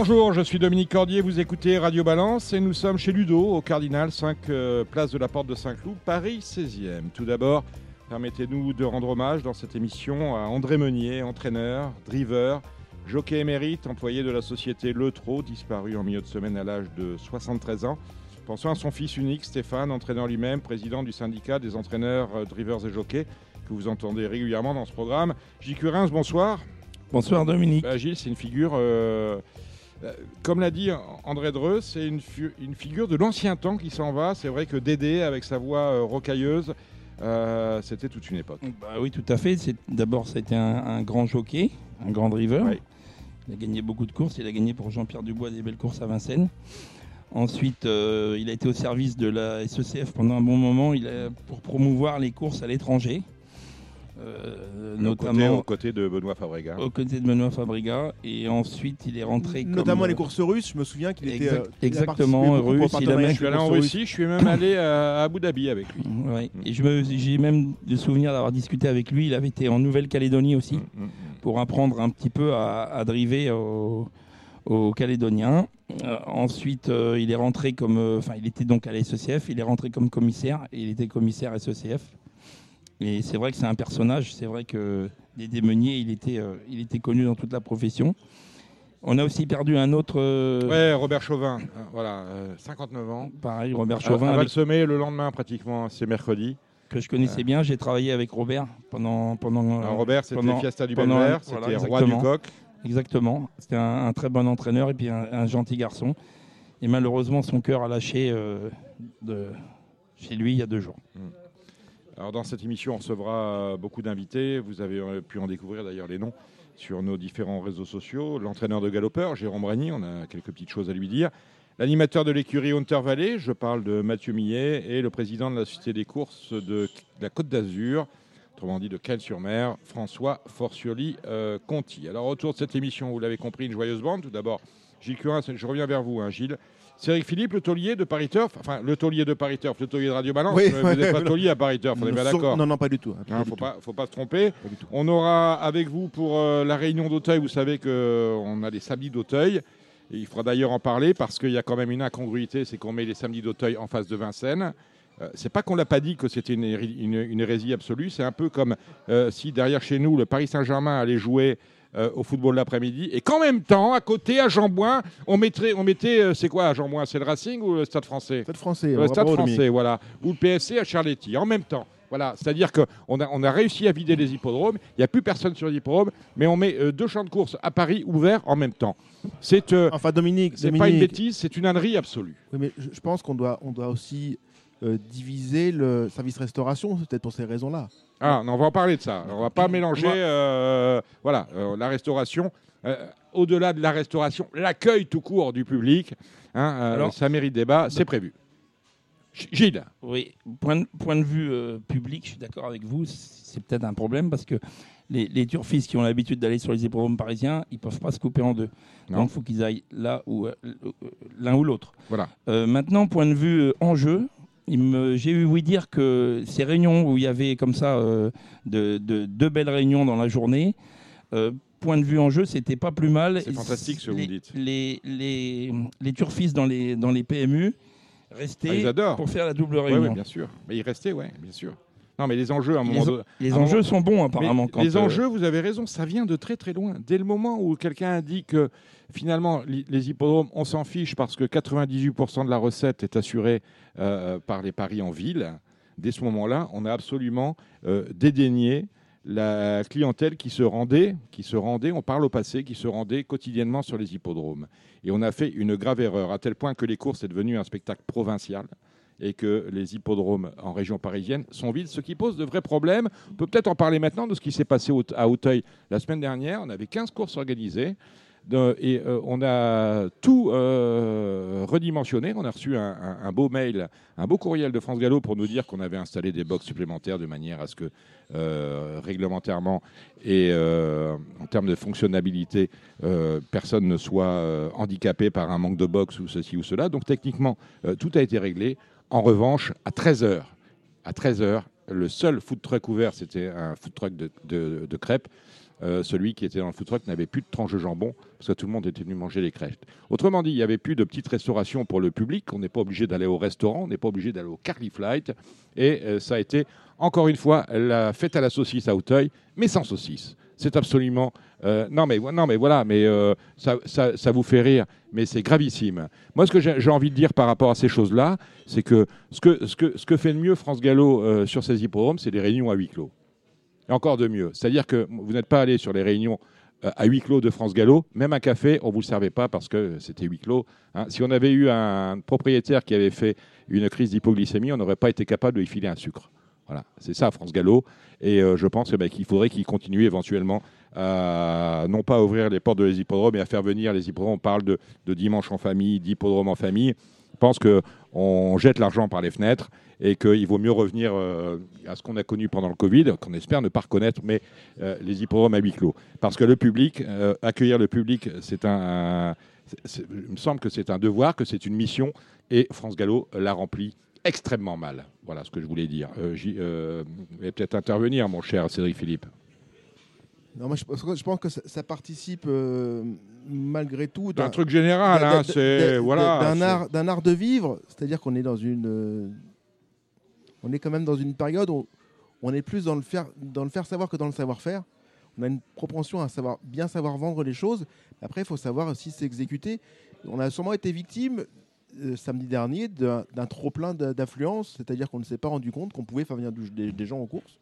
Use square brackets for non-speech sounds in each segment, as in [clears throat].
Bonjour, je suis Dominique Cordier, vous écoutez Radio Balance et nous sommes chez Ludo, au Cardinal, 5 euh, place de la Porte de Saint-Cloud, Paris 16e. Tout d'abord, permettez-nous de rendre hommage dans cette émission à André Meunier, entraîneur, driver, jockey émérite, employé de la société Le Trot, disparu en milieu de semaine à l'âge de 73 ans. Pensons à son fils unique, Stéphane, entraîneur lui-même, président du syndicat des entraîneurs, euh, drivers et jockeys, que vous entendez régulièrement dans ce programme. Gilles Curins, bonsoir. Bonsoir Dominique. Bah, Gilles, c'est une figure, euh, comme l'a dit André Dreux, c'est une, figure de l'ancien temps qui s'en va. C'est vrai que Dédé, avec sa voix euh, rocailleuse, euh, c'était toute une époque. Bah oui, tout à fait. D'abord, c'était un, un grand jockey, un grand driver. Oui. Il a gagné beaucoup de courses. Il a gagné pour Jean-Pierre Dubois des belles courses à Vincennes. Ensuite, euh, il a été au service de la SECF pendant un bon moment il a, pour promouvoir les courses à l'étranger, euh, Notamment aux côtés de Benoît Fabrega. aux côtés de Benoît Fabriga. Et ensuite, il est rentré comme- Notamment les courses russes, je me souviens qu'il était. Exact- euh, il a exactement, beaucoup russe, il a même- Je suis allé en Russie, je suis même allé à Abu Dhabi avec lui. Ouais. Et je me- j'ai même de souvenirs d'avoir discuté avec lui. Il avait été en Nouvelle-Calédonie aussi. Mm, mm. pour apprendre un petit peu à, à driver aux au Calédoniens. Euh, ensuite, euh, il est rentré comme, euh, enfin, il était donc à la SECF. Il est rentré comme commissaire. Et il était commissaire SECF. Et c'est vrai que c'est un personnage. C'est vrai que Dédé Meunier, il était, euh, il était connu dans toute la profession. On a aussi perdu un autre, euh, Ouais, Robert Chauvin, euh, voilà, euh, 59 ans. pareil, Robert Chauvin à avec- Valsomé le lendemain pratiquement, c'est mercredi. que je connaissais bien. J'ai travaillé avec Robert pendant, pendant. Alors, euh, Robert, c'était pendant- Fiesta du pendant- Belver, voilà, c'était Roi du exactement. Coq. Exactement. C'était un, un très bon entraîneur et puis un, un gentil garçon. Et malheureusement, son cœur a lâché euh, de, chez lui il y a deux jours. Alors dans cette émission, on recevra euh, beaucoup d'invités. Vous avez euh, pu en découvrir d'ailleurs les noms sur nos différents réseaux sociaux. L'entraîneur de galopeur, Jérôme Bragny, on a quelques petites choses à lui dire. L'animateur de l'écurie Hunter Valley, je parle de Mathieu Millet, et le président de la Société des courses de la Côte d'Azur, autrement dit de Cannes-sur-Mer, François Forcioli-Conti. Alors autour de cette émission, vous l'avez compris, une joyeuse bande. Tout d'abord, Gilles Curin, je reviens vers vous, hein, Gilles. Cédric Philippe, le taulier de Paris Turf, enfin le taulier de Paris Turf, le taulier de Radio Balance, Oui, mais vous ouais, n'êtes pas taulier à Paris Turf, on est bien d'accord. Non, non, pas du tout. hein, Hein, pas du faut pas, faut pas se tromper. Pas. On aura avec vous pour euh, la réunion d'Auteuil, vous savez qu'on a les samedis d'Auteuil. Et il faudra d'ailleurs en parler parce qu'il y a quand même une incongruité, c'est qu'on met les samedis d'Auteuil en face de Vincennes. Euh, c'est pas qu'on l'a pas dit que c'était une, une- une hérésie absolue, c'est un peu comme euh, si derrière chez nous, le Paris Saint-Germain allait jouer euh, au football l'après-midi et qu'en même temps, à côté, à Jean-Bouin, on, mettrait, on mettait, euh, c'est quoi à Jean-Bouin C'est le Racing ou le Stade français? Stade français. le Stade bravo, Dominique. français, voilà, ou le PSC à Charletti, en même temps. Voilà, c'est-à-dire qu'on a, on a réussi à vider les hippodromes, il n'y a plus personne sur les hippodromes, mais on met euh, deux champs de course à Paris ouverts en même temps. C'est euh, Enfin, Dominique, c'est pas une bêtise, c'est une ânerie absolue. oui, mais je, je pense qu'on doit, on doit aussi euh, diviser le service restauration, peut-être pour ces raisons-là. Ah, non, on va en parler de ça. On va pas mélanger, euh, voilà, euh, la restauration. euh, Au-delà de la restauration, l'accueil tout court du public, hein, Alors- ça mérite débat, c'est prévu. G- Gilles, Oui, point de, point de vue public, je suis d'accord avec vous, c'est peut-être un problème parce que les, les turfistes qui ont l'habitude d'aller sur les hippodromes parisiens, ils peuvent pas se couper en deux. Non. Donc il faut qu'ils aillent là ou l'un ou l'autre. voilà. Maintenant, point de vue enjeu, j'ai eu oui dire que ces réunions où il y avait comme ça euh, de, de- deux belles réunions dans la journée, euh, point de vue enjeu, c'était pas plus mal. C'est fantastique ce que vous dites. Les, les, les turfistes dans les, dans les PMU Ah, restaient ils adorent. pour faire la double Oui, réunion. bien sûr. Mais il restait, ouais, bien sûr. Non, mais les enjeux, à un Les moment Les un enjeux moment- sont bons apparemment. Quand, les euh, enjeux, vous avez raison, ça vient de très très loin. Dès le moment où quelqu'un a dit que finalement les hippodromes, on s'en fiche parce que 98% de la recette est assurée euh, par les paris en ville, dès ce moment-là, on a absolument euh, dédaigné la clientèle qui se rendait, qui se rendait, on parle au passé, qui se rendait quotidiennement sur les hippodromes. Et on a fait une grave erreur, à tel point que les courses est devenu un spectacle provincial et que les hippodromes en région parisienne sont vides, ce qui pose de vrais problèmes. On peut peut-être en parler maintenant de ce qui s'est passé à Auteuil la semaine dernière. On avait 15 courses organisées. et euh, on a tout euh, redimensionné. On a reçu un, beau mail, un beau courriel de France Gallo pour nous dire qu'on avait installé des box supplémentaires de manière à ce que euh, réglementairement et en termes de fonctionnalité, personne ne soit handicapé par un manque de box ou ceci ou cela. Donc techniquement, tout a été réglé. En revanche, à 13h, à 13h, le seul food truck ouvert, c'était un food truck de, crêpes. Euh, celui qui était dans le food truck n'avait plus de tranche de jambon parce que tout le monde était venu manger les crêpes. Autrement dit, il n'y avait plus de petites restaurations pour le public. On n'est pas obligé d'aller au restaurant, on n'est pas obligé d'aller au Carly Flight. Et euh, ça a été, encore une fois, la fête à la saucisse à Auteuil, mais sans saucisse. C'est absolument. euh, non, mais, non, mais voilà, mais euh, ça, vous fait rire, mais c'est gravissime. Moi, ce que j'ai envie de dire par rapport à ces choses-là, c'est que ce, que ce que ce que fait de mieux France Gallo euh, sur ses hippodromes, c'est des réunions à huis clos. Et encore de mieux. C'est-à-dire que vous n'êtes pas allé sur les réunions à huis clos de France Gallo, même un café, on ne vous le servait pas parce que c'était huis clos. hein. Si on avait eu un propriétaire qui avait fait une crise d'hypoglycémie, on n'aurait pas été capable de lui filer un sucre. Voilà, c'est ça France Gallo. Et euh, je pense ben, qu'il faudrait qu'il continue éventuellement à non pas ouvrir les portes de les hippodromes, mais à faire venir les hippodromes. On parle de, dimanche en famille, d'hippodrome en famille. Je pense qu'on jette l'argent par les fenêtres et qu'il vaut mieux revenir euh, à ce qu'on a connu pendant le Covid, qu'on espère ne pas reconnaître, mais euh, les hippodromes à huis clos. Parce que le public, accueillir le public, c'est un, il me semble que c'est un devoir, que c'est une mission, et France Gallo l'a rempli extrêmement mal. Voilà ce que je voulais dire. Euh, j'y- euh, vous allez peut-être intervenir, mon cher Cédric Philippe. Non, moi, je, pense que- je pense que ça, ça participe euh, malgré tout Un d'un- truc général, d'un- hein, c'est voilà. d'un art, d'un art de vivre, c'est-à-dire qu'on est dans une, euh, on est quand même dans une période où on est plus dans le faire, dans le faire savoir que dans le savoir-faire. On a une propension à savoir bien savoir vendre les choses. Après, il faut savoir aussi s'exécuter. On a sûrement été victime euh, samedi dernier d'un trop-plein d'a- d'affluence, c'est-à-dire qu'on ne s'est pas rendu compte qu'on pouvait faire venir du- des, des gens aux courses.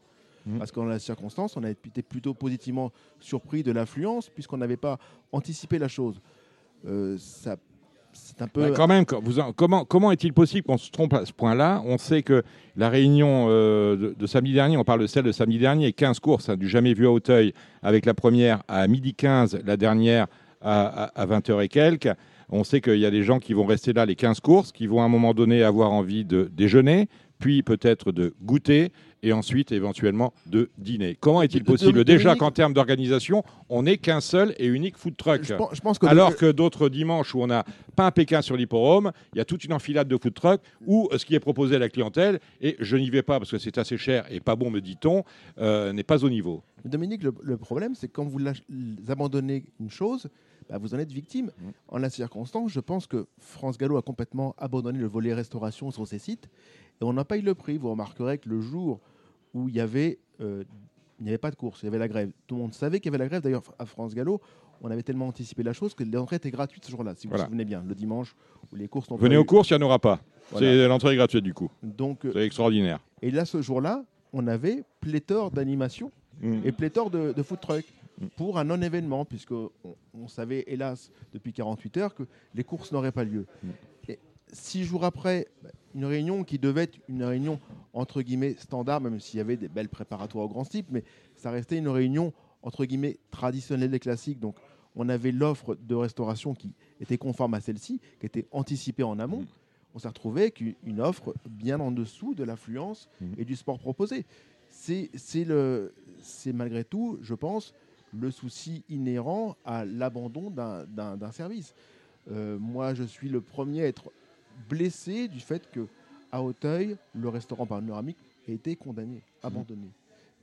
Mhm. Parce que dans la circonstance, on a été plutôt positivement surpris de l'affluence, puisqu'on n'avait pas anticipé la chose. Euh, ça, c'est un peu. Bah, quand même, vous en- comment, comment est-il possible qu'on se trompe à ce point-là? On sait que la réunion euh, de, de samedi dernier, on parle de celle de samedi dernier, 15 courses, hein, du jamais vu à Auteuil, avec la première à midi 15, la dernière à, 20h et quelques. On sait qu'il y a des gens qui vont rester là les 15 courses, qui vont à un moment donné avoir envie de déjeuner, puis peut-être de goûter, et ensuite éventuellement de dîner. Comment est-il possible Déjà qu'en termes d'organisation, on n'est qu'un seul et unique food truck. je, pense, je pense que. Alors que d'autres dimanches où on n'a pas un Pékin sur l'hipporome, il y a toute une enfilade de food truck où euh, ce qui est proposé à la clientèle, et je n'y vais pas parce que c'est assez cher et pas bon, me dit-on, euh, n'est pas au niveau. Dominique, le, le problème, c'est quand vous abandonnez une chose, bah, vous en êtes victime. Mhm. En la circonstance, je pense que France Gallo a complètement abandonné le volet restauration sur ses sites et on n'a pas eu le prix. Vous remarquerez que le jour où il y avait, euh, il n'y avait pas de course, il y avait la grève. Tout le monde savait qu'il y avait la grève. D'ailleurs, à France Gallo, on avait tellement anticipé la chose que l'entrée était gratuite ce jour-là, si vous Voilà. vous souvenez bien, le dimanche où les courses n'ont Venez aux eu. courses, il n'y en aura pas. Voilà. C'est l'entrée est gratuite du coup. Donc, euh, C'est extraordinaire. et là, ce jour-là, on avait pléthore d'animations Mm. et pléthore de, de food truck Mm. Pour un non-événement, puisque on, savait hélas depuis 48 heures que les courses n'auraient pas lieu. Mm. Et six jours après, bah, une réunion qui devait être une réunion entre guillemets standard, même s'il y avait des belles préparatoires au grand type, mais ça restait une réunion entre guillemets traditionnelle et classique. Donc on avait l'offre de restauration qui était conforme à celle-ci, qui était anticipée en amont. Mm. On s'est retrouvé avec une- offre bien en dessous de l'affluence Mm. et du sport proposé. C'est malgré tout, je pense, le souci inhérent à l'abandon d'un- service. Euh, moi, je suis le premier à être blessé du fait que à Auteuil, le restaurant panoramique a été condamné, abandonné.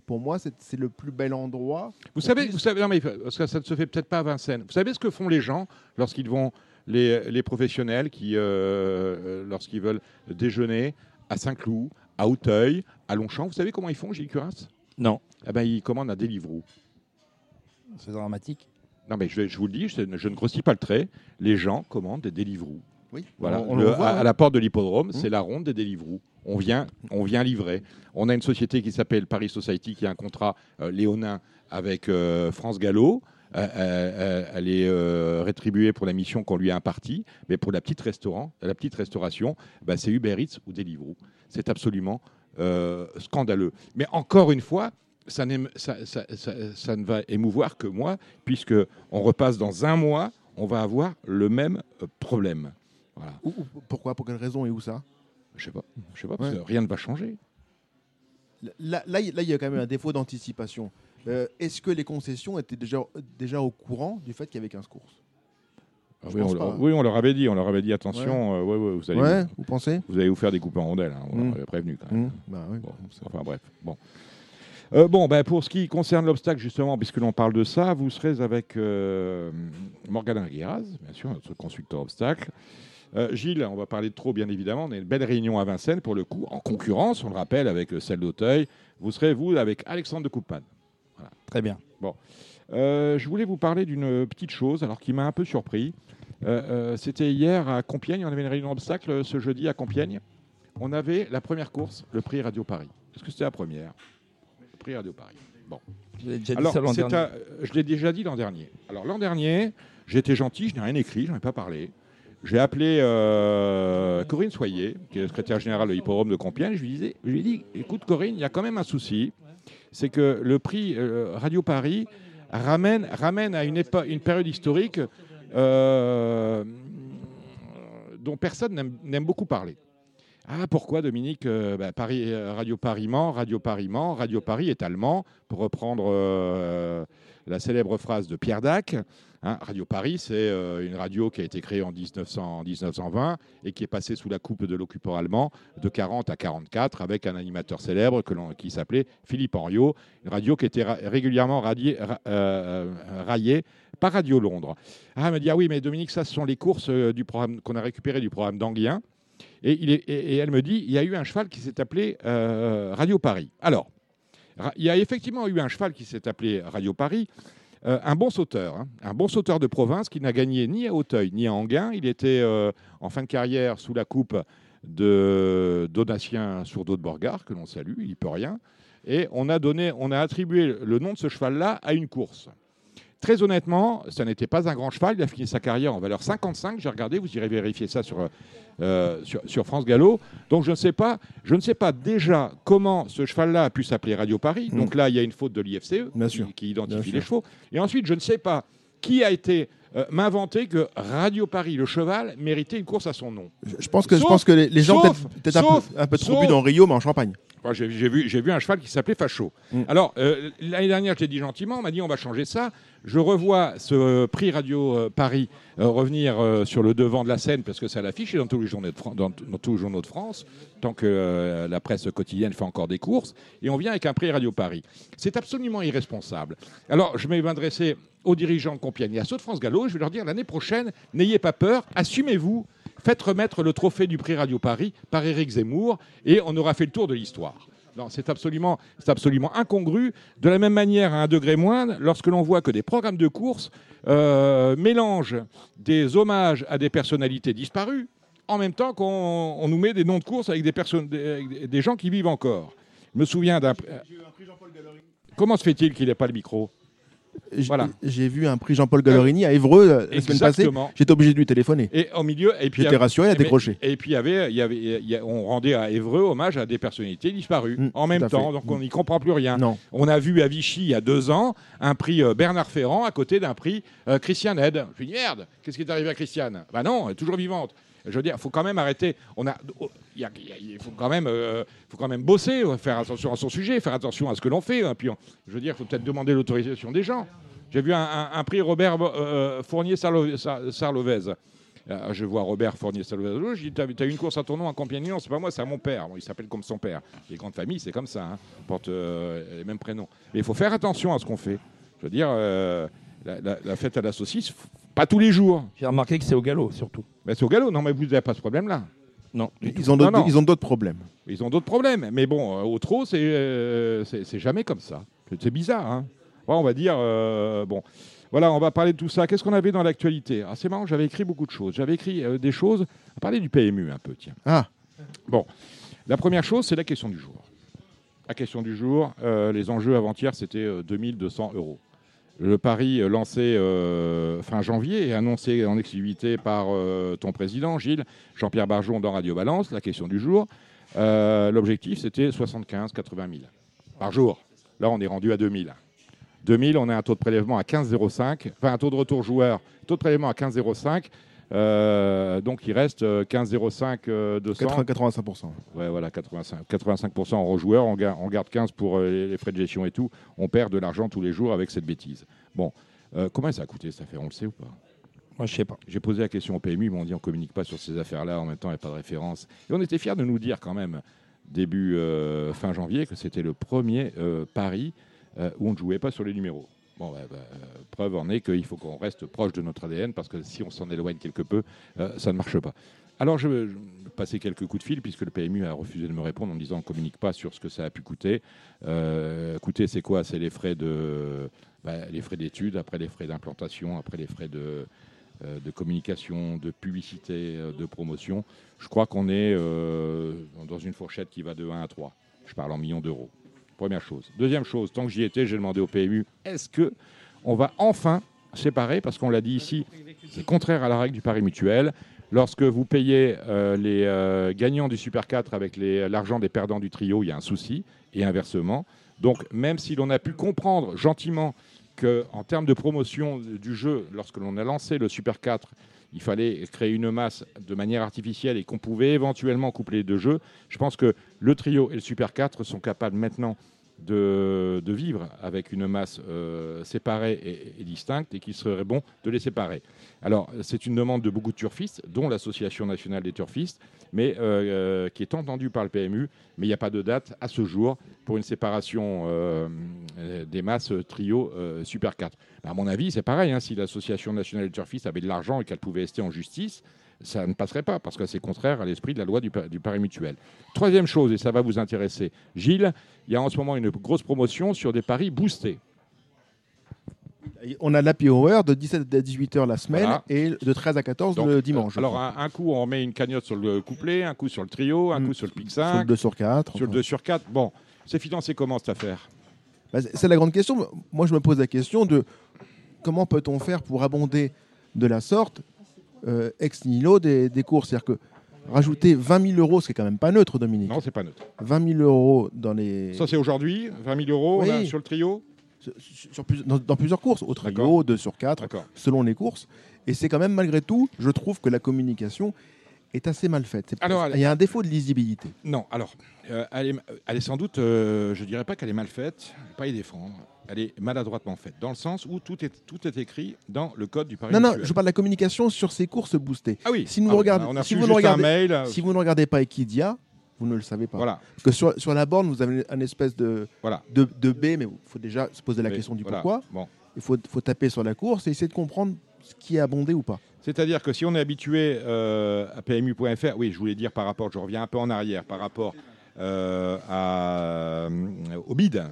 Pour moi, c'est le plus bel endroit. Vous savez, puisse- vous savez, non mais parce que ça ne se fait peut-être pas à Vincennes. Vous savez ce que font les gens lorsqu'ils vont, les, les professionnels qui, euh, euh, lorsqu'ils veulent déjeuner à Saint-Cloud, à Auteuil, à Longchamp? Vous savez comment ils font, Gilles Curas? Non, Eh ben, ils commandent un Deliveroo. C'est dramatique. Non, mais je, vous le dis, je, je ne grossis pas le trait. Les gens commandent des Deliveroo. Oui, Voilà, on- on Le- le voit, à, hein. à la porte de l'hippodrome, Mmh. c'est la ronde des Deliveroo. On vient, on vient livrer. On a une société qui s'appelle Paris Society qui a un contrat euh, léonin avec euh, France Gallo. Euh, euh, elle est euh, rétribuée pour la mission qu'on lui a impartie, mais pour la petite restaurant, la petite restauration, bah, c'est Uber Eats ou Deliveroo. C'est absolument euh, scandaleux. Mais encore une fois, ça, n'aime- ça- ça- ça- ça ne va émouvoir que moi, puisque on repasse dans un mois, on va avoir le même euh, problème. Voilà. Pourquoi Pour quelle raison et où ça? Je sais pas, je sais pas, parce Ouais. que rien ne va changer. Là, là, il y a quand même un défaut d'anticipation. Euh, Est-ce que les concessions étaient déjà, déjà au courant du fait qu'il y avait 15 courses? Ah oui, on, leur- pas. oui, on leur avait dit, on leur avait dit attention, euh, ouais, ouais, vous allez, vous, vous pensez? vous allez vous faire découper en rondelles. hein, on Mm. leur avait prévenu quand même. Mmh, bah oui. Bon, enfin bref. Bon. Euh, bon, ben, pour ce qui concerne l'obstacle, justement, puisque l'on parle de ça, vous serez avec euh, Morgane Aguirraz, bien sûr, notre consultant obstacle. Euh, Gilles, on va parler de trop, bien évidemment. On a une belle réunion à Vincennes, pour le coup, en concurrence, on le rappelle, avec euh, celle d'Auteuil. Vous serez, vous, avec Alexandre de Coupman. Très bien. Euh, je voulais vous parler d'une petite chose, alors qui m'a un peu surpris. Euh, C'était hier à Compiègne, on avait une réunion obstacle euh, ce jeudi à Compiègne. On avait la première course, le prix Radio Paris. Est-ce que c'était la première? Prix Radio Paris. Bon. Vous avez déjà dit Alors, ça l'an c'est dernier. un- je l'ai déjà dit l'an dernier. Alors, l'an dernier, j'étais gentil, je n'ai rien écrit, je n'en ai pas parlé. J'ai appelé euh, Corinne Soyer, qui est secrétaire générale de l'Hipporome de Compiègne. Je lui, disais, je lui ai dit écoute, Corinne, il y a quand même un souci. C'est que le prix euh, Radio Paris ramène, ramène à une, épo- une période historique euh, dont personne n'aime- n'aime beaucoup parler. Ah, pourquoi, Dominique Euh, bah, euh, Radio Paris ment, Radio Paris ment, Radio Paris est allemand, pour reprendre euh, la célèbre phrase de Pierre Dac. Hein, radio Paris, c'est une radio qui a été créée en 1900 en 1920 et qui est passée sous la coupe de l'occupant allemand de 40 à 44 avec un animateur célèbre qui s'appelait Philippe Henriot, une radio qui était régulièrement radiée- ra- raillée par Radio Londres. Ah, elle me dit, ah oui, mais Dominique, ça, ce sont les courses du qu'on a récupérées du programme d'Anguien. Et, elle me dit, il y a eu un cheval qui s'est appelé euh, Radio Paris. Alors, il y a effectivement eu un cheval qui s'est appelé Radio Paris, euh, un bon sauteur, hein, un bon sauteur de province qui n'a gagné ni à Auteuil ni à Anguin. Il était euh, en fin de carrière sous la coupe de Donatien Sourdeau de Borgard, que l'on salue, il peut rien. Et on a, donné, on a attribué le nom de ce cheval-là à une course. Très honnêtement, ça n'était pas un grand cheval. Il a fini sa carrière en valeur 55. J'ai regardé, vous irez vérifier ça sur, euh, sur, sur France Gallo. Donc je ne sais pas, je ne sais pas déjà comment ce cheval-là a pu s'appeler Radio Paris. Mm. Donc là, il y a une faute de l'IFCE qui, identifie Bien les sûr. chevaux. Et ensuite, je ne sais pas qui a été euh, m'inventer que Radio Paris, le cheval, méritait une course à son nom. Je, pense que, je pense que les, les gens peut-être peut-être un peu, un peu trop bu dans Rio, mais en Champagne. J'ai vu, un cheval qui s'appelait Facho. Mm. Alors, euh, l'année dernière, je l'ai dit gentiment, on m'a dit on va changer ça. Je revois ce euh, prix Radio euh, Paris revenir sur le devant de la scène parce que ça l'affiche et dans tous les journaux de, Fran- dans, dans tous les journaux de France, tant que la presse quotidienne fait encore des courses. Et on vient avec un prix Radio Paris. C'est absolument irresponsable. Alors, je vais m'adresser aux dirigeants de Compiègne et à ceux de France Gallo. Je vais leur dire l'année prochaine, n'ayez pas peur, assumez-vous. Faites remettre le trophée du prix Radio Paris par Éric Zemmour et on aura fait le tour de l'histoire. Non, c'est absolument, c'est absolument incongru. De la même manière, à un degré moindre, lorsque l'on voit que des programmes de course euh, mélangent des hommages à des personnalités disparues, en même temps qu'on on nous met des noms de course avec des, personnes, des, gens qui vivent encore. Je me souviens d'un. Comment se fait-il qu'il n'ait pas le micro? Voilà. J'ai vu un prix Jean-Paul Gallorini à Évreux euh, la semaine passée. Exactement. J'étais obligé de lui téléphoner. Et au milieu, et puis J'étais rassuré, il a décroché. Et puis il y avait, il y avait, il y a- on rendait à Évreux hommage à des personnalités disparues Mm, en tout même à fait. temps, donc on n'y comprend plus rien. Non. On a vu à Vichy il y a deux ans un prix euh, Bernard Ferrand à côté d'un prix euh, Christiane Ed. Je me dis merde, qu'est-ce qui est arrivé à Christiane? Bah non, elle est toujours vivante. Je veux dire, il faut quand même arrêter. On a, a- il faut quand même, euh, faut quand même bosser, euh, faire attention à son sujet, faire attention à ce que l'on fait. hein. Puis, on- je veux dire, il faut peut-être demander l'autorisation des gens. J'ai vu un, prix Robert euh, Fournier-Sarlovez. Je vois Robert Fournier-Sarlovez. Je dis, t'as eu une course à ton nom à Compiègne Non, c'est pas moi, c'est à mon père. Il s'appelle comme son père. Les grandes familles, c'est comme ça. Hein. Portent euh, les mêmes prénoms. Mais il faut faire attention à ce qu'on fait. Je veux dire, la, la- la fête à la saucisse, pas tous les jours. J'ai remarqué que c'est au galop, surtout. Mais c'est au galop. Non, mais vous n'avez pas ce problème-là. Non. Ils ont Non, d'autres non. ils ont d'autres problèmes. Ils ont d'autres problèmes. Mais bon, euh, au trot, c'est euh, c'est jamais comme ça. C'est- bizarre. Hein Ouais, on va dire, euh, bon, voilà, on va parler de tout ça. Qu'est-ce qu'on avait dans l'actualité? Ah, C'est marrant, j'avais écrit beaucoup de choses. J'avais écrit euh, des choses. On va parler du PMU un peu, tiens. Ah, La première chose, c'est la question du jour. La question du jour, euh, les enjeux avant-hier, c'était euh, 2200 euros. Le pari euh, lancé euh, fin janvier et annoncé en exclusivité par euh, ton président, Gilles, Jean-Pierre Barjon dans Radio Balance, la question du jour. L'objectif, c'était 75-80 000 par jour. Là, on est rendu à 2000. 2000, on a un taux de prélèvement à 15,05, enfin un taux de retour joueur, taux de prélèvement à 15,05. Euh, donc il reste euh, 15,05 euh, 200. 80, 85%. Ouais, voilà, 85, 85% en rejoueur, on garde, on garde 15 pour euh, les, les frais de gestion et tout. On perd de l'argent tous les jours avec cette bêtise. Bon, euh, combien ça a coûté cette affaire? On le sait ou pas? Moi, je sais pas. J'ai posé la question au PMU, ils m'ont dit on communique pas sur ces affaires-là, en même temps il n'y a pas de référence. Et on était fiers de nous dire quand même, début euh, fin janvier, que c'était le premier euh, pari euh, où on ne jouait pas sur les numéros. Bon, bah, bah, euh, preuve en est qu'il faut qu'on reste proche de notre ADN parce que si on s'en éloigne quelque peu, euh, ça ne marche pas. Alors je vais passer quelques coups de fil puisque le PMU a refusé de me répondre en disant on ne communique pas sur ce que ça a pu coûter. Euh, c'est quoi? C'est les frais de bah, les frais d'études, après les frais d'implantation, après les frais de, euh, de communication, de publicité, de promotion. Je crois qu'on est dans une fourchette qui va de 1 à 3. Je parle en millions d'euros. Première chose. Deuxième chose, tant que j'y étais, j'ai demandé au PMU est-ce que on va enfin séparer, parce qu'on l'a dit ici, c'est contraire à la règle du pari mutuel. Lorsque vous payez euh, les euh, gagnants du Super 4 avec l'argent des perdants du trio, il y a un souci, et inversement. Donc, même si l'on a pu comprendre gentiment qu'en termes de promotion du jeu, lorsque l'on a lancé le Super 4, il fallait créer une masse de manière artificielle et qu'on pouvait éventuellement coupler les deux jeux, je pense que le trio et le Super 4 sont capables maintenant de, vivre avec une masse euh, séparée et, distincte et qu'il serait bon de les séparer. Alors, c'est une demande de beaucoup de turfistes, dont l'Association nationale des turfistes, mais euh, euh, qui est entendue par le PMU, mais il n'y a pas de date à ce jour pour une séparation des masses trio Super 4. Ben, à mon avis, c'est pareil, hein, si l'Association nationale des turfistes avait de l'argent et qu'elle pouvait rester en justice, ça ne passerait pas, parce que c'est contraire à l'esprit de la loi du, pa- du pari mutuel. Troisième chose, et ça va vous intéresser, Gilles, il y a en ce moment une grosse promotion sur des paris boostés. On a l'happy hour de 17 à 18 heures la semaine Voilà. et de 13 à 14 Donc, le dimanche. Alors, un, un coup, on met une cagnotte sur le couplet, un coup sur le trio, un Mm. coup sur le pic sur le 5, 2 sur 4. sur le 2 sur 4. Bon, c'est financé comment cette affaire? Bah, c'est la grande question. Moi, je me pose la question de comment peut-on faire pour abonder de la sorte euh, ex nihilo des, des courses C'est-à-dire que rajouter 20 000 euros, ce qui est quand même pas neutre, Dominique. Non, c'est pas neutre. 20 000 euros dans les... Ça, c'est aujourd'hui, 20 000 euros Oui. là, sur le trio sur- dans, dans plusieurs courses, au trio, D'accord. 2 sur 4, D'accord. selon les courses. Et c'est quand même, malgré tout, je trouve que la communication est assez mal faite. Alors, il y a un défaut de lisibilité. Non, alors, euh, elle, est, elle est sans doute, euh, je dirais pas qu'elle est mal faite, pas y défendre. Elle est maladroitement faite, dans le sens où tout est, tout est écrit dans le code du pari Non, non, mutuel. je parle de la communication sur ces courses boostées. Ah oui, si nous ah regardez- on a si vous un regardez- mail. euh, Si vous ne regardez pas Equidia, vous ne le savez pas. Voilà, Parce que sur, sur la borne, vous avez un espèce de, voilà. de, de B, mais il faut déjà se poser la question du voilà, pourquoi. Bon. Il faut, faut taper sur la course et essayer de comprendre ce qui est abondé ou pas. C'est-à-dire que si on est habitué euh, à PMU.fr, oui, je voulais dire par rapport, je reviens un peu en arrière, par rapport euh, à, euh, au bid.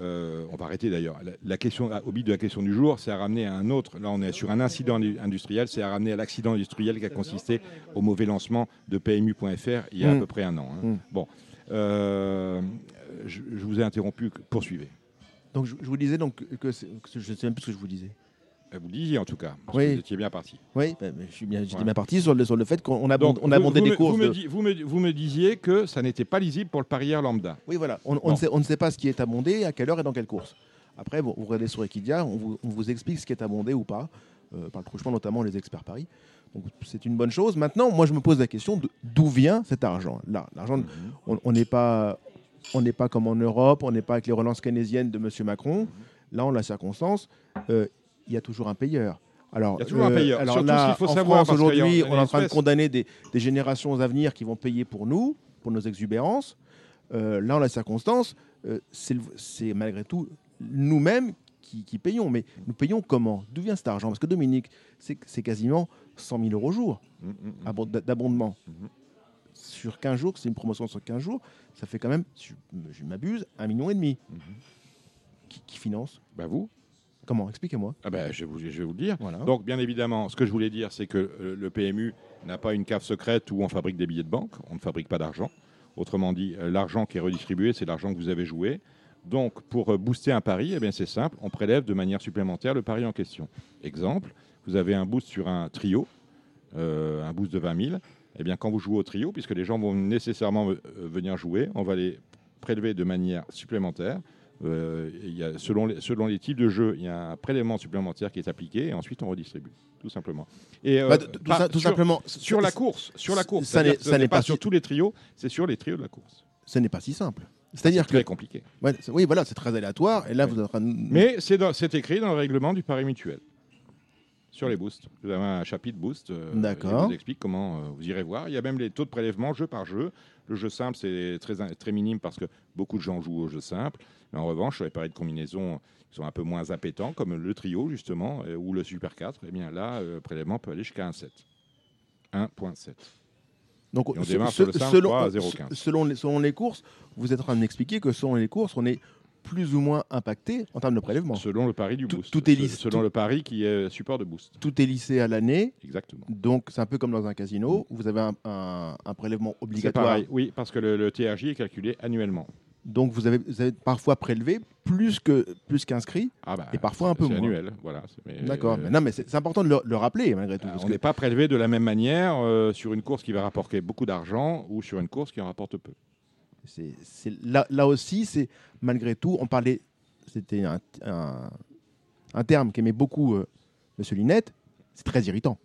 Euh, on va arrêter d'ailleurs. La, la question au bid de la question du jour, c'est à ramener à un autre. Là, on est sur un incident indu- industriel. C'est à ramener à l'accident industriel qui a consisté au mauvais lancement de PMU.fr il y a à Mm. peu près un an. hein. Mm. Bon, euh, je, je vous ai interrompu. Poursuivez. Donc je, je vous disais donc que, que je ne sais même plus ce que je vous disais. Euh, Vous le disiez en tout cas. Parce Oui. que vous étiez bien parti. Oui, ben, je suis bien, j'étais bien parti sur le, sur le fait qu'on abonde, on abondait me- courses. Vous me, de- di- vous me- vous me disiez que ça n'était pas lisible pour le parieur lambda. Oui, voilà. On, on ne sait, on ne sait pas ce qui est abondé, à quelle heure et dans quelle course. Après, vous, vous regardez sur Equidia, on vous, on vous explique ce qui est abondé ou pas, euh, par le truchement, notamment les experts Paris. Donc c'est une bonne chose. Maintenant, moi, je me pose la question d'où vient cet argent Là, l'argent, on on n'est pas, on n'est pas comme en Europe, on n'est pas avec les relances keynésiennes de M. Macron. Là, en la circonstance, euh, il y a toujours un payeur. Alors, Il y a toujours un payeur. Alors Surtout, là, ce qu'il faut en savoir, aujourd'hui, on est en train de condamner des, des générations à venir qui vont payer pour nous, pour nos exubérances. Euh, là, en la circonstance, euh, c'est malgré tout nous-mêmes qui, qui payons. Mais nous payons comment? D'où vient cet argent? Parce que Dominique, c'est quasiment 100 000 euros jour Mm, mm, mm. abon- d'a- d'abondement. Sur 15 jours, c'est une promotion sur 15 jours, ça fait quand même, si je, je m'abuse, un million et demi. Qui, qui finance? Bah vous Comment? Expliquez-moi. ah ben, je, vais vous, je vais vous le dire. Voilà. Donc, bien évidemment, ce que je voulais dire, c'est que euh, le PMU n'a pas une cave secrète où on fabrique des billets de banque. On ne fabrique pas d'argent. Autrement dit, euh, l'argent qui est redistribué, c'est l'argent que vous avez joué. Donc, pour euh, booster un pari, eh bien, c'est simple, on prélève de manière supplémentaire le pari en question. Exemple, vous avez un boost sur un trio, un boost de 20 000. Eh bien, quand vous jouez au trio, puisque les gens vont nécessairement venir jouer, on va les prélever de manière supplémentaire Euh, y a, selon, les, selon les types de jeux, il y a un prélèvement supplémentaire qui est appliqué et ensuite on redistribue, tout simplement. Et euh, Bah, tout, pas- ça- tout sur, simplement. sur la course, sur la course. Ça n'est- pas sur tous les trios, c'est sur les trios de la course. Ce n'est pas si simple. C'est-à-dire que. Très compliqué. Ouais, c'est- oui, voilà, c'est très aléatoire. Et là, vous en Mais c'est c'est écrit dans le règlement du pari mutuel. Sur les boosts. Vous avez un chapitre boost. euh, D'accord. Je vous explique comment euh, vous irez voir. Il y a même les taux de prélèvement jeu par jeu. Le jeu simple, c'est très, très minime parce que beaucoup de gens jouent au jeu simple. Mais en revanche, sur les paris de combinaison qui sont un peu moins appétants, comme le trio, justement, euh, ou le Super 4, eh bien là, euh, le prélèvement peut aller jusqu'à 1,7. 1,7. Donc, Et on démarre sur le simple selon, 3 à 0,15. selon, les, selon les courses, vous êtes en train de m'expliquer que selon les courses, on est plus ou moins impacté en termes de prélèvement. Selon le pari du Tout- boost. tout est lisse- Selon tout- le pari qui est support de boost. Tout est lissé à l'année. Exactement. Donc, c'est un peu comme dans un casino. Vous avez un, un- un prélèvement obligatoire. pareil, oui, parce que le, le TRJ est calculé annuellement. Donc, vous avez, vous avez parfois prélevé plus que plus qu'inscrit. Ah bah, Et parfois un peu moins. annuel, voilà. D'accord. euh, non, mais c'est important de le, le rappeler malgré tout. parce on que- n'est pas prélevé de la même manière euh, sur une course qui va rapporter beaucoup d'argent ou sur une course qui en rapporte peu. C'est- là, là aussi, c'est malgré tout, on parlait, c'était un, un- un terme qu'aimait beaucoup euh, Monsieur Linette. C'est très irritant.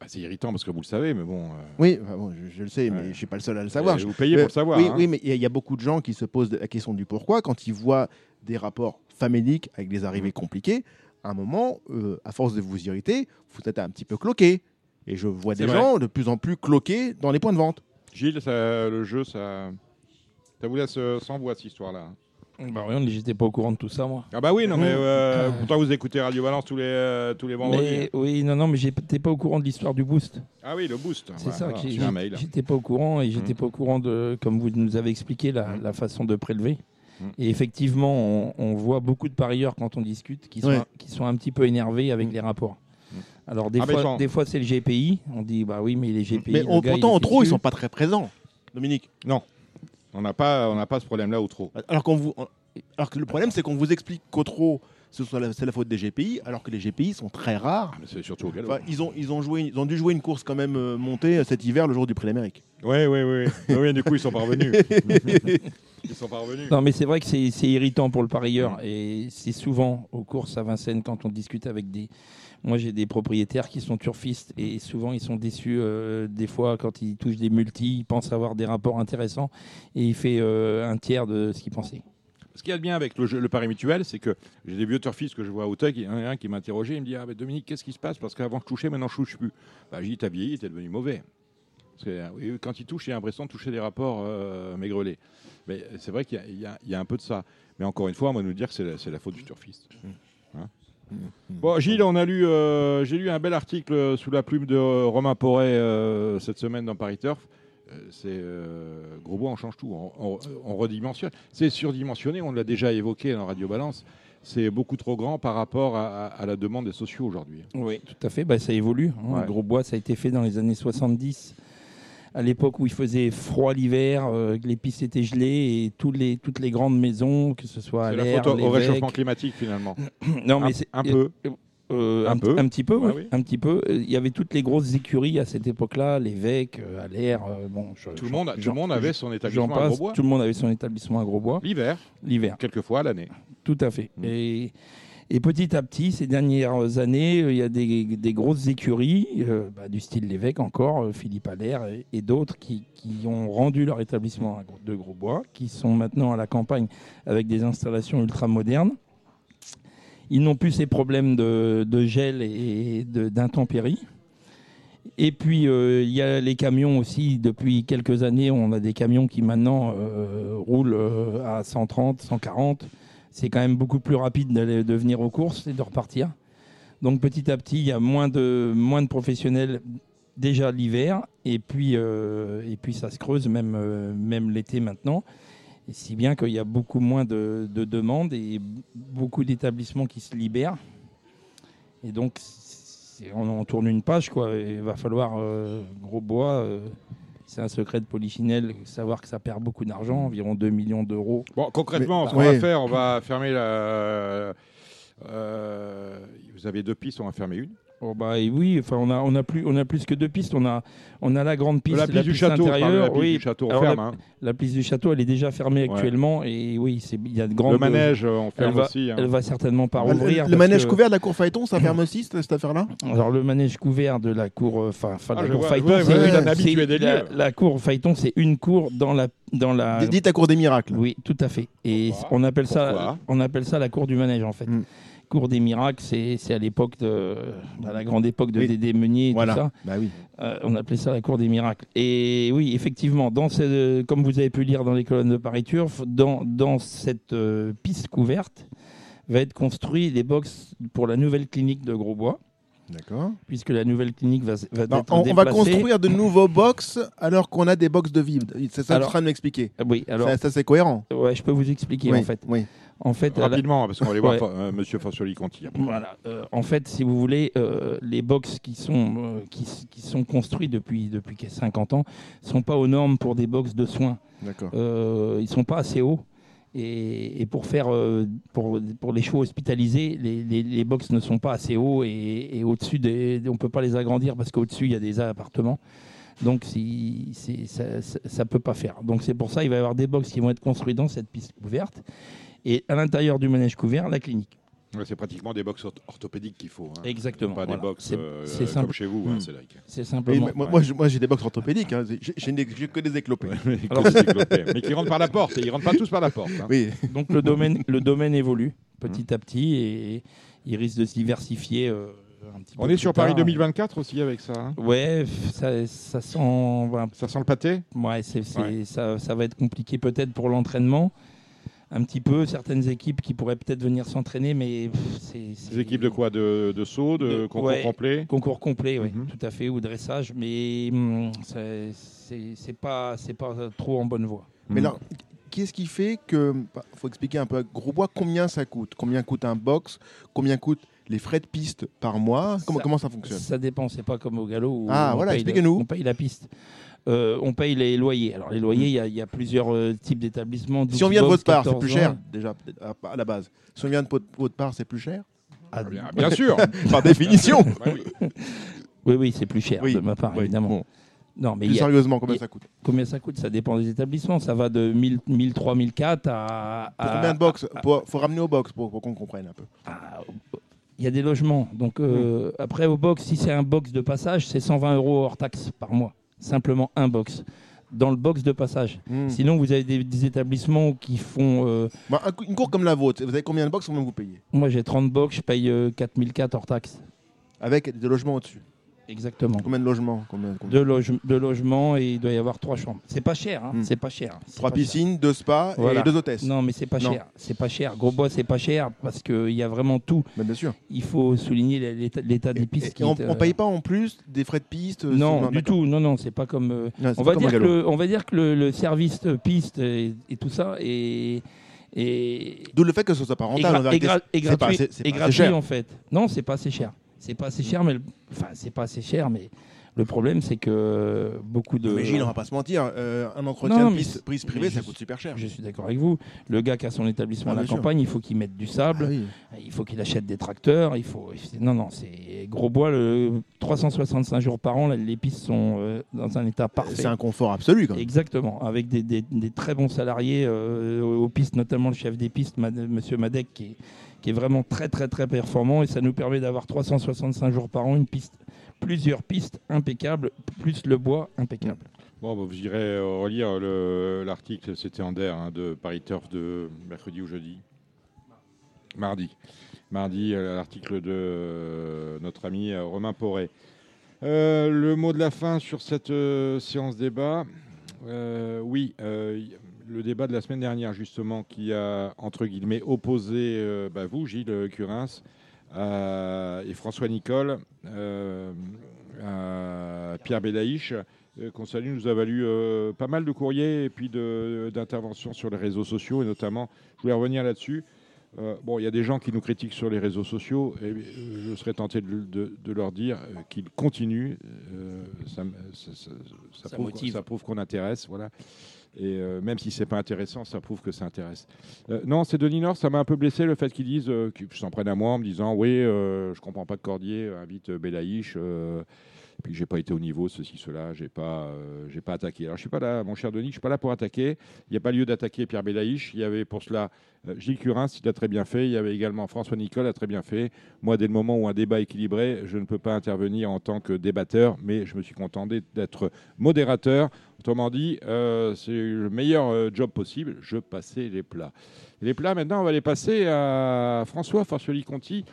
Bah, c'est irritant parce que vous le savez, mais bon. euh, Oui, bon, je, je le sais, mais Ouais. je suis pas le seul à le savoir. euh, vous payez pour Euh, le savoir. Oui, hein. oui, mais il y, a- il y a beaucoup de gens qui se posent la question du pourquoi quand ils voient des rapports faméliques avec des Mmh. arrivées compliquées. À un moment, euh, à force de vous irriter, vous êtes un petit peu cloqué. Et je vois des vrai. gens de plus en plus cloqués dans les points de vente. Gilles, ça- le jeu, ça, ça vous laisse euh, sans voix cette histoire-là. Bah oui, j'étais pas au courant de tout ça, moi. Ah bah oui, non mais Mmh. euh, pourtant vous écoutez Radio Balance tous les euh, tous les vendredis. Mais, oui, non, non, mais j'étais pas au courant de l'histoire du boost. Ah oui, le boost. C'est Voilà, ça, voilà, j'ai un mail. j'étais pas au courant et j'étais Mm. pas au courant de, comme vous nous avez expliqué, la, Mm. la façon de prélever. Mm. Et effectivement, on, on voit beaucoup de parieurs quand on discute qui sont, qui sont un petit peu énervés avec Mm. les rapports. Alors des Ah, fois, des fois c'est le GPI. On dit bah oui, mais les GPI. mais le on- gars, il pourtant, en trop, ils sont pas très présents. Dominique. On n'a pas on n'a pas ce problème-là au trop. Alors, qu'on vous, alors que le problème, c'est qu'on vous explique qu'au trop, ce soit la- c'est la faute des GPI, alors que les GPI sont très rares. Ah, mais c'est surtout au galop. Enfin, ils, ont, ils, ont joué, ils ont dû jouer une course quand même euh, montée euh, cet hiver, le jour du Prix d'Amérique. Oui, oui, oui. oui, du coup, ils sont parvenus. [laughs] ils sont parvenus. Non, mais c'est vrai que c'est c'est irritant pour le parieur. Et c'est souvent aux courses à Vincennes quand on discute avec des. Moi, j'ai des propriétaires qui sont turfistes et souvent ils sont déçus. euh, des fois, quand ils touchent des multis, ils pensent avoir des rapports intéressants et il fait euh, un tiers de ce qu'ils pensaient. Ce qu'il y a de bien avec le, jeu, le pari mutuel, c'est que j'ai des vieux turfistes que je vois au TEC, il y en a un qui m'a interrogé, il me dit Ah, ben Dominique, qu'est-ce qui se passe? Parce qu'avant je touchais, maintenant je touche plus. Bah, j'ai dit T'as vieilli, t'es devenu mauvais. Parce que, euh, quand il touche, il a l'impression de toucher des rapports euh, maigrelés. Mais c'est vrai qu'il y a- y, y un peu de ça. Mais encore une fois, moi, nous dire que c'est la, faute du turfiste. Hein? Bon, Gilles, on a lu, euh, j'ai lu un bel article sous la plume de Romain Porret euh, cette semaine dans Paris Turf. Euh, c'est euh, gros bois, on change tout, on, on- on redimensionne. C'est surdimensionné, on l'a déjà évoqué dans Radio Balance. C'est beaucoup trop grand par rapport à, à- à la demande des sociaux aujourd'hui. Oui, tout à fait. Bah, ça évolue. hein. Ouais. Gros bois, ça a été fait dans les années 70, à l'époque où il faisait froid l'hiver, euh, les pistes étaient gelées et tous les, toutes les grandes maisons, que ce soit à C'est la l'air, faute au- réchauffement climatique finalement. [clears throat] Non, un, mais c'est- un peu. Euh, Un un, peu. un petit peu, Ouais, oui. un petit peu. Euh, Il y avait toutes les grosses écuries à cette époque-là, l'évêque, euh, à l'air. euh, bon, je- Tout le monde, tout le monde avait son établissement à passe. Grosbois. Tout le monde avait son établissement à Grosbois L'hiver, l'hiver. quelquefois à l'année. Tout à fait. Mm. Et, et petit à petit, ces dernières années, euh, il y a des, grosses écuries, euh, bah, du style l'évêque encore, euh, Philippe Allaire et, d'autres qui, ont rendu leur établissement à Gros- de Grosbois, qui sont maintenant à la campagne avec des installations ultra modernes. Ils n'ont plus ces problèmes de, de gel et de- d'intempéries. Et puis, il y a les camions aussi. Depuis quelques années, on a des camions qui maintenant roulent à 130, 140. C'est quand même beaucoup plus rapide de venir aux courses et de repartir. Donc, petit à petit, il y a moins de, moins de professionnels déjà l'hiver. Et, puis, euh, et puis, ça se creuse même, euh, même l'été maintenant. Si bien qu'il y a beaucoup moins de, de demandes et beaucoup d'établissements qui se libèrent. Et donc, on, tourne une page, quoi. Il va falloir euh, gros bois. C'est un secret de Polichinelle, savoir que ça perd beaucoup d'argent, environ 2 millions d'euros. Bon, concrètement, Mais- ce qu'on va faire, on va fermer la. euh, vous avez deux pistes, on va fermer une. Oh bah et oui, enfin on a on a plus on a plus que deux pistes. On a on a la grande piste, la piste du château, intérieure. la piste oui, du château, Alors, ferme. la, hein. la piste du château, elle est déjà fermée Ouais. actuellement et oui, c'est il y a de grandes. Le manège, euh, on ferme elle va, aussi. hein. elle va certainement pas Le- rouvrir. le manège que- couvert de la cour Phaéton, ça ferme aussi cette, cette affaire-là? Alors le manège couvert de la cour, euh, enfin Ah, la cour Phaéton, ouais, c'est ouais, une- la, la cour Phaéton, c'est une cour dans la dans la. D- Dites la cour des miracles. Oui, tout à fait. Et Pourquoi? on appelle ça on appelle ça la cour du manège en fait. Mm. Cour des miracles, c'est à l'époque de à la grande époque de Oui. Dédé Meunier et Voilà. tout ça. Bah oui. Euh, on appelait ça la cour des miracles. Et oui, effectivement, dans ce, comme vous avez pu lire dans les colonnes de Paris Turf, dans, dans cette euh, piste couverte va être construit les box pour la nouvelle clinique de Grosbois, D'accord. puisque la nouvelle clinique va, va Non, être on, on va construire de nouveaux box alors qu'on a des box de vide. C'est ça que tu es en train de m'expliquer. Oui, alors, Ça, ça, c'est cohérent. ouais, je peux vous expliquer oui, en fait. oui. En fait, à la- Rapidement, parce qu'on va aller voir Ouais. Euh, Monsieur Fassoli-Conti. Voilà. Euh, en fait, si vous voulez, euh, les box qui sont, euh, qui, sont construits depuis, depuis 50 ans ne sont pas aux normes pour des box de soins. D'accord. Ils sont pas assez hauts. Et, et pour faire pour, pour les chevaux hospitalisés, les, les, les box ne sont pas assez hauts et, et au-dessus des, on peut pas les agrandir parce qu'au-dessus il y a des appartements. Donc si, ça, ça peut pas faire. Donc c'est pour ça il va y avoir des box qui vont être construits dans cette piste couverte et à l'intérieur du manège couvert la clinique. Ouais, c'est pratiquement des box orth- orthopédiques qu'il faut. hein. Exactement. Pas voilà. des box C'est- euh, comme chez vous, Hmm. hein, Cédric. C'est simplement. moi, j'ai- moi, j'ai des box orthopédiques. hein. J'ai que des éclopés. [laughs] Alors-. Mais qui rentrent par la porte. Et ils rentrent pas tous par la porte. hein. Oui. Donc le domaine, le domaine évolue petit Mmh. à petit et il risque de se diversifier. euh, un petit On peu est sur Paris tard. 2024 aussi avec ça. hein. Ouais, ça, ça sent. voilà. Ça sent le pâté? Ouais, ça va être compliqué peut-être pour l'entraînement. Un petit peu, certaines équipes qui pourraient peut-être venir s'entraîner, mais c'est. Des équipes de quoi? De, de saut, de, De- concours ouais. complet? Concours complet, oui, Mhm. tout à fait, ou dressage, mais hum, c'est, pas, c'est pas trop en bonne voie. Mais Hmm. alors, qu'est-ce qui fait que. Il faut expliquer un peu à Grosbois combien ça coûte? Combien coûte un box? Combien coûtent les frais de piste par mois? Comment Ça- comment ça fonctionne? Ça dépend, c'est pas comme au galop où Ah, on, voilà, paye le- expliquez-nous. on paye la piste. Euh, on paye les loyers. Alors les loyers, il y a- il y, a plusieurs euh, types d'établissements. Si on vient de 12 votre part, c'est 14 plus ans. cher, déjà, à la base. Si on vient de votre part, c'est plus cher? Ah, Bien, bien sûr [laughs] Par définition [laughs] oui. Oui, oui, c'est plus cher Oui, de ma part, oui, évidemment. bon. Non, mais Plus a- sérieusement, combien a- ça coûte? Combien ça coûte? Ça dépend des établissements. Ça va de 1000, 1003, 1004 à. Pour combien de box? à- Il faut ramener au box pour, pour qu'on comprenne un peu. à- Il y a des logements. Donc euh, après, au box, si c'est un box de passage, c'est 120 euros hors taxe par mois. Simplement un box. Dans le box de passage. Hmm. Sinon, vous avez des, des établissements qui font. euh, Bah, un une cour comme la vôtre, vous avez combien de box Combien vous payez moi, j'ai 30 box, je paye euh, 4004 hors taxe. Avec des logements au-dessus. Exactement. Combien de logements Combien, combien Deux, loge- deux logements et il doit y avoir trois chambres. C'est pas cher, hein. Hmm. c'est pas cher. Trois pas cher. piscines, deux spas Voilà. et deux hôtesses. Non, mais c'est pas Non. cher. C'est pas cher. Gros bois, c'est pas cher parce qu'il y a vraiment tout. Bien sûr. Il faut souligner l'état des pistes. Et, qui et on, est, on euh, paye pas en plus des frais de piste euh, Non, du tout. Non, non, c'est pas comme. euh, Non, on, pas va comme que le, on va dire que le, le service de piste et, et tout ça est. D'où le fait que ce soit pas rentable. gra- pas gratuit, est pas gratuit, cher. en fait. Non, c'est pas assez cher. C'est pas assez cher, mais le- enfin, c'est pas assez cher, mais le problème c'est que beaucoup de. Mais Gilles, on va pas se mentir, euh, un entretien Non, de prise privée, ça coûte super cher. Je suis d'accord avec vous. Le gars qui a son établissement Ah, à la sûr. campagne, il faut qu'il mette du sable. Ah oui. Il faut qu'il achète des tracteurs. Il faut. Non, non, c'est gros bois. Le 365 jours par an, les pistes sont euh, dans un état parfait. C'est un confort absolu quand même. Exactement, avec des, des- des très bons salariés euh, aux pistes, notamment le chef des pistes, Mad- Monsieur Madec, qui est, qui est vraiment très très très performant et ça nous permet d'avoir 365 jours par an une piste, plusieurs pistes impeccables, plus le bois impeccable. Bon, bah, vous irez euh, relire le- l'article, c'était en DER, hein, de Paris Turf de mercredi ou jeudi Mardi. Mardi, euh, l'article de euh, notre ami Romain Poré. Le mot de la fin sur cette séance débat. Oui, le débat de la semaine dernière, justement, qui a, entre guillemets, opposé euh, bah, vous, Gilles Curins, à- et François Nicole, euh, à Pierre Bédaïch, euh, qu'on salue, nous a valu euh, pas mal de courriers et puis de- d'interventions sur les réseaux sociaux, et notamment, je voulais revenir là-dessus. Euh, bon, il y a des gens qui nous critiquent sur les réseaux sociaux et euh, je serais tenté de, de- de leur dire euh, qu'ils continuent. Euh, ça, me- ça- ça- ça Ça prouve, motive. ça prouve qu'on intéresse, voilà. Et euh, même si c'est pas intéressant, ça prouve que ça intéresse. Euh, non, c'est Denis Nord, ça m'a un peu blessé le fait qu'ils disent, euh, qu'ils s'en prennent à moi en me disant, oui, je comprends pas que Cordier invite Belaïch. Euh, puis j'ai pas été au niveau, ceci, cela, j'ai pas, euh, pas attaqué. Alors je suis pas là, mon cher Denis, je suis pas là pour attaquer. Il n'y a pas lieu d'attaquer Pierre Belaïch. Il y avait pour cela euh, Gilles Curins, il a très bien fait. Il y avait également François Nicole, a très bien fait. Moi, dès le moment où un débat équilibré, je ne peux pas intervenir en tant que débatteur, mais je me suis contenté d'être modérateur. Autrement dit, euh, c'est le meilleur job possible. Je passais les plats. Les plats, maintenant, on va les passer à François Forcioli-Conti,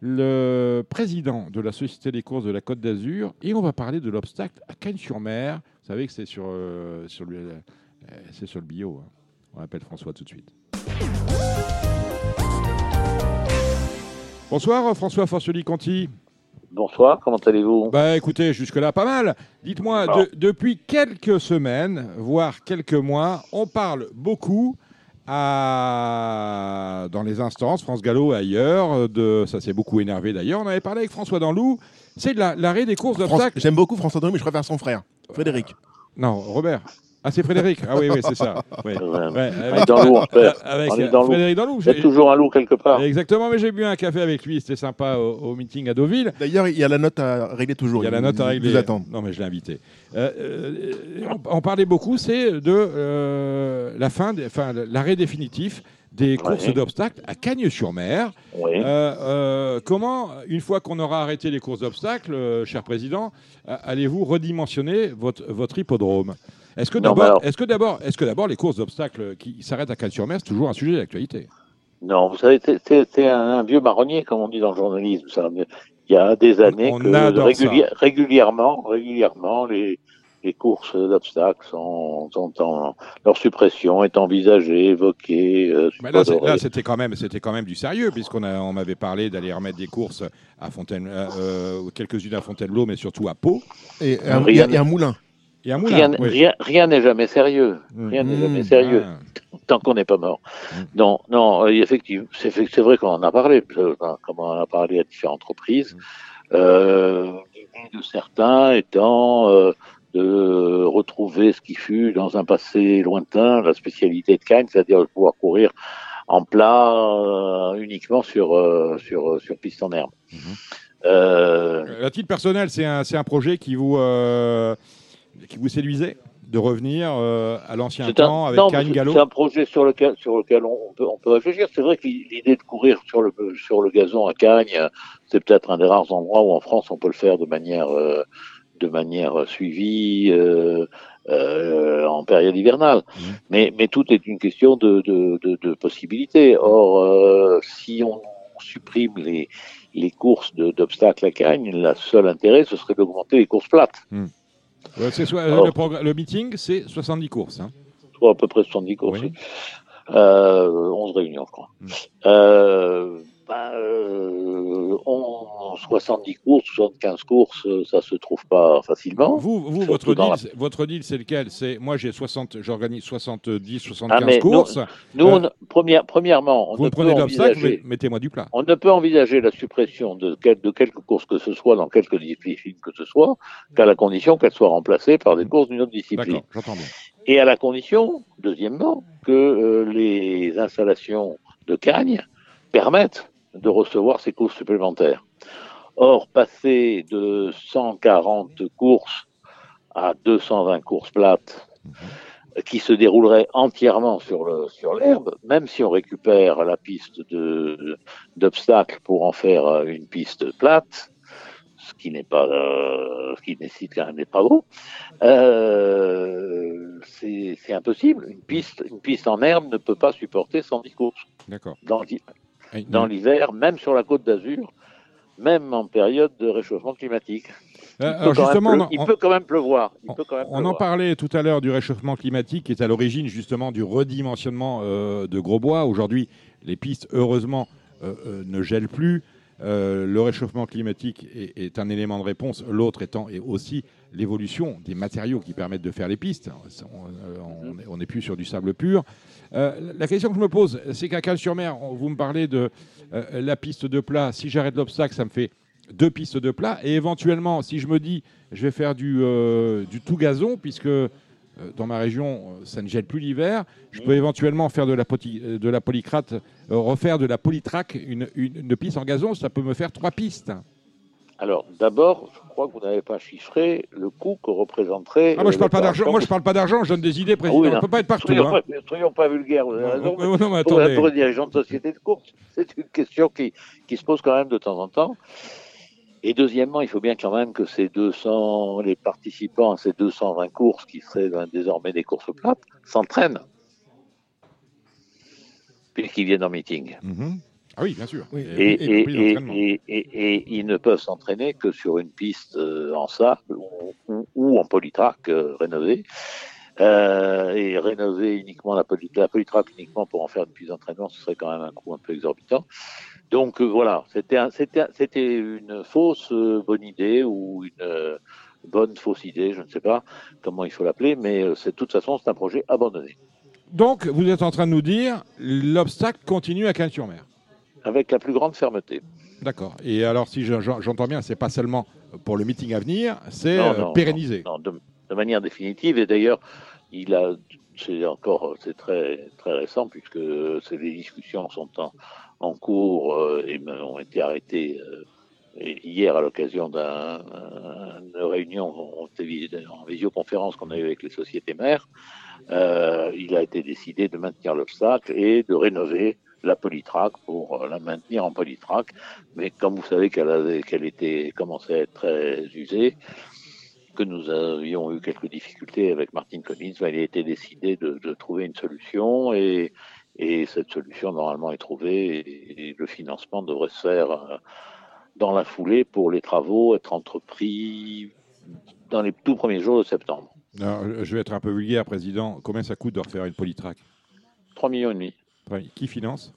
le président de la Société des courses de la Côte d'Azur, et on va parler de l'obstacle à Cagnes-sur-Mer. Vous savez que c'est sur, euh, sur, le, euh, c'est sur le bio. hein. On appelle François tout de suite. Bonsoir François Forcioli-Conti. Bonsoir, comment allez-vous? Bah écoutez, jusque-là pas mal. Dites-moi, de- depuis quelques semaines, voire quelques mois, on parle beaucoup à... dans les instances, France Gallo et ailleurs, de... ça s'est beaucoup énervé d'ailleurs, on avait parlé avec François Danlou, c'est de la- l'arrêt des courses d'obstacles. J'aime beaucoup François Drouet, mais je préfère son frère, Frédéric. Non, Robert. Ah, c'est Frédéric. Ah oui, oui, c'est ça. [laughs] Euh, Ouais, On est dans l'eau, en fait. avec On est dans l'eau. Frédéric Danlou. Il y a toujours un loup quelque part. Exactement, mais j'ai bu un café avec lui, c'était sympa au, au meeting à Deauville. D'ailleurs, il y a la note à régler toujours. Il y a la note à il régler. vous attend. Non, mais je l'ai invité. Euh, euh, on, on parlait beaucoup, c'est de euh, la fin, enfin, l'arrêt définitif des courses Ouais. d'obstacles à Cagnes-sur-Mer. Oui. Euh, euh, comment, une fois qu'on aura arrêté les courses d'obstacles, euh, cher président, euh, allez-vous redimensionner votre, votre hippodrome? Est-ce que d'abord, alors- est-ce que d'abord, est-ce que d'abord les courses d'obstacles qui s'arrêtent à Cagnes-sur-Mer, c'est toujours un sujet d'actualité Non, vous savez, c'est- un, un vieux marronnier, comme on dit dans le journalisme. ça. Il y a des années On que régulièrement, régulièrement, les, les courses d'obstacles sont, sont en, leur suppression est envisagée, évoquée. euh, Mais là, c'était quand même, c'était quand même du sérieux, puisqu'on on m'avait parlé d'aller remettre des courses à Fontaine, euh, euh, quelques-unes à Fontainebleau, mais surtout à Pau Et un, et un moulin. Et. Rien oui. rien- rien n'est jamais sérieux. Mm. Rien n'est Mm. jamais sérieux. Ah. tant qu'on n'est pas mort. Mm. Non, non, euh, effectivement, c'est vrai qu'on en a parlé, comme on en a parlé à différentes reprises. Euh, de certains étant euh, de retrouver ce qui fut dans un passé lointain la spécialité de Cannes, c'est-à-dire de pouvoir courir en plat euh, uniquement sur, euh, sur, sur piste en herbe. Euh, À titre personnel, c'est un, un projet qui vous, qui vous séduisait de revenir euh, à l'ancien temps un, avec non, Karine c'est- Gallo c'est un projet sur lequel, sur lequel on, peut, on peut réfléchir. C'est vrai que l'idée de courir sur le, sur le gazon à Cagnes, c'est peut-être un des rares endroits où en France on peut le faire de manière, euh, de manière suivie euh, euh, en période hivernale. Mhm. Mais, mais tout est une question de, de, de, de possibilités. Or, euh, si on supprime les, les courses d'obstacles à Cagnes, le seul intérêt, ce serait d'augmenter les courses plates. Euh, c'est soit- euh, Oh. le, le meeting, c'est 70 courses. hein. soit à peu près 70 courses. Oui. Euh, 11 réunions, je crois. Mm. Bah, euh, on- 70 courses, 75 courses, euh, ça se trouve pas facilement. Vous, vous votre, deal, la- votre deal, c'est lequel? C'est Moi, j'ai 60, j'organise 70, 75 Ah, courses. Nous, Euh, on- première, premièrement, on vous ne, prenez l'obstacle, mettez-moi du plat. on ne peut envisager la suppression de, quel- de quelque course que ce soit dans quelque discipline que ce soit qu'à la condition qu'elle soit remplacée par des courses d'une autre discipline. D'accord, j'entends bien. et à la condition, deuxièmement, que euh, les installations de Cagnes permettent de recevoir ces courses supplémentaires. Or, passer de 140 courses à 220 courses plates, euh, qui se dérouleraient entièrement sur le sur l'herbe, même si on récupère la piste de d'obstacles pour en faire euh, une piste plate, ce qui n'est pas euh, ce qui nécessite quand même des travaux, euh, c'est c'est impossible. Une piste, une piste en herbe ne peut pas supporter 110 courses D'accord. dans, dans l'hiver, même sur la côte d'Azur, même en période de réchauffement climatique. Euh, Il peut quand même justement, pleu- on- il peut quand même pleuvoir. Il On, peut quand même on en parlait tout à l'heure du réchauffement climatique qui est à l'origine justement du redimensionnement euh, de Grosbois. Aujourd'hui, les pistes, heureusement, euh, ne gèlent plus. Euh, le réchauffement climatique est, un élément de réponse, l'autre étant et aussi l'évolution des matériaux qui permettent de faire les pistes. On- n'est plus sur du sable pur. Euh, la question que je me pose, c'est qu'à Cannes-sur-Mer, on- vous me parlez de euh, la piste de plat. Si j'arrête l'obstacle, ça me fait deux pistes de plat. Et éventuellement, si je me dis, je vais faire du, tout gazon, puisque dans ma région, euh, ça ne gèle plus l'hiver, je peux éventuellement faire de la, poti- euh, de la polycrate, euh, refaire de la polytrack, une, une, une piste en gazon, ça peut me faire trois pistes. Alors, d'abord, je crois que vous n'avez pas chiffré le coût que représenterait. Ah, moi, je euh, parle pas d'argent. Moi, je parle pas d'argent. Je donne des idées, Ah président. oui, on non. peut pas être partout. Soyons, hein. pas, soyons pas vulgaires, vous avez raison. Non, non, mais Pour, pour un dirigeant de société de course, [laughs] c'est une question qui, qui se pose quand même de temps en temps. Et deuxièmement, il faut bien quand même que ces 200, les participants à ces 220 courses, qui seraient ben, désormais des courses plates, s'entraînent. Puisqu'ils viennent en meeting. Mhm. Ah oui, bien sûr. Oui. Et, y et, compris et, l'entraînement. et- et- et ils ne peuvent s'entraîner que sur une piste euh, en sable ou, ou- ou en polytrack euh, rénovée. Euh, et rénover uniquement la, poly, la polytrack uniquement pour en faire une piste d'entraînement, ce serait quand même un coût un peu exorbitant. Donc euh, voilà, c'était un- c'était un- c'était une fausse euh, bonne idée ou une bonne fausse idée, je ne sais pas comment il faut l'appeler, mais de toute façon c'est un projet abandonné. Donc, vous êtes en train de nous dire, l'obstacle continue à Cannes-sur-Mer. Avec la plus grande fermeté. D'accord. Et alors, si je- j'en- j'entends bien, c'est pas seulement pour le meeting à venir, c'est pérennisé. Non, de, de manière définitive. Et d'ailleurs, il a, c'est encore, c'est très très récent puisque les discussions sont en, cours euh, et ont été arrêtées euh, hier à l'occasion d'un- d'une réunion en, visioconférence qu'on a eu avec les sociétés mères. Euh, il a été décidé de maintenir l'obstacle et de rénover la polytrack pour euh, la maintenir en polytrack. Mais comme vous savez qu'elle avait- était commençait à être très usée, que nous avions eu quelques difficultés avec Martin Collins, ben, il a été décidé de, de trouver une solution et, et cette solution normalement est trouvée et, et le financement devrait se faire euh, dans la foulée pour les travaux être entrepris dans les tout premiers jours de septembre. Alors, je vais être un peu vulgaire, président. Combien ça coûte de refaire une polytrack 3 millions et demi. Qui finance?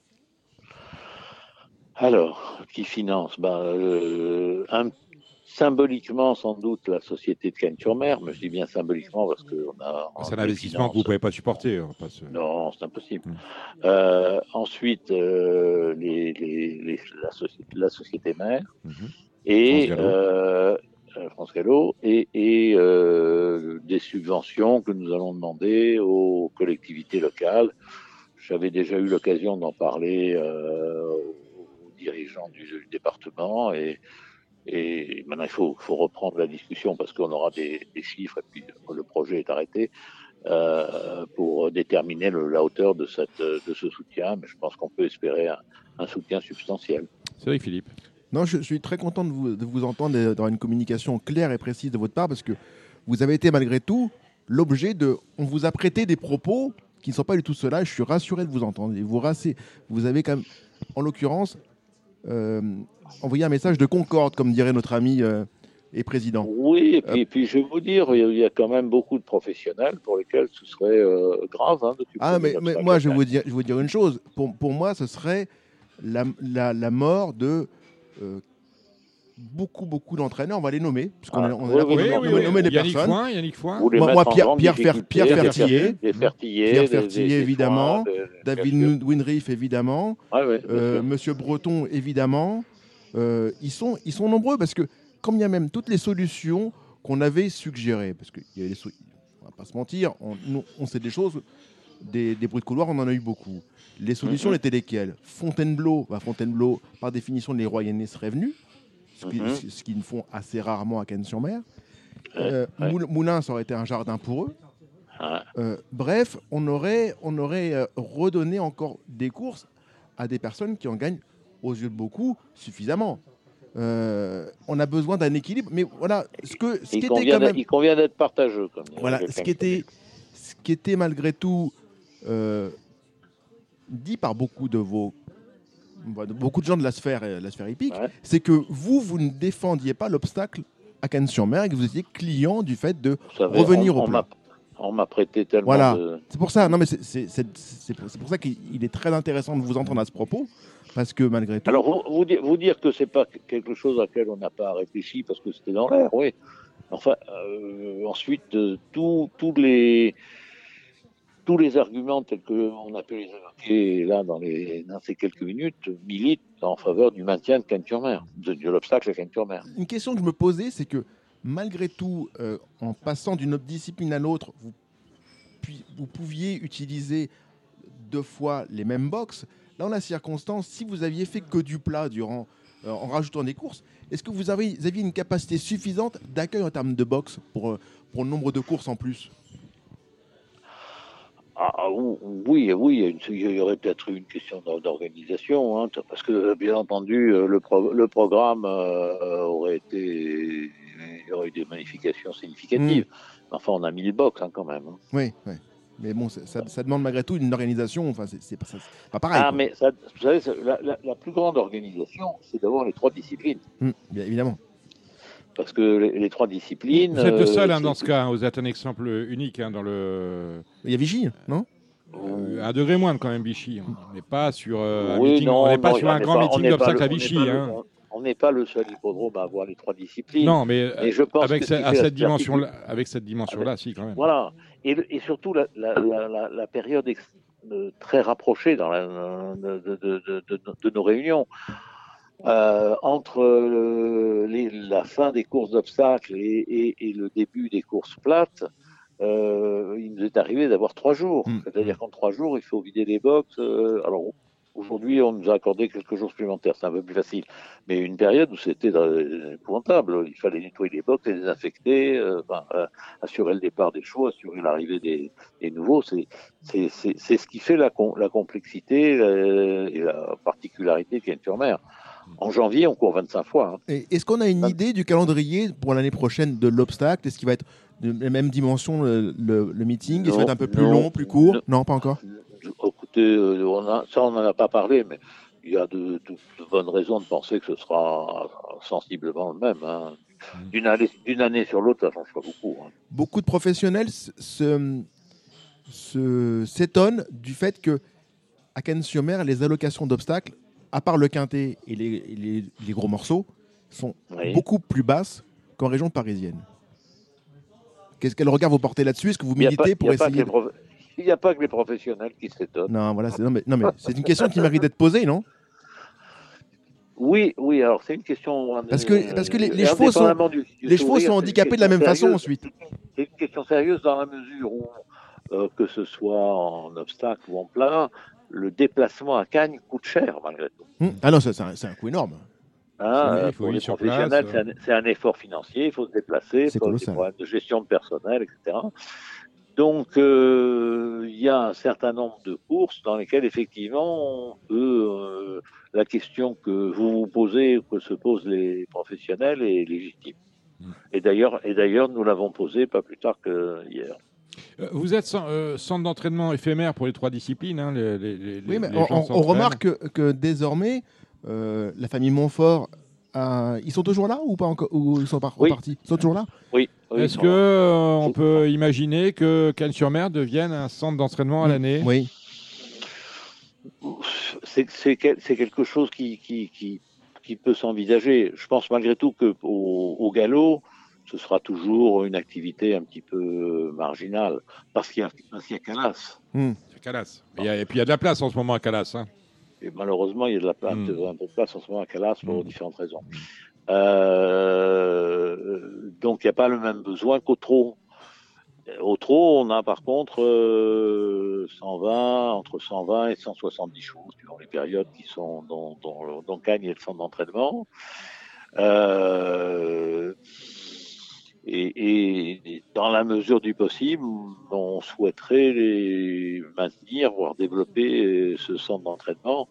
Alors, qui finance? Ben, euh, un- Symboliquement, sans doute, la société de Cannes-sur-Mer, mais je dis bien symboliquement parce qu'on a... C'est un investissement que vous ne pouvez pas supporter. on se- Non, c'est impossible. Mm. Euh, ensuite, euh, les, les- les- la, société, la société mère Mhm. et France Gallo. euh, France Gallo et, et des subventions que nous allons demander aux collectivités locales. J'avais déjà eu l'occasion d'en parler aux dirigeants du, du département et, et maintenant il faut, faut reprendre la discussion parce qu'on aura des, des chiffres et puis le projet est arrêté euh, pour déterminer le- la hauteur de, cette, de ce soutien. Mais je pense qu'on peut espérer un, un soutien substantiel. Cédric Philippe. Non, je, je suis très content de vous, de vous entendre et d'avoir une communication claire et précise de votre part parce que vous avez été malgré tout l'objet de. On vous a prêté des propos qui ne sont pas du tout cela. Je suis rassuré de vous entendre. Et vous, rassez- vous avez quand même, en l'occurrence, euh, envoyé un message de concorde, comme dirait notre ami euh, et président. Oui, et puis, puis je vais vous dire, il y a- quand même beaucoup de professionnels pour lesquels ce serait euh, grave. Hein, de Ah, mais, moi, je vais vous dire, je vais vous dire une chose. Pour, pour moi, ce serait la, la, la mort de euh, beaucoup, beaucoup d'entraîneurs. On va les nommer, puisqu'on Ah, est, on est là pour oui, nommer- oui, nommer- oui. nommer les Yannick personnes. Foin, Yannick Foin. Moi- Pierre- Pierre Fer- Pierre des Fertier. Fer- des Fertier, Pierre des évidemment. Foin, des- des David. Winriff, évidemment. Euh. Monsieur Breton, évidemment. Euh, ils, sont, ils sont nombreux parce que, comme il y a même toutes les solutions qu'on avait suggérées, parce qu'il y a les so- on va pas se mentir, on, nous, on sait des choses, des, des bruits de couloir, on en a eu beaucoup. Les solutions Mhm. étaient lesquelles? Fontainebleau, bah, Fontainebleau, par définition, les Royannais seraient venus, ce Mhm. ce qu'ils ne font assez rarement à Cannes-sur-Mer. Euh, ouais. Moulins, ça aurait été un jardin pour eux. Euh, bref, on aurait, on aurait euh, redonné encore des courses à des personnes qui en gagnent, aux yeux de beaucoup, suffisamment. Euh, on a besoin d'un équilibre, mais voilà, ce, que, ce qui était quand même, il convient d'être partageux. Comme voilà, ce qui était, ce qui était malgré tout dit par beaucoup de vos, beaucoup de gens de la sphère, euh, la sphère hippique, Ouais. c'est que vous, vous ne défendiez pas l'obstacle à Cannes-sur-Mer et que vous étiez client du fait de savez, revenir on, au m'a- On m'a prêté tellement Voilà. de... C'est pour ça. Non, mais c'est- pour, ça qu'il est très intéressant de vous entendre à ce propos, parce que malgré tout. Alors, vous, vous dire, vous dire que c'est pas quelque chose à laquelle on n'a pas réfléchi parce que c'était dans l'air, oui. Enfin, euh, ensuite, euh, tous les tous les arguments tels qu'on a pu les évoquer là dans, ces quelques minutes militent en faveur du maintien de Cannes-sur-Mer, de, de l'obstacle à. Une question que je me posais, c'est que malgré tout, euh, en passant d'une discipline à l'autre, vous, pouviez utiliser deux fois les mêmes box. Là, la circonstance, si vous aviez fait que du plat durant, euh, en rajoutant des courses, est-ce que vous avez- aviez une capacité suffisante d'accueil en termes de box pour, euh, pour le nombre de courses en plus? Ah, ou- oui, oui, il y aurait peut-être eu une question d'or- d'organisation, hein, parce que bien entendu, euh, le, pro- le programme euh, aurait été, il y aurait eu des modifications significatives. Mm. Enfin, on a mis le box hein, quand même. hein. Oui, oui. Mais bon, ça, ça- ça demande malgré tout une organisation. Enfin, c'est pas, pareil. Ah, quoi. mais ça, vous savez, la, la- la plus grande organisation, c'est d'avoir les trois disciplines. Hum, bien évidemment. Parce que les, les trois disciplines. Vous êtes le euh, seul hein, c'est- dans ce cas. hein, Vous êtes un exemple unique hein, dans le. Il y a Vigie, non? Euh, un degré moins quand même Vichy. hein. On n'est pas sur euh, un Oui, meeting, non, on n'est pas non, sur un grand pas- meeting d'obstacles le- à on n'est Vichy. pas le- hein. on- n'est pas le seul hippodrome à avoir les trois disciplines. Non, mais Et je pense avec, ce- à cette avec cette dimension-là, Avec- si quand même. Voilà. Et, le- et surtout la, la, la, la- la période ex- euh, très rapprochée dans la, de, de, de, de- de- de nos réunions. Euh, entre euh, les- la fin des courses d'obstacles et, et- et le début des courses plates, euh, il nous est arrivé d'avoir trois jours. Mm. C'est-à-dire qu'en trois jours, il faut vider les box. euh, alors aujourd'hui, on nous a accordé quelques jours supplémentaires, c'est un peu plus facile. Mais une période où c'était euh, épouvantable. Il fallait nettoyer les box, les désinfecter, euh, enfin, euh, assurer le départ des chevaux, assurer l'arrivée des, des nouveaux. C'est c'est c'est c'est ce qui fait la, com- la complexité euh, et la particularité de Cannes-sur-Mer. En janvier, on court 25 fois. hein. Est-ce qu'on a une idée du calendrier pour l'année prochaine de l'obstacle? Est-ce qu'il va être de la même dimension le, le- le meeting? Est-ce qu'il va être un peu plus Non, long, plus court? Non. Non, pas encore? Écoutez, euh, on a, ça on n'en a pas parlé, mais il y a de, de- de bonnes raisons de penser que ce sera sensiblement le même. hein. D'une année, d'une année sur l'autre, ça change pas beaucoup. hein. Beaucoup de professionnels se- s'étonnent du fait que à Cannes-sur-Mer, les allocations d'obstacles, à part le quintet et les, et les- les gros morceaux, sont Oui. beaucoup plus basses qu'en région parisienne. Qu'est-ce quel regard vous portez là-dessus? Est-ce que vous n'y pas- militez il pour essayer de- il y a pas que les professionnels qui s'étonnent. Non, voilà, c'est non, mais, non, mais c'est une question qui mérite d'être posée, non? Oui, oui, alors c'est une question. euh, Parce que- parce que les- les chevaux sont- indépendamment du- du Les chevaux sourire, sont handicapés de la même façon ensuite. C'est une question sérieuse dans la mesure où, euh, que ce soit en obstacle ou en plat, le déplacement à Cagnes coûte cher malgré tout. Hum, Ah non, c'est un, coût énorme. Hein, Oui, faut pour les professionnels, c'est un, effort financier, il faut se déplacer, il faut des problèmes de gestion de personnel, etc. Donc, euh, il y a un certain nombre de courses dans lesquelles, effectivement, on peut, euh, la question que vous vous posez, que se posent les professionnels, est légitime. Mm. Et d'ailleurs, nous l'avons posé pas plus tard que hier. Euh, Vous êtes cen- euh, centre d'entraînement éphémère pour les trois disciplines. hein, les, les- les- Oui, mais les on, remarque que, que désormais, euh, la famille Montfort, ils sont toujours là ou pas encore Ou ils sont par- Oui. repartis? Ils sont toujours là? Oui. oui, Est-ce que euh, on peut imaginer que Cannes-sur-Mer devienne un centre d'entraînement à l'année? Oui. c'est c'est quel- c'est quelque chose qui, qui, qui, qui peut s'envisager. Je pense malgré tout que au, au galop, ce sera toujours une activité un petit peu marginale, parce qu'il y a, parce qu'il y a Calas. C'est Calas. Et, il y a- et puis il y a de la place en ce moment à Calas. hein. Et malheureusement, il y a de la place, Mm. un peu de place en ce moment à Calas pour Mm. différentes raisons. Euh, donc, il n'y a pas le même besoin qu'au trot. Au trot, on a par contre euh, 120, entre 120 et 170 chevaux, suivant les périodes qui sont dans, dans, dans Cagnes et le centre d'entraînement. Euh, et, et- dans la mesure du possible, on souhaiterait les maintenir, voire développer euh, ce centre d'entraînement.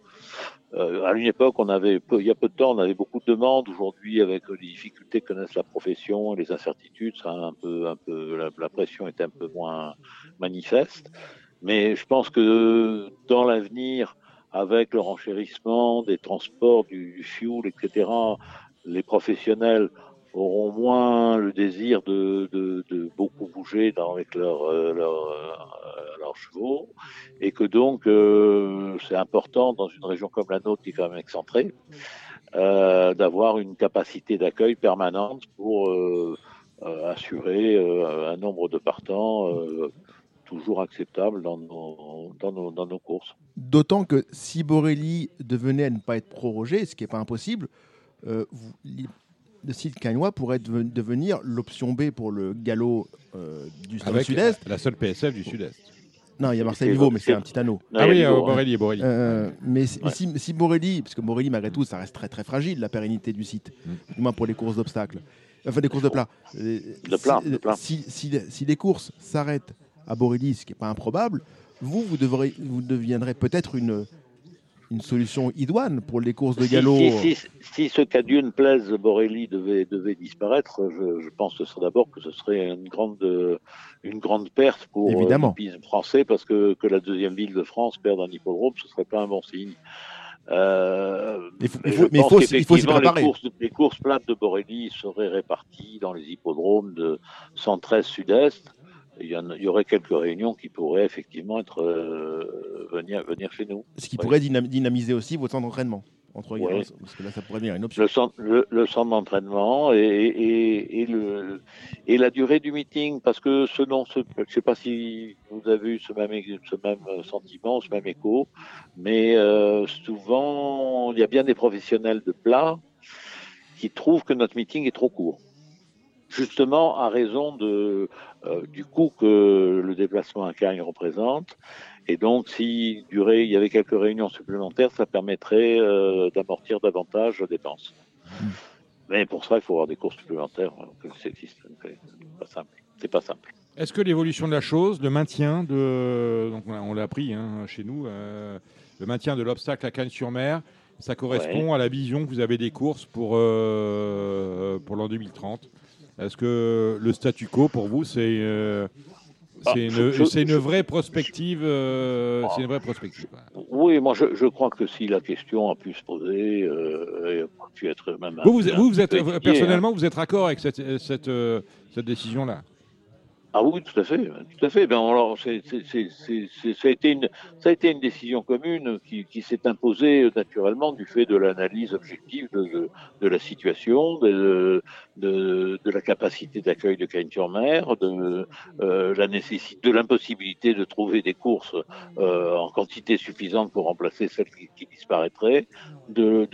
Euh, à une époque, on avait il y a peu de temps, on avait beaucoup de demandes. Aujourd'hui, avec les difficultés que connaissent la profession les incertitudes, ça un peu, un peu, la, la pression est un peu moins manifeste. Mais je pense que dans l'avenir, avec le renchérissement des transports, du, du fuel, etc., les professionnels auront moins le désir de, beaucoup bouger avec leurs euh, leur, leur chevaux, et que donc euh, c'est important dans une région comme la nôtre qui est quand même excentrée, euh, d'avoir une capacité d'accueil permanente pour euh, assurer un nombre de partants toujours acceptable dans nos, courses. D'autant que si Borelli devenait à ne pas être prorogé, ce qui n'est pas impossible, euh, le site cagnois pourrait devenir l'option B pour le galop euh, du sud-est. La seule PSF du sud-est. Non, il y a Marseille Vivo, mais c'est un petit anneau. ah oui, euh, Borelli, Borelli. Euh, mais si, si, Borelli, parce que Borelli, malgré tout, ça reste très très fragile, la pérennité du site, mm. du moins pour les courses d'obstacles. Enfin, des courses de plat. De plat, si, de plat. Si, si, les courses s'arrêtent à Borelli, ce qui n'est pas improbable, vous, vous, devrez, vous deviendrez peut-être une, une solution idoine pour les courses de galop. Si, si, ce cas d'une plaise Borelli devait, devait disparaître, je, pense que ce serait d'abord que ce serait une grande, une grande perte pour Évidemment. l'hippisme français, parce que, que la deuxième ville de France perde un hippodrome, ce serait pas un bon signe. Euh, faut, mais faut, il faut s'y préparer. Les courses, les courses plates de Borelli seraient réparties dans les hippodromes de 113 Sud-Est il y, aurait quelques réunions qui pourraient effectivement être euh, venir, venir chez nous. Ce qui pourrait dynamiser aussi votre centre d'entraînement. Entre parce que là, ça pourrait devenir une option. Le centre, le, centre d'entraînement et, et, et, le, et la durée du meeting, parce que ce nom, je ne sais pas si vous avez eu ce même, ce même sentiment, ce même écho, mais euh, souvent, il y a bien des professionnels de plat qui trouvent que notre meeting est trop court justement à raison de, euh, du coût que le déplacement à Cagnes représente. Et donc, si il y avait quelques réunions supplémentaires, ça permettrait euh, d'amortir davantage les dépenses. Hmm. Mais pour ça, il faut avoir des courses supplémentaires. Euh, c'est pas simple. C'est pas simple. Est-ce que l'évolution de la chose, le maintien de, donc on l'a appris hein, chez nous, le maintien de l'obstacle à Cannes-sur-Mer, ça correspond à la vision que vous avez des courses pour, pour l'an 2030 est-ce que le statu quo, pour vous, c'est euh, ah, une, une, vraie prospective euh, C'est une vraie prospective. Oui, moi je, crois que si la question a pu se poser, euh, a pu être même. Vous, vous, vous êtes personnellement, vous êtes d'accord avec cette, cette, cette décision-là? Ah oui, tout à fait, tout à fait. Ben alors, ça a été une, décision commune qui, s'est imposée naturellement du fait de l'analyse objective de, la situation, de, la capacité d'accueil de Cagnes-sur-Mer, de euh, de l'impossibilité de trouver des courses euh, en quantité suffisante pour remplacer celles qui, disparaîtraient, de,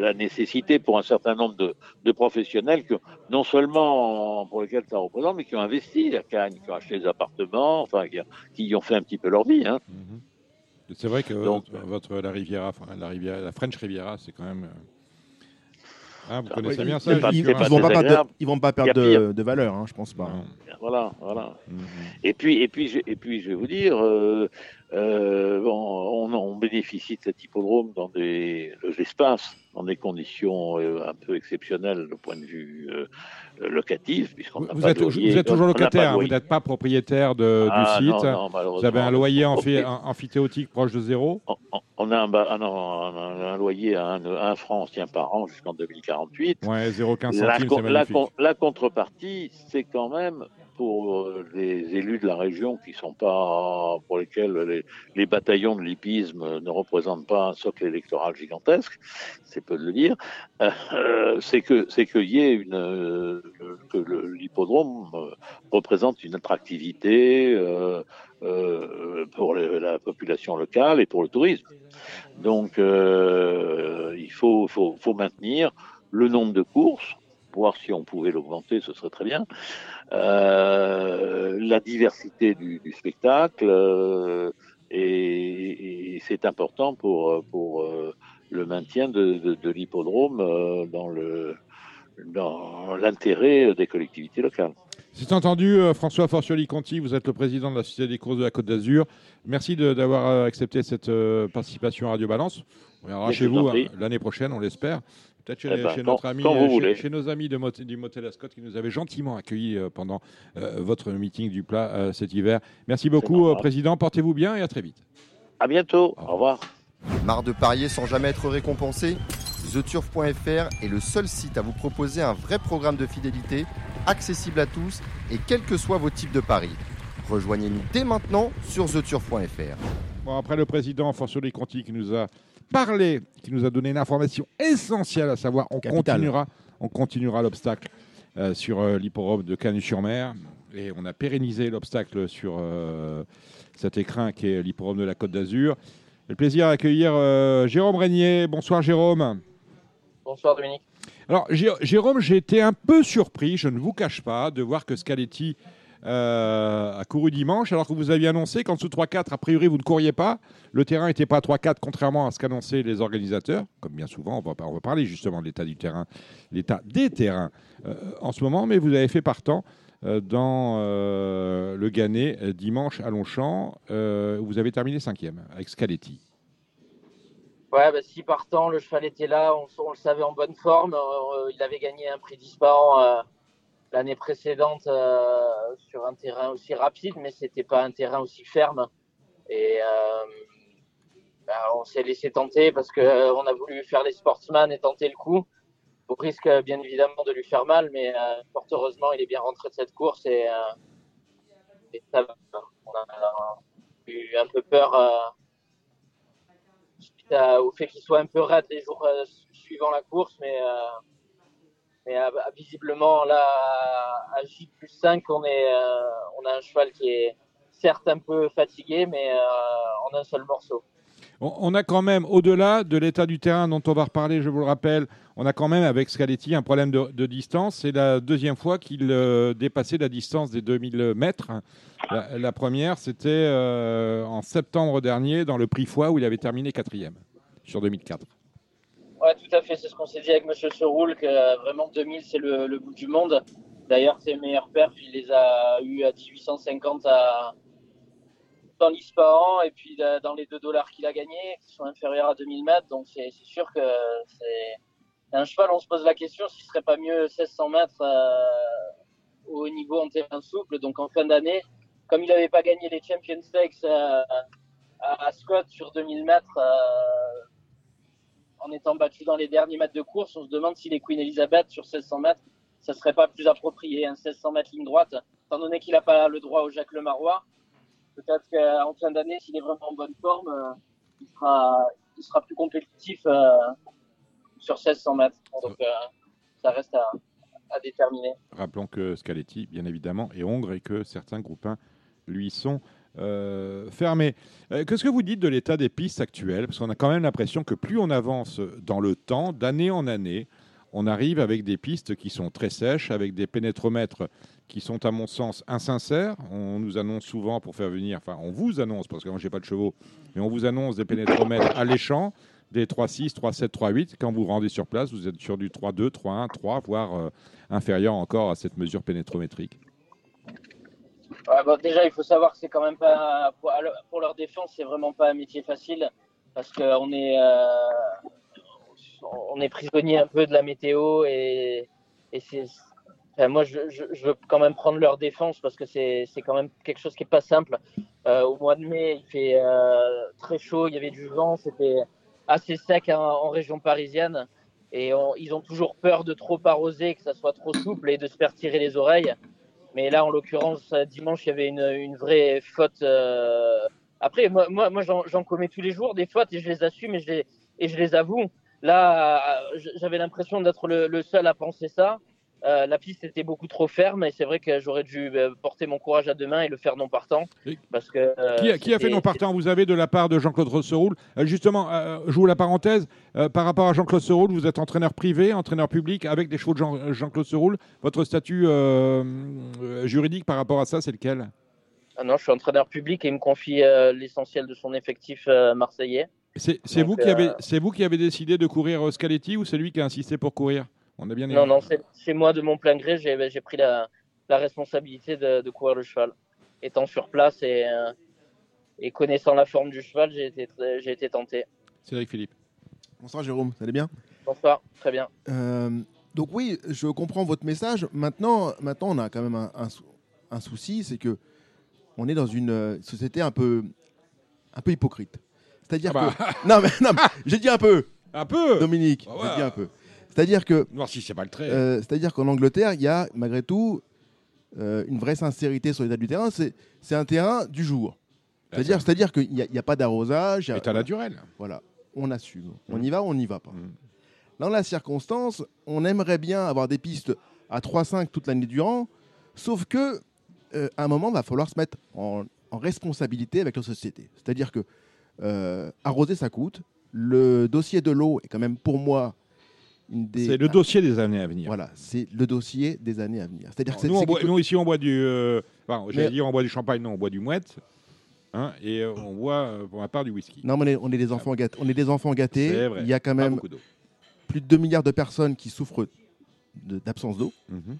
la nécessité pour un certain nombre de, de professionnels que non seulement pour lesquels ça représente, mais qui ont investi à Cannes, qui ont acheté des appartements, enfin, qui, qui, y ont fait un petit peu leur vie. Hein. Mhm. C'est vrai que votre, la Riviera, la Riviera, la French Riviera, c'est quand même. Euh, hein, vous ah, connaissez bien ça. Ils, ne vont, pas perdre, ils vont pas perdre de, de, valeur, hein, je pense pas. Voilà, voilà. Mhm. Et puis, et puis, je, et puis, je vais vous dire, euh, euh, on, on, bénéficie de cet hippodrome dans des l'espace dans des conditions un peu exceptionnelles du point de vue euh, locatif, puisqu'on vous, vous, êtes, vous êtes toujours locataire, hein, vous n'êtes pas propriétaire de, ah, du site. Non, vous avez un loyer amphithéotique proche de zéro? On, a un, ah non, un, loyer à 1 franc tient par an jusqu'en 2048. Ouais, 0,15 centimes, la, la, la contrepartie, c'est quand même pour euh, les élus de la région qui sont pas, pour lesquels les, bataillons de l'hippisme ne représentent pas un socle électoral gigantesque, c'est peu de le dire, euh, c'est que c'est qu'il euh, que l'hippodrome représente une attractivité euh, pour la population locale et pour le tourisme. Donc il faut, faut, faut maintenir le nombre de courses voir si on pouvait l'augmenter, ce serait très bien. Euh, la diversité du, du spectacle, euh, et, et c'est important pour, pour euh, le maintien de, de, de l'hippodrome dans le dans l'intérêt des collectivités locales. C'est entendu, François Forcioli-Conti, vous êtes le président de la Société des courses de la Côte d'Azur. Merci d'avoir accepté cette participation à Radio Balance. On viendra chez vous hein, l'année prochaine, on l'espère. Peut-être chez, eh ben, notre ami, chez, nos amis de du Motel Ascot qui nous avaient gentiment accueillis euh, pendant euh, votre meeting du plat euh, cet hiver. Merci beaucoup, Président. Portez-vous bien et à très vite. À bientôt. Au revoir. Marre de parier sans jamais être récompensé? TheTurf.fr est le seul site à vous proposer un vrai programme de fidélité, accessible à tous et quels que soient vos types de paris. Rejoignez-nous dès maintenant sur TheTurf.fr. Bon, après le président François Conti qui nous a parlé, qui nous a donné une information essentielle, à savoir on Capital. continuera, on continuera l'obstacle euh, sur euh, l'hipporome de Cagnes-sur-Mer et on a pérennisé l'obstacle sur euh, cet écrin qui est l'hipporome de la Côte d'Azur. J'ai Le plaisir d'accueillir euh, Jérôme Régnier. Bonsoir Jérôme. Bonsoir Dominique. Alors Jé- Jérôme, j'ai été un peu surpris, je ne vous cache pas, de voir que Scaletti euh, a couru dimanche, alors que vous aviez annoncé qu'en dessous de 3-4, a priori, vous ne couriez pas. Le terrain n'était pas à 3-4, contrairement à ce qu'annonçaient les organisateurs. Comme bien souvent, on va, parler justement de l'état du terrain, l'état des terrains euh, en ce moment, mais vous avez fait partant euh, dans le Gannet dimanche à Longchamp. Vous avez terminé cinquième avec Scaletti. Ouais, bah, si partant, le cheval était là, on, le savait en bonne forme. Il avait gagné un prix disparant l'année précédente sur un terrain aussi rapide, mais c'était pas un terrain aussi ferme. Et euh, bah, on s'est laissé tenter parce que euh, on a voulu faire les sportsman et tenter le coup. Au risque, euh, bien évidemment, de lui faire mal, mais fort heureusement, il est bien rentré de cette course et. On a eu un peu peur. au fait qu'il soit un peu raide les jours suivant la course, mais, mais euh, visiblement là à J plus 5, on, est, euh, on a un cheval qui est certes un peu fatigué, mais euh, en un seul morceau. On, a quand même, au-delà de l'état du terrain dont on va reparler, je vous le rappelle, on a quand même avec Scaletti un problème de, distance. C'est la deuxième fois qu'il euh, dépassait la distance des 2000 mètres. La, première, c'était en septembre dernier dans le prix Foix où il avait terminé quatrième sur 2004. Ouais, tout à fait, c'est ce qu'on s'est dit avec Monsieur Seroul, que euh, vraiment 2000 c'est le, bout du monde. D'ailleurs, ses meilleurs perfs, il les a eu à 1850 à, dans l'Ispahan et puis euh, dans les 2 dollars qu'il a gagnés, qui sont inférieurs à 2000 mètres. Donc c'est sûr que c'est un cheval, on se pose la question s'il serait pas mieux 1600 mètres euh, au niveau en terrain souple. Donc en fin d'année, comme il n'avait pas gagné les Champions Stakes à Scott sur 2000 mètres, en étant battu dans les derniers mètres de course, on se demande si les Queen Elizabeth sur 1600 mètres, ça serait pas plus approprié, un 1600 mètres ligne droite, étant donné qu'il n'a pas le droit au Jacques Lemarois. Peut-être qu'en fin d'année, s'il est vraiment en bonne forme, euh, il, sera, plus compétitif euh, sur 1600 mètres. Donc euh, ça reste à, à déterminer. Rappelons que Scaletti, bien évidemment, est hongre et que certains groupes 1 lui sont euh, fermés. Euh, Qu'est-ce que vous dites de l'état des pistes actuelles? Parce qu'on a quand même l'impression que plus on avance dans le temps, d'année en année, on arrive avec des pistes qui sont très sèches, avec des pénétromètres qui sont, à mon sens, insincères. On nous annonce souvent pour faire venir, enfin, on vous annonce, parce que moi, j'ai pas de chevaux, mais on vous annonce des pénétromètres [coughs] alléchants, des 3,6, 3,7, 3,8. Quand vous vous rendez sur place, vous êtes sur du 3,2, 3,1, 3, voire euh, inférieur encore à cette mesure pénétrométrique. Bah, déjà, il faut savoir que c'est quand même pas pour, leur défense, c'est vraiment pas un métier facile parce qu'on est euh, on est prisonnier un peu de la météo et, c'est moi je, veux quand même prendre leur défense parce que c'est quand même quelque chose qui est pas simple. Euh, au mois de mai, il fait euh, très chaud, il y avait du vent, c'était assez sec en, en région parisienne et ils ont toujours peur de trop arroser, que ça soit trop souple et de se faire tirer les oreilles. Mais là, en l'occurrence, dimanche, il y avait une, vraie faute. Euh... Après, moi, moi, j'en commets tous les jours des fautes et je les assume et je les, avoue. Là, j'avais l'impression d'être le, seul à penser ça. Euh, la piste était beaucoup trop ferme et c'est vrai que j'aurais dû euh, porter mon courage à deux mains et le faire non partant. Parce que, euh, qui, a, qui, a, fait non partant? Vous avez de la part de Jean-Claude Rosseroul. Euh, justement, je vous la parenthèse. par rapport à Jean-Claude Seroul, vous êtes entraîneur privé, entraîneur public avec des chevaux de Jean- Jean-Claude Seroul. Votre statut juridique par rapport à ça, c'est lequel? Ah non, je suis entraîneur public et il me confie l'essentiel de son effectif marseillais. C'est vous, qui avez, vous qui avez décidé de courir Scaletti ou c'est lui qui a insisté pour courir? On a bien Non, non, c'est moi de mon plein gré. J'ai pris la, la responsabilité de, de, courir le cheval. Étant sur place et, euh, et connaissant la forme du cheval, j'ai été, j'ai été tenté. Cédric Philippe. Bonsoir Jérôme, ça allait bien? Bonsoir, très bien. Euh, donc oui, je comprends votre message. Maintenant, maintenant on a quand même un, un, un souci, c'est que on est dans une société un peu, un peu hypocrite. C'est-à-dire ah bah. que. Non, mais, non, mais j'ai dit un peu. Un peu Dominique, Ah ouais. vas-y un peu. C'est-à-dire que, Voir si c'est pas le trait. euh, c'est-à-dire qu'en Angleterre, il y a malgré tout euh, une vraie sincérité sur l'état du terrain. C'est, c'est un terrain du jour. C'est-à-dire, c'est-à-dire qu'il n'y a, pas d'arrosage. État naturel. Voilà, on assume. On Mm. y va, on n'y va pas. Mm. Dans la circonstance, on aimerait bien avoir des pistes à 3-5 toute l'année durant, sauf que euh, à un moment, il va falloir se mettre en, en responsabilité avec la société. C'est-à-dire que euh, arroser, ça coûte. Le dossier de l'eau est quand même pour moi des. C'est le dossier des années à venir. Voilà, c'est le dossier des années à venir. C'est-à-dire Nous, boit- nous, ici, on boit du. euh, enfin, j'allais Mais- dire, on boit du champagne, non, on boit du mouette. hein, et euh, on boit, euh, pour ma part, du whisky. Non, mais on est, on est des enfants gâtés. On est des enfants gâtés. Vrai. Il y a quand même plus de 2 milliards de personnes qui souffrent de- d'absence d'eau. Mhm.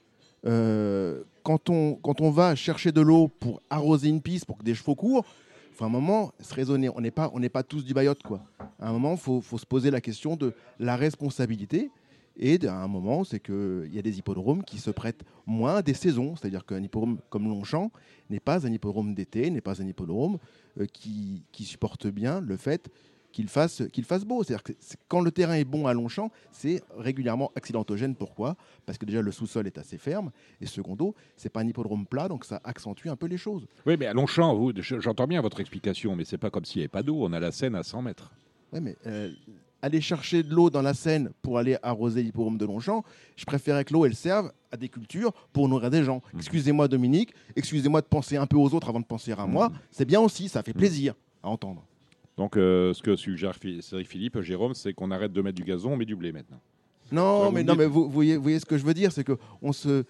Quand, on, quand on va chercher de l'eau pour arroser une piste, pour que des chevaux courent, faut un moment se raisonner. On n'est pas, pas tous du bayotte, quoi. À un moment, il faut, faut se poser la question de la responsabilité. Et à un moment, c'est qu'il y a des hippodromes qui se prêtent moins à des saisons. C'est-à-dire qu'un hippodrome comme Longchamp n'est pas un hippodrome d'été, n'est pas un hippodrome euh, qui, qui supporte bien le fait qu'il fasse, qu'il fasse beau. C'est-à-dire que quand le terrain est bon à Longchamp, c'est régulièrement accidentogène. Pourquoi? Parce que déjà, le sous-sol est assez ferme. Et secondo, c'est pas un hippodrome plat, donc ça accentue un peu les choses. Oui, mais à Longchamp, vous, j'entends bien votre explication, mais c'est pas comme s'il n'y avait pas d'eau. On a la Seine à 100 mètres. Ouais, mais euh, aller chercher de l'eau dans la Seine pour aller arroser l'hippodrome de Longchamp, je préférais que l'eau, elle serve à des cultures pour nourrir des gens. Mhm. Excusez-moi, Dominique, excusez-moi de penser un peu aux autres avant de penser à moi. Mhm. C'est bien aussi, ça fait Mhm. plaisir à entendre. Donc, euh, ce que suggère Philippe, Jérôme, c'est qu'on arrête de mettre du gazon, on met du blé maintenant. Non, vous mais, non, dites. mais vous, voyez, vous voyez ce que je veux dire, c'est que on se,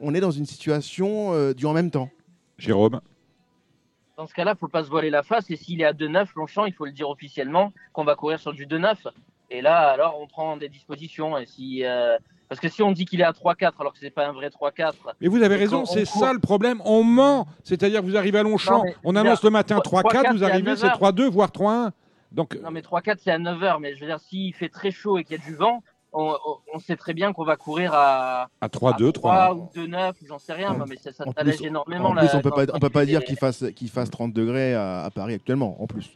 on est dans une situation euh, du en même temps. Jérôme Dans ce cas-là, il ne faut pas se voiler la face. Et s'il est à 2-9, Longchamp, il faut le dire officiellement qu'on va courir sur du 2-9. Et là, alors, on prend des dispositions. Et si, euh, Parce que si on dit qu'il est à 3-4 alors que c'est pas un vrai 3-4, Mais vous avez raison, c'est ça le problème. On ment. C'est-à-dire que vous arrivez à Longchamp, Non, on annonce le matin 3-4, 3-4, vous arrivez, c'est 9 heures. 3-2, voire 3-1. Donc, non mais 3-4 c'est à 9h, mais je veux dire, s'il fait très chaud et qu'il y a du vent, on, on- sait très bien qu'on va courir à, à à 3-2, 3 3-1. ou 2-9, j'en sais rien, non, mais ça, ça t'allège énormément. En plus, la- on on peut pas dire les- qu'il fasse, qu'il fasse 30 degrés à, à Paris actuellement, en plus.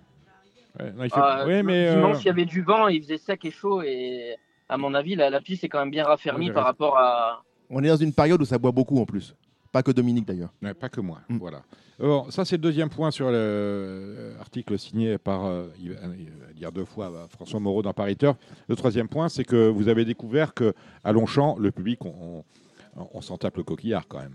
Ouais, non, il fait- Ah, ouais, mais, euh, Dimanche, il y avait du vent, il faisait sec et chaud, et à mon avis, la, la piste est quand même bien raffermie Ouais, par rapport à. On est dans une période où ça boit beaucoup en plus. Pas que Dominique d'ailleurs. Ouais, pas que moi. Mm. Voilà. Alors, ça, c'est le deuxième point sur l'article signé par, euh, il va- il va dire deux fois, euh, François Moreau dans Paris Turf. Le troisième point, c'est que vous avez découvert que à Longchamp, le public, on, on- on s'en tape le coquillard quand même.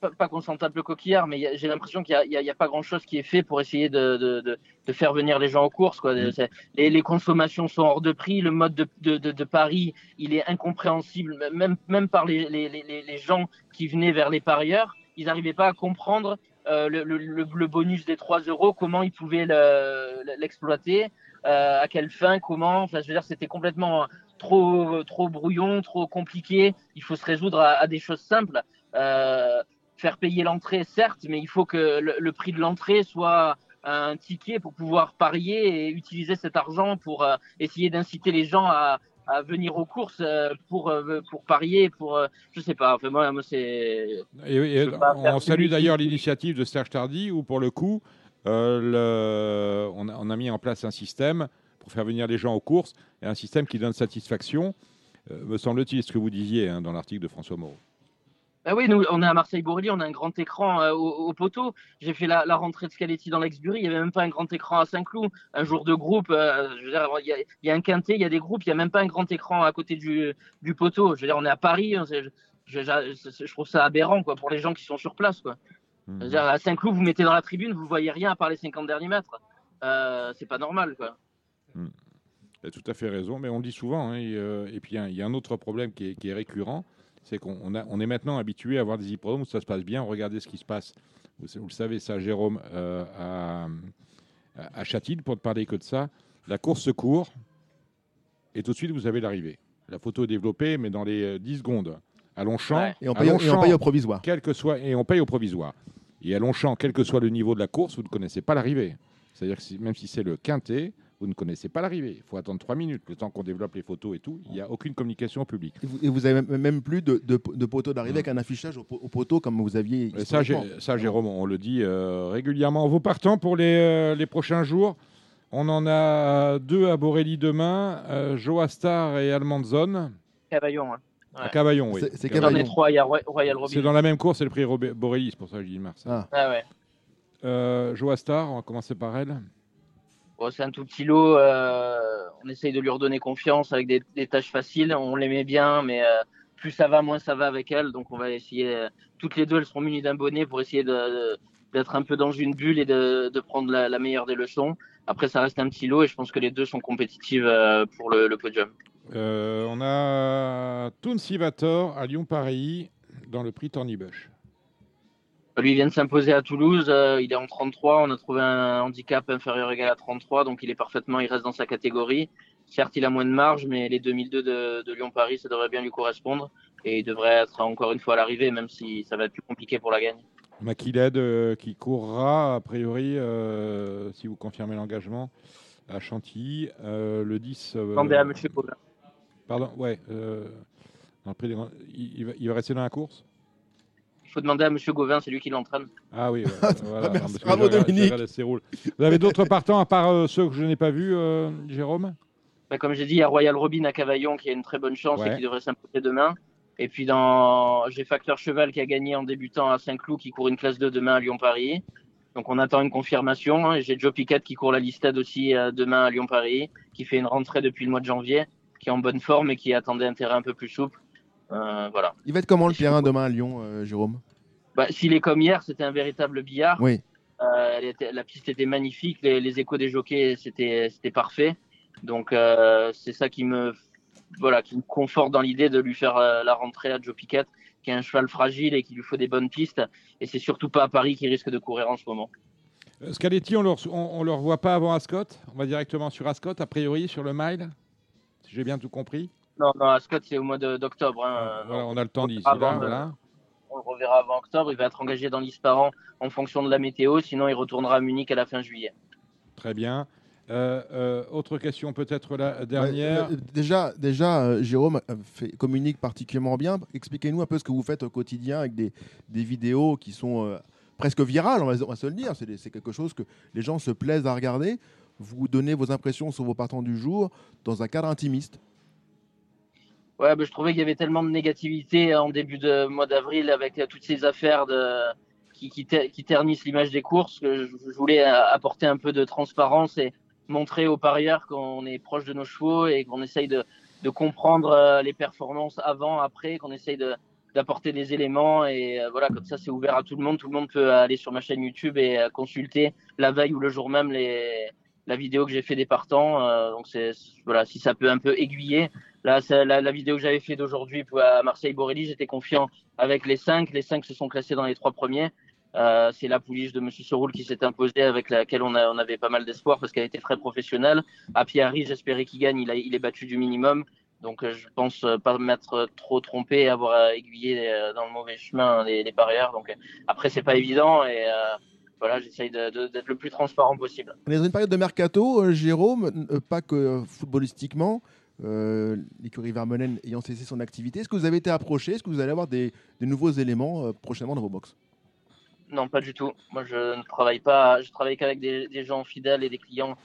Pas, pas qu'on s'en tape le coquillard, mais j'ai l'impression qu'il n'y a, pas grand-chose qui est fait pour essayer de, de- de- de faire venir les gens aux courses. Quoi. Mm. Les, les consommations sont hors de prix, le mode de, Paris, il est incompréhensible, même, même par les, les, les, les gens qui venaient vers les parieurs. Ils n'arrivaient pas à comprendre euh, le, le- le- le bonus des 3 euros, comment ils pouvaient le- l'exploiter, euh, à quelle fin, comment. Enfin, je veux dire, c'était complètement trop, trop brouillon, trop compliqué. Il faut se résoudre à, à des choses simples. Euh, faire payer l'entrée, certes, mais il faut que le, le prix de l'entrée soit un ticket pour pouvoir parier et utiliser cet argent pour euh, essayer d'inciter les gens à, à venir aux courses euh, pour, euh, pour parier, pour, je sais pas, enfin, moi, moi c'est... Et, et on salue d'ailleurs l'initiative de Serge Tardy où, pour le coup, le- on, a, on a mis en place un système pour faire venir les gens aux courses et un système qui donne satisfaction. Me semble-t-il, ce que vous disiez hein, dans l'article de François Moreau. Ah oui, nous, on est à Marseille-Bourrelly, on a un grand écran euh, au, au poteau. J'ai fait la, la rentrée de Scaletti dans l'Exbury, il n'y avait même pas un grand écran à Saint-Cloud. Un jour de groupe, euh, je veux dire, il y, a, il y a un quintet, il y a des groupes, il n'y a même pas un grand écran à côté du, du poteau. Je veux dire, on est à Paris, on sait- je, je- je- je trouve ça aberrant quoi, pour les gens qui sont sur place. Quoi. Je veux dire, à Saint-Cloud, vous mettez dans la tribune, vous voyez rien à part les 50 derniers mètres. Euh, c'est pas normal. Quoi. Vous avez tout à fait raison, mais on le dit souvent. hein, et, euh, et puis, il y a- il y, a un autre problème qui est, qui est récurrent, c'est qu'on on a- on est maintenant habitué à avoir des hippodromes où ça se passe bien. Regardez ce qui se passe, vous, vous le savez ça, Jérôme, euh, à, à Châtillon, pour ne parler que de ça. La course se court, et tout de suite, vous avez l'arrivée. La photo est développée, mais dans les euh, 10 secondes. À Longchamp, Ouais. Et on à paye, et on Longchamp, paye au provisoire. quel que soit, et on paye au provisoire. Et à Longchamp, quel que soit le niveau de la course, vous ne connaissez pas l'arrivée. C'est-à-dire que si- même si c'est le quintet, vous ne connaissez pas l'arrivée. Il faut attendre trois minutes, le temps qu'on développe les photos et tout. Il n'y a aucune communication au public. Et vous, et vous avez même- plus de, de, de poteaux d'arrivée Mm. avec un affichage au, po- au poteau comme vous aviez. Ça, ça, Jérôme, on le dit euh, régulièrement. Vous partants pour les, euh, les prochains jours On en a deux à Borelli demain, euh, Joastar et Almanzone. Cavaillon. hein. À. Cavaillon, oui. C'est- Cavaillon. a trois, il y a Roy- Royal C'est dans la même course, c'est le prix Borelli, c'est pour ça que je dis Mars. Ah. Ah ouais. Euh, Joastar, on va commencer par elle. C'est un tout petit lot. euh, on essaye de lui redonner confiance avec des, tâches faciles. On l'aimait bien, mais euh, plus ça va, moins ça va avec elle. Donc on va essayer. euh, toutes les deux, elles seront munies d'un bonnet pour essayer d'être un peu dans une bulle et de, prendre la, meilleure des leçons. Après, ça reste un petit lot et je pense que les deux sont compétitives pour le, podium. On a Tounsivator à Lyon-Paris dans le prix Tornibush. Lui il vient de s'imposer à Toulouse. euh, il est en 33. On a trouvé un handicap inférieur ou égal à 33. Donc il est parfaitement, il reste dans sa catégorie. Certes, il a moins de marge, mais les 2002 de, de Lyon-Paris, ça devrait bien lui correspondre. Et il devrait être encore une fois à l'arrivée, même si ça va être plus compliqué pour la gagne. Makiled euh, qui courra, a priori, euh, si vous confirmez l'engagement, à Chantilly, euh, le 10. euh, Demandez à Monsieur Paulin. Pardon, ouais. dans le prix des grands- il, il va, rester dans la course? Faut demander à Monsieur Gauvin, c'est lui qui l'entraîne. Ah oui, ouais, [laughs] voilà, parce que bravo, je regarde- je Dominique. regarde. Vous avez d'autres partants à part euh, ceux que je n'ai pas vus, euh, Jérôme? Bah, comme j'ai dit, il y a Royal Robin à Cavaillon qui a une très bonne chance Ouais. et qui devrait s'imposer demain. Et puis dans j'ai Facteur Cheval qui a gagné en débutant à Saint-Cloud qui court une classe 2 demain à Lyon-Paris. Donc on attend une confirmation. hein. Et J'ai Joe Piquet qui court la listade aussi euh, demain à Lyon-Paris, qui fait une rentrée depuis le mois de janvier, qui est en bonne forme et qui attendait un terrain un peu plus souple. Euh, voilà. Il va être comment le terrain demain à Lyon, euh, Jérôme? Bah, S'il est comme hier, c'était un véritable billard. Oui. Euh, elle était- la piste était magnifique, les, les échos des jockeys, c'était c'était parfait. Donc euh, c'est ça qui me voilà qui me conforte dans l'idée de lui faire euh, la rentrée à Joe Piquet, qui est un cheval fragile et qui lui faut des bonnes pistes. Et c'est surtout pas à Paris qui risque de courir en ce moment. Euh, Scaletti, on ne le, on, on le revoit pas avant Ascot? On va directement sur Ascot, a priori, sur le mile? Si j'ai bien tout compris. Non, non, Ascot c'est au mois d'octobre. hein. Voilà, on a le temps d'ici là. Voilà. On le reverra avant octobre. Il va être engagé dans l'Isparan en fonction de la météo. Sinon, il retournera à Munich à la fin juillet. Très bien. Euh, euh, autre question, peut-être la dernière. Ouais, euh, déjà, déjà euh, Jérôme fait- communique particulièrement bien. Expliquez-nous un peu ce que vous faites au quotidien avec des, des vidéos qui sont euh, presque virales, on va, on va se le dire. C'est quelque chose que les gens se plaisent à regarder. Vous donnez vos impressions sur vos partants du jour dans un cadre intimiste. Ouais, bah, je trouvais qu'il y avait tellement de négativité en début de mois d'avril avec euh, toutes ces affaires qui, qui, ter- ternissent l'image des courses que je, voulais euh, apporter un peu de transparence et montrer aux parieurs qu'on est proche de nos chevaux et qu'on essaye de, comprendre euh, les performances avant, après, qu'on essaye d'apporter des éléments et voilà comme ça c'est ouvert à tout le monde. Tout le monde peut aller sur ma chaîne YouTube et consulter la veille ou le jour même les la vidéo que j'ai fait des partants donc c'est voilà si ça peut un peu aiguiller La, vidéo que j'avais fait d'aujourd'hui à Marseille-Borelli, j'étais confiant avec les cinq. Les cinq se sont classés dans les trois premiers. Euh, c'est la pouliche de Monsieur Soroul qui s'est imposée, avec laquelle on, avait pas mal d'espoir parce qu'elle était très professionnelle. À Piari, j'espérais qu'il gagne. Il, a, il est battu du minimum. Donc, euh, je pense euh, pas m'être trop trompé, avoir euh, aiguillé dans le mauvais chemin les, les parieurs. Donc, après, c'est pas évident et voilà, j'essaye d'être le plus transparent possible. On est dans une période de mercato, Jérôme, pas que footballistiquement. Euh, L'écurie Vermeulen ayant cessé son activité, est-ce que vous avez été approché? Est-ce que vous allez avoir des, nouveaux éléments euh, prochainement dans vos box? Non, pas du tout. Moi, je ne travaille pas. Je travaille qu'avec des, gens fidèles et des clients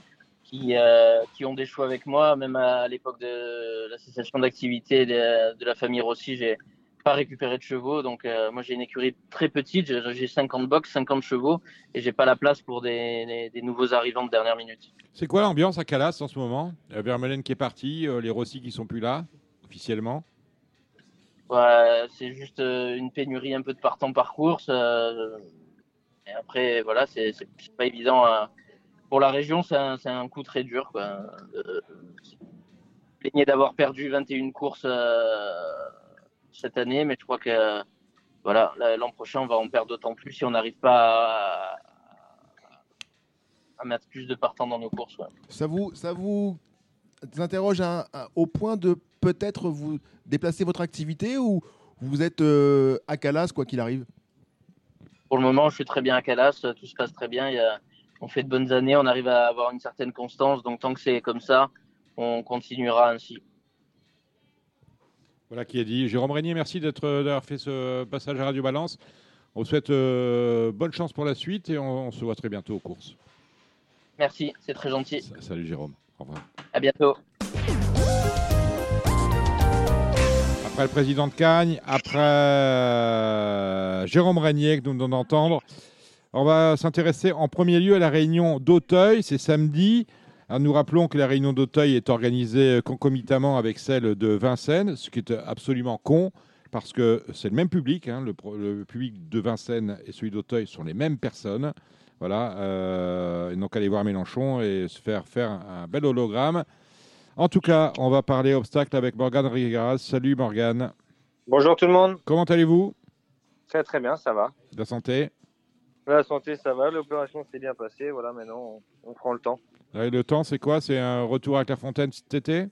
qui, euh, qui ont des choix avec moi. Même à l'époque de l'association d'activité de, de la famille Rossi, j'ai pas récupéré de chevaux. Donc, euh, moi, j'ai une écurie très petite. J'ai j'ai 50 box, 50 chevaux, et j'ai pas la place pour des, des, des nouveaux arrivants de dernière minute. C'est quoi l'ambiance à Calas en ce moment? Euh, Vermeulen qui est parti, euh, les Rossi qui sont plus là, officiellement? Ouais, c'est juste euh, une pénurie un peu de partants par course. et après, voilà, c'est pas évident. à- Pour la région, c'est un, coup très dur. Quoi. D'avoir perdu 21 courses cette année, mais je crois que voilà, la- l'an prochain, on va en perdre d'autant plus si on n'arrive pas à, à mettre plus de partants dans nos courses. ouais. Ça vous, ça vous interroge au point de peut-être vous déplacer votre activité ou vous êtes euh, à Calas quoi qu'il arrive? Pour le moment, je suis très bien à Calas, tout se passe très bien. Il y a- on fait de bonnes années, on arrive à avoir une certaine constance. Donc, tant que c'est comme ça, on continuera ainsi. Voilà qui est dit. Jérôme Régnier, merci d'être, d'avoir fait ce passage à Radio Balance. On vous souhaite euh, bonne chance pour la suite et on, on se voit très bientôt aux courses. Merci, c'est très gentil. Salut Jérôme. Au revoir. À bientôt. Après le président de Cagnes, après euh, Jérôme Régnier que nous venons d'entendre, on va s'intéresser en premier lieu à la réunion d'Auteuil, c'est samedi. Alors, nous rappelons que la réunion d'Auteuil est organisée concomitamment avec celle de Vincennes, ce qui est absolument con, parce que c'est le même public, hein, le, public de Vincennes et celui d'Auteuil sont les mêmes personnes. Voilà, euh, donc aller voir Mélenchon et se faire faire un bel hologramme. En tout cas, on va parler obstacle avec Morgane Rigaras. Salut Morgane. Bonjour tout le monde. Comment allez-vous? Très très bien, ça va. La santé? La santé, ça va. L'opération s'est bien passée. Voilà, maintenant on, on prend le temps. Et Le temps, c'est quoi? C'est un retour à Clairefontaine cet été?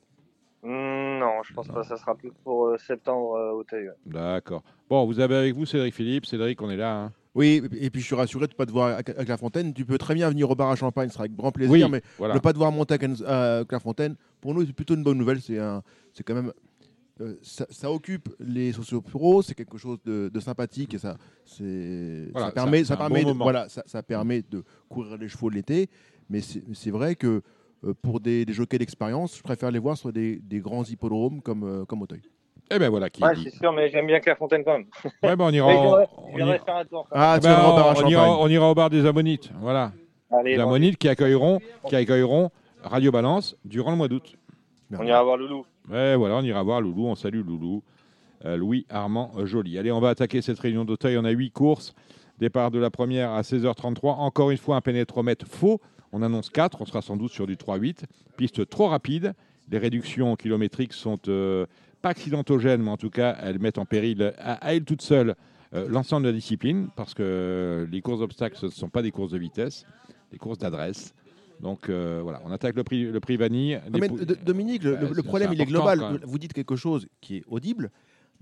Hmm, non, je pense pas. Ça sera plus pour euh, septembre euh, au ouais. D'accord. Bon, vous avez avec vous Cédric Philippe. Cédric, on est là. hein. Oui, et puis je suis rassuré de ne pas te voir à, Clairefontaine. Tu peux très bien venir au bar à Champagne, ce sera avec grand plaisir, Oui, mais voilà. ne pas devoir monter à, Clairefontaine, pour nous, c'est plutôt une bonne nouvelle. C'est un, c'est quand même. euh, ça, ça occupe les sociopros, c'est quelque chose de, de sympathique et ça, Voilà, ça permet, ça permet, bon de, voilà, ça, ça permet de courir les chevaux l'été. Mais c'est, vrai que euh, pour des, des jockeys d'expérience, je préfère les voir sur des, des grands hippodromes comme, euh, comme Auteuil. Eh ben voilà qui Ouais, dit. c'est sûr, mais j'aime bien Clairefontaine quand même. Ouais, ben on ira, on ira- Ah, Eh ben, on, ira, on ira au bar des Ammonites. Voilà. Allez, Les bon, Ammonites qui accueilleront, qui accueilleront Radio Balance durant le mois d'août. on ira voir Loulou. Ouais, voilà, on ira voir Loulou. On salue Loulou. Euh, Louis Armand Joly. Allez, on va attaquer cette réunion d'Auteuil. On a huit courses. Départ de la première à 16h33. Encore une fois, un pénétromètre faux. On annonce 4. On sera sans doute sur du 3-8. Piste trop rapide. Les réductions kilométriques sont euh, pas accidentogènes, mais en tout cas, elles mettent en péril à, à elles toutes seules euh, l'ensemble de la discipline. Parce que euh, les courses d'obstacles, ce ne sont pas des courses de vitesse, des courses d'adresse. Donc euh, voilà, on attaque le prix, le prix vanille. Non, mais D- Dominique, le, Bah, problème, il est global. Vous dites quelque chose qui est audible.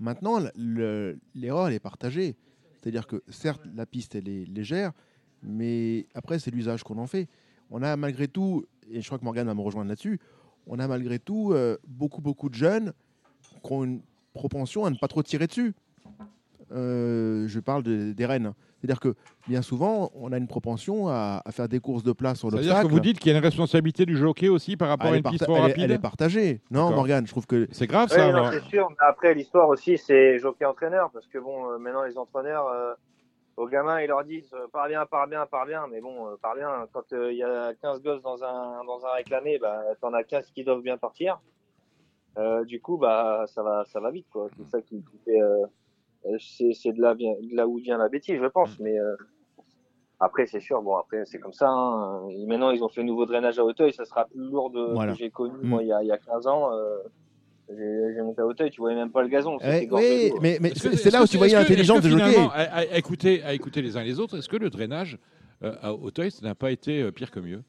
Maintenant, le- l'erreur, elle est partagée. C'est-à-dire que, certes, la piste, elle est légère, mais après, c'est l'usage qu'on en fait. On a malgré tout, et je crois que Morgane va me rejoindre là-dessus, on a malgré tout euh, beaucoup, beaucoup de jeunes qui ont une propension à ne pas trop tirer dessus. Euh, je parle de- des rennes. C'est-à-dire que bien souvent, on a une propension à, à faire des courses de place sur C'est-à-dire l'obstacle. que vous dites qu'il y a une responsabilité du jockey aussi par rapport Elle à une piste trop elle est- rapide elle est partagée. Non. Morgane, je trouve que C'est grave ça. c'est sûr. Mais après, l'histoire aussi, c'est jockey-entraîneur. Parce que bon, euh, maintenant, les entraîneurs, euh, aux gamins, ils leur disent euh, pars bien, pars bien, pars bien. Mais bon, euh, pars bien. Quand euh, il y a 15 gosses dans un, dans un réclamé, bah, t'en as 15 qui doivent bien partir. Euh, du coup, bah, ça va, ça va vite, quoi. C'est ça qui, qui fait. euh, c'est de là, de là où vient la bêtise, je pense. Mais euh, après, c'est sûr. Bon, après, c'est comme ça. hein. Et maintenant, ils ont fait nouveau drainage à Hauteuil. Ça sera plus lourd de Voilà. que j'ai connu Mm. moi il y a, il y a 15 ans. Monté à Hauteuil, tu voyais même pas le gazon. Eh, oui, mais, c'est là où tu voyais l'intelligence jockeys. finalement, À, à- à écouter, à écouter les uns et les autres, est-ce que le drainage euh, à Auteuil, ça n'a pas été euh, pire que mieux?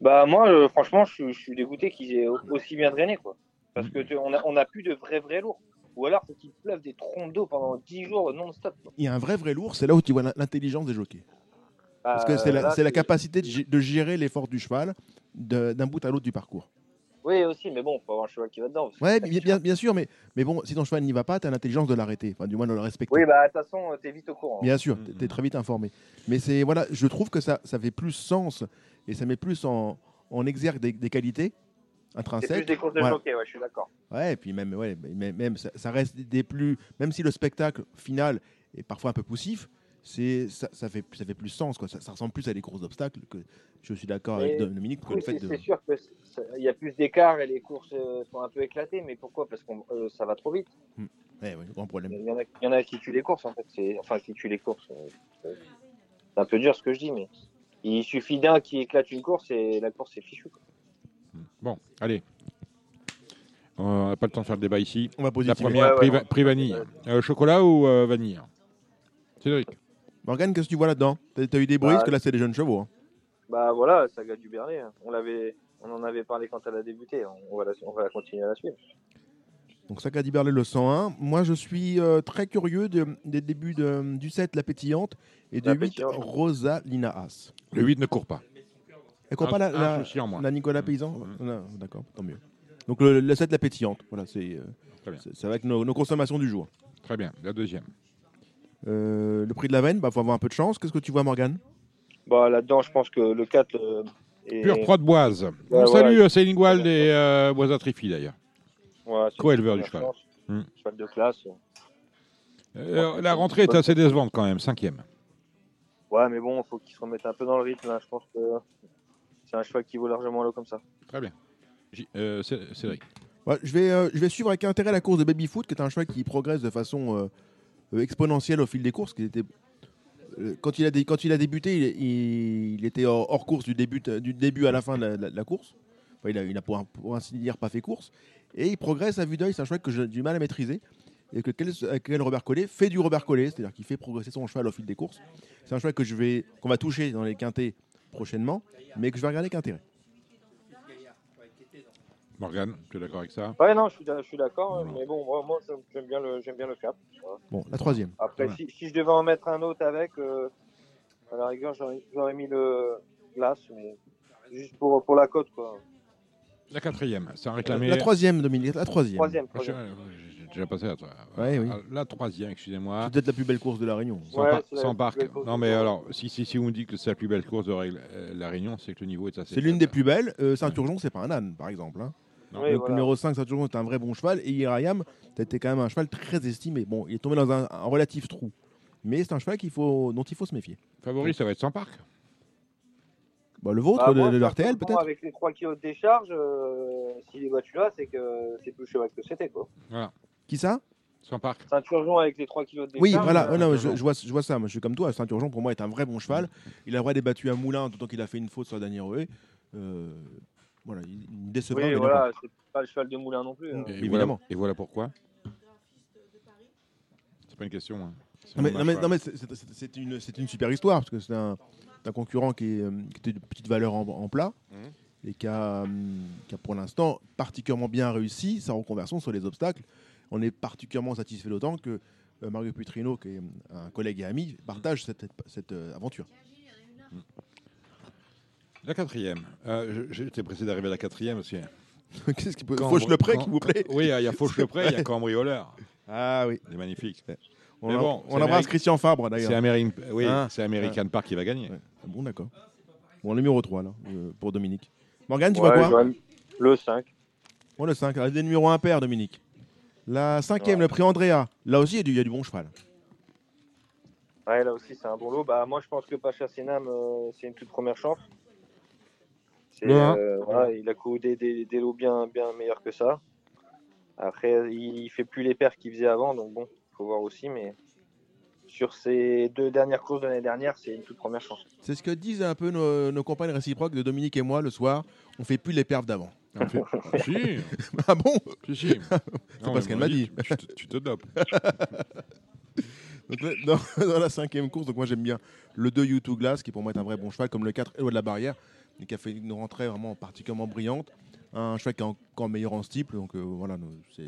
Bah moi, euh, franchement, je, suis- je suis dégoûté qu'ils aient au- aussi bien drainé, quoi. Parce que tu- on a, on a plus de vrais vrais lourds. Ou alors, faut qu'ils pleuvent des troncs d'eau pendant 10 jours non-stop. Il y a un vrai, vrai lourd, c'est là où tu vois l'in- l'intelligence des jockeys. Parce que Euh, c'est la, capacité de, gé- de gérer l'effort du cheval de- d'un bout à l'autre du parcours. Oui, aussi, mais bon, faut avoir un cheval qui va dedans. Ouais, bien, bien, bien sûr, mais, mais bon, si ton cheval n'y va pas, tu as l'intelligence de l'arrêter, enfin, du moins de le respecter. Oui, bah de toute façon, t'es vite au courant. Bien sûr, Mhm. tu es très vite informé. Mais c'est voilà, je trouve que ça, ça fait plus sens et ça met plus en, en exergue des, des qualités C'est plus intrinsèques. des courses de Voilà. jockey, ouais, je suis d'accord. Ouais, et puis même, ouais, même, même ça, ça reste des plus, même si le spectacle final est parfois un peu poussif, c'est ça, ça fait ça fait plus sens quoi. Ça, ça ressemble plus à des courses d'obstacles que je suis d'accord avec Dominique que Oui, le fait c'est de. c'est sûr qu'il y a plus d'écart et les courses euh, sont un peu éclatées, mais pourquoi? Parce que ça va trop vite. Grand problème. Il y, en a, il y en a qui tuent les courses, en fait. C'est- Enfin, qui tuent les courses. euh, C'est un peu dur ce que je dis, mais il suffit d'un qui éclate une course et la course est fichue. quoi. Bon, allez. On n'a pas le temps de faire le débat ici. On va La positiver. première, Ouais, prix, ouais. Euh, chocolat ou euh, vanille? Cédric Morgane, qu'est-ce que tu vois là-dedans? T'as as eu des bruits Bah, parce que là c'est des jeunes chevaux. hein. Bah voilà, saga du Bernet. hein. On l'avait, on en avait parlé quand elle a débuté. On va la, on va la continuer à la suivre. Donc ça Berlay le 101. Moi je suis euh, très curieux de- des débuts de- du 7 La Pétillante et du La 8 Pétillante. Rosalina As. Le 8 ne court pas. Et quoi Un- pas la, la- la Nicolas Mm. Paysan? Mm. Non, D'accord, tant mieux. Donc le, le 7 La Pétillante, voilà, c'est euh, c'est- c'est avec nos, nos consommations du jour. Très bien. La deuxième. Euh, le prix de la veine, bah faut avoir un peu de chance. Qu'est-ce que tu vois Morgane? Bah là-dedans, je pense que le 4, le, Et- Pure prod boise. On Ouais, salue voilà. euh, Céline Wald et euh, Boisa Triffi d'ailleurs. Ouais, Co-éleveur du cheval. chance. Hmm. Cheval de classe. Euh, la rentrée est assez décevante quand même, cinquième. Ouais, mais bon, faut qu'il se remette un peu dans le rythme. Là. Je pense que c'est un cheval qui vaut largement l'eau comme ça. Très bien. J- euh, Cé- Cédric. Ouais, je, vais, euh, je vais suivre avec intérêt la course de Baby Foot, qui est un cheval qui progresse de façon euh, euh, exponentielle au fil des courses. Euh, quand, il a débuté, il, était hors, course du début, à la fin de la, course. Il a, il a pour, ainsi dire pas fait course. Et il progresse à vue d'œil. C'est un cheval que j'ai du mal à maîtriser. Et que, quel- Robert Collet fait du Robert Collet, c'est-à-dire qu'il fait progresser son cheval au fil des courses. C'est un cheval que qu'on va toucher dans les quintés prochainement, mais que je vais regarder avec intérêt. Morgane, tu es d'accord avec ça? Ouais, non, je suis, d'a- je suis d'accord. Voilà. Mais bon, moi, moi j'aime- bien, le- j'aime bien le cap. Voilà. Bon, la troisième. Après, Voilà. si, si je devais en mettre un autre avec, euh, à la rigueur, j'aurais mis le glace, mais juste pour, pour la côte, quoi. La quatrième, c'est un réclamé. La troisième, Dominique, la troisième. Troisième, Ah, troisième. J'ai déjà passé à toi. Ouais, oui. Ah, La troisième, excusez-moi. C'est peut-être la plus belle course de la Réunion. Sans, Ouais, par- la sans parc. Non, de mais la- alors, si, si, si vous me dites que c'est la plus belle course de Ré- euh, La Réunion, c'est que le niveau est assez. C'est l'une des plus belles. Euh, Saint-Urgeon, c'est pas un âne, par exemple. hein. Non. Oui, le voilà. numéro 5, Saint-Urgeon, est un vrai bon cheval. Et Irayam, c'était quand même un cheval très estimé. Bon, il est tombé dans un, un relatif trou. Mais c'est un cheval qu'il faut, dont il faut se méfier. Favori, ça va être sans parc. Bah, le vôtre Bah, de, moi, peut-être Avec les 3 kilos de décharge, euh, s'il est battu là, c'est que c'est plus cheval que c'était, quoi. Qui ça? Sans parc. Ceinture avec les 3 kilos de décharge. Oui, voilà. euh, non, je, je vois, je vois ça. Moi, je suis comme toi. Saint-Urgeon, pour moi, est un vrai bon cheval. Il a vrai débattu à Moulin, tout temps qu'il a fait une faute sur Daniel Roé. Euh, voilà, il décevra. Oui, mais voilà, c'est pas le cheval de moulin non plus. hein. Et Évidemment. Voilà, et voilà pourquoi. C'est pas une question. hein. C'est Non mais, non mais- non mais c'est- une, c'est une super histoire parce que c'est un, un concurrent qui, est, euh, qui était de petite valeur en, en plat Mhm. et qui a, hum, qui a pour l'instant particulièrement bien réussi sa reconversion sur les obstacles. On est particulièrement satisfait d'autant que euh, Mario Putrino, qui est un collègue et ami, partage cette, cette, euh, aventure. La quatrième. Euh, J'étais pressé d'arriver à la quatrième aussi. [laughs] Qu'est-ce qui peut Quand- Fauche le prêt, quand- s'il vous plaît. Oui, il y a Fauche le prêt, il y a [laughs] Cambrioleur. Ah oui. Il est magnifique. On, Mais a- bon, on c'est embrasse Christian Fabre C'est d'ailleurs. Ameri- oui, Ah. c'est American Park qui va gagner. Ouais. Ah Bon, d'accord. Bon, le numéro 3 là, euh, pour Dominique. Morgane, tu Ouais, vois quoi Le 5. Bon, le 5, des numéros impair, Dominique. La cinquième, Ouais. le prix Andrea. Là aussi, il y a du, il y a du bon cheval. Ouais, là aussi, c'est un bon lot. Bah, moi, je pense que Pacha Senam, euh, c'est une toute première chance. Euh, voilà, il a couru des, des, des lots bien, bien meilleurs que ça. Après, il fait plus les perfs qu'il faisait avant, donc bon, faut voir aussi. Mais sur ces deux dernières courses de l'année dernière, c'est une toute première chance. C'est ce que disent un peu nos, nos compagnes réciproques de Dominique et moi le soir. On fait plus les perfs d'avant. On fait- [laughs] si, ah bon? Si, si. [laughs] C'est pas ce qu'elle m'a dit. Tu, te- tu te dopes. [laughs] Donc, dans, dans la cinquième course, donc moi j'aime bien le 2 U2 Glass, qui pour moi est un vrai bon cheval, comme le 4 Eloi de la Barrière, qui a fait une rentrée vraiment particulièrement brillante. Un cheval qui est encore meilleur en steeple, donc euh, voilà,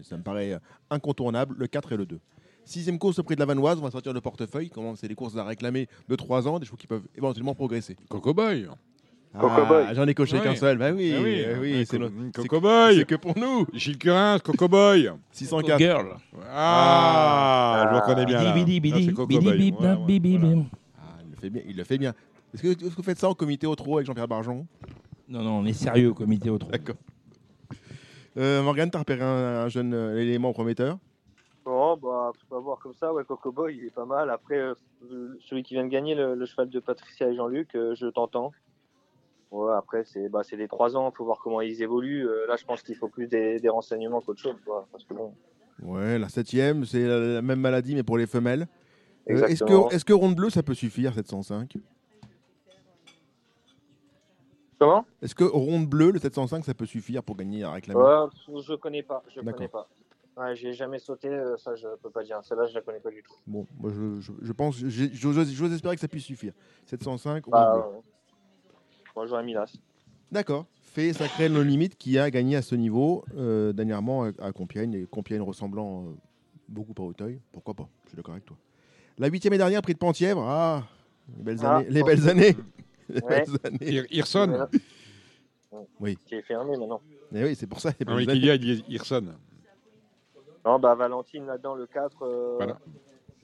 ça me paraît euh, incontournable, le 4 et le 2. Sixième course au prix de la Vanoise, on va sortir le portefeuille, comment c'est des courses à réclamer de 3 ans, des chevaux qui peuvent éventuellement progresser. Coco Boy. Coco Boy. Ah, J'en ai coché Ouais. qu'un seul, bah oui, Ah oui, euh, oui, c'est notre- Coco Boy. c'est que pour nous. Gilles Curin, Coco Boy. 604. Girl. Ah, je le reconnais bien. là. Bidi, bidi, bidi, bidi, bidi, voilà. bidi. Ah, il le fait bien, il le fait bien. Est-ce que, vous faites ça au comité au avec Jean-Pierre Barjon? Non, non, on est sérieux au comité au trou. D'accord. Euh, Morgane, t'as repéré un, un jeune euh, élément prometteur Bon, bah, on va voir comme ça. Ouais, Coco Boy, il est pas mal. Après, euh, celui qui vient de gagner, le, le cheval de Patricia et Jean-Luc, euh, je t'entends. Ouais, après, c'est bah, c'est les 3 ans, il faut voir comment ils évoluent. Euh, là, je pense qu'il faut plus des, des renseignements qu'autre chose. quoi, parce que bon, Ouais, la septième, c'est la, la même maladie, mais pour les femelles. Euh, est-ce Exactement. que, est-ce que Ronde Bleue, ça peut suffire, 705 Comment? Est-ce que Ronde Bleue, le 705, ça peut suffire pour gagner à réclamer? Ouais, Je connais pas. Je connais pas. Ouais, j'ai jamais sauté, euh, ça je peux pas dire. Celle-là, je la connais pas du tout. Bon, moi, je, je- je pense, j'ose espérer que ça puisse suffire. 705, Ronde Bah, Bleue. Moi, j'aurais mis l'as. D'accord. Fait sacré nos limites qui a gagné à ce niveau euh, dernièrement à, Compiègne, et Compiègne ressemblant euh, beaucoup à Auteuil. Pourquoi pas? Je suis d'accord avec toi. La huitième et dernière, prix de Pentièvre. Ah, les belles Ah, années. Les belles années. Ouais. [laughs] années. Ir- Hirson. Oui. Qui est fermé maintenant. Eh oui, c'est pour ça. les Ah oui, années. y a, il dit Hirson. Non, bah Valentine là-dedans, le 4, euh, Voilà.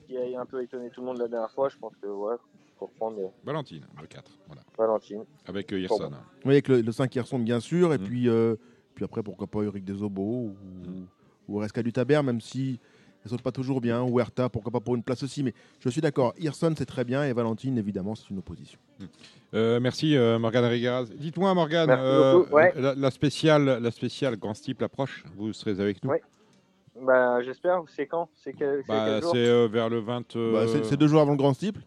qui a un peu étonné tout le monde la dernière fois, je pense que ouais, pour prendre euh, Valentine, le 4. Voilà. Valentine. Avec euh, Hirson. Oui, avec le, le 5 Hirson, bien sûr. Et Mm. puis, euh, puis après, pourquoi pas Eric Desobo ou, Mm. ou Resca du Taber, même si elle saute pas toujours bien. Ou Herta, pourquoi pas pour une place aussi. Mais je suis d'accord. Hirson, c'est très bien. Et Valentine, évidemment, c'est une opposition. Euh, merci euh, Morgane Rigaraz. Dites-moi Morgane, euh, ouais. la, la spéciale, la spéciale Grand Steeple approche. Vous serez avec nous. Ouais. Bah, j'espère. C'est quand? C'est Bah, euh, vers le 20. euh, Bah, c'est c'est deux jours avant le Grand Steeple,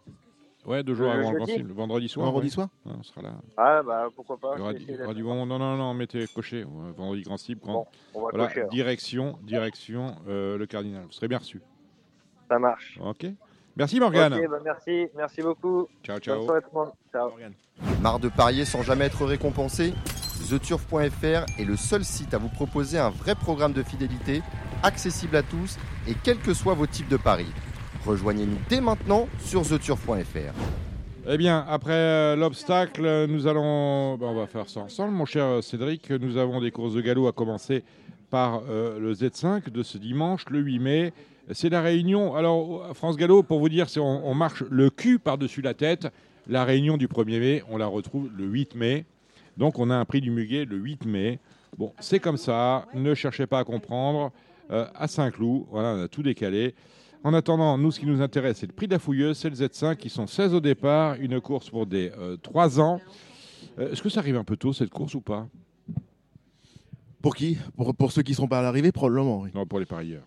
Ouais, deux jours Le avant le Grand Steeple. Vendredi soir. vendredi ouais. soir. Ouais, on sera là. Ah, bah, pourquoi pas. Il y aura, il y du bon. Non, non, non, mettez coché. Vendredi Grand Steeple. Grand... Bon, on va Voilà, cocher. alors. direction, direction euh, le Cardinal. Vous serez bien reçu. Ça marche. Ok. Merci Morgane. Bah, merci. Merci beaucoup. Ciao, ciao. soirée tout le monde. Ciao. Marre de parier sans jamais être récompensé TheTurf.fr est le seul site à vous proposer un vrai programme de fidélité, accessible à tous et quels que soient vos types de paris. Rejoignez-nous dès maintenant sur TheTurf.fr. Eh bien, après euh, l'obstacle, nous allons. bah, on va faire ça ensemble, mon cher Cédric. Nous avons des courses de galop à commencer par euh, le Z5 de ce dimanche, le 8 mai. C'est la réunion. Alors, France Gallo, pour vous dire, on, on marche le cul par-dessus la tête. La réunion du 1er mai, on la retrouve le 8 mai. Donc, on a un prix du muguet le 8 mai. Bon, c'est comme ça. Ne cherchez pas à comprendre. Euh, à Saint-Cloud, on a tout décalé. En attendant, nous, ce qui nous intéresse, c'est le prix de la fouilleuse, c'est le Z5, qui sont 16 au départ, une course pour des euh, 3 ans. Euh, Est-ce que ça arrive un peu tôt, cette course, ou pas? Pour qui? Pour, pour ceux qui ne seront pas à l'arrivée, probablement. oui. Non, pour les parieurs.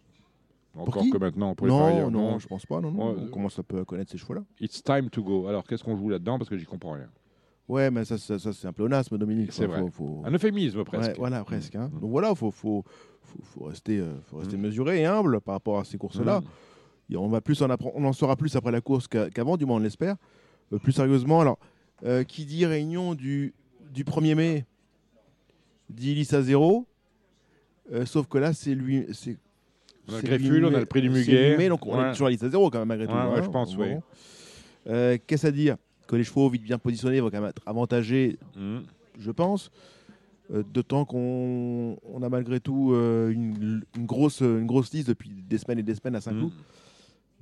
Encore qui? que maintenant, pour les Non, parieurs. non, je pense pas. Non, non. On commence un peu à connaître ces chevaux-là. It's time to go. Alors, qu'est-ce qu'on joue là-dedans? Parce que j'y comprends rien. Ouais, mais ça, ça, ça, c'est un pléonasme, Dominique. C'est vrai. faut- Un euphémisme, presque. Ouais, voilà, presque. hein. Mm. Donc voilà, il faut, faut, faut, rester, euh, faut rester mesuré et humble par rapport à ces courses-là. Mm. On, va plus en, appren- on en saura plus après la course qu'a- qu'avant, du moins on l'espère. Euh, plus sérieusement, alors, euh, qui dit réunion du, du 1er mai dit Lissa 0. Euh, sauf que là, c'est lui. c'est- On a le Greffule, on a le prix du Muguet. lui mai, donc on Ouais. est toujours à Lissa 0 quand même, malgré tout. Ouais, ouais, hein, je pense, oui. Qu'est-ce à dire? Que les chevaux vite bien positionnés vont quand même être avantagés Mm. je pense. D'autant qu'on on a malgré tout une, une grosse, une grosse liste depuis des semaines et des semaines à Saint-Cloud. Mm.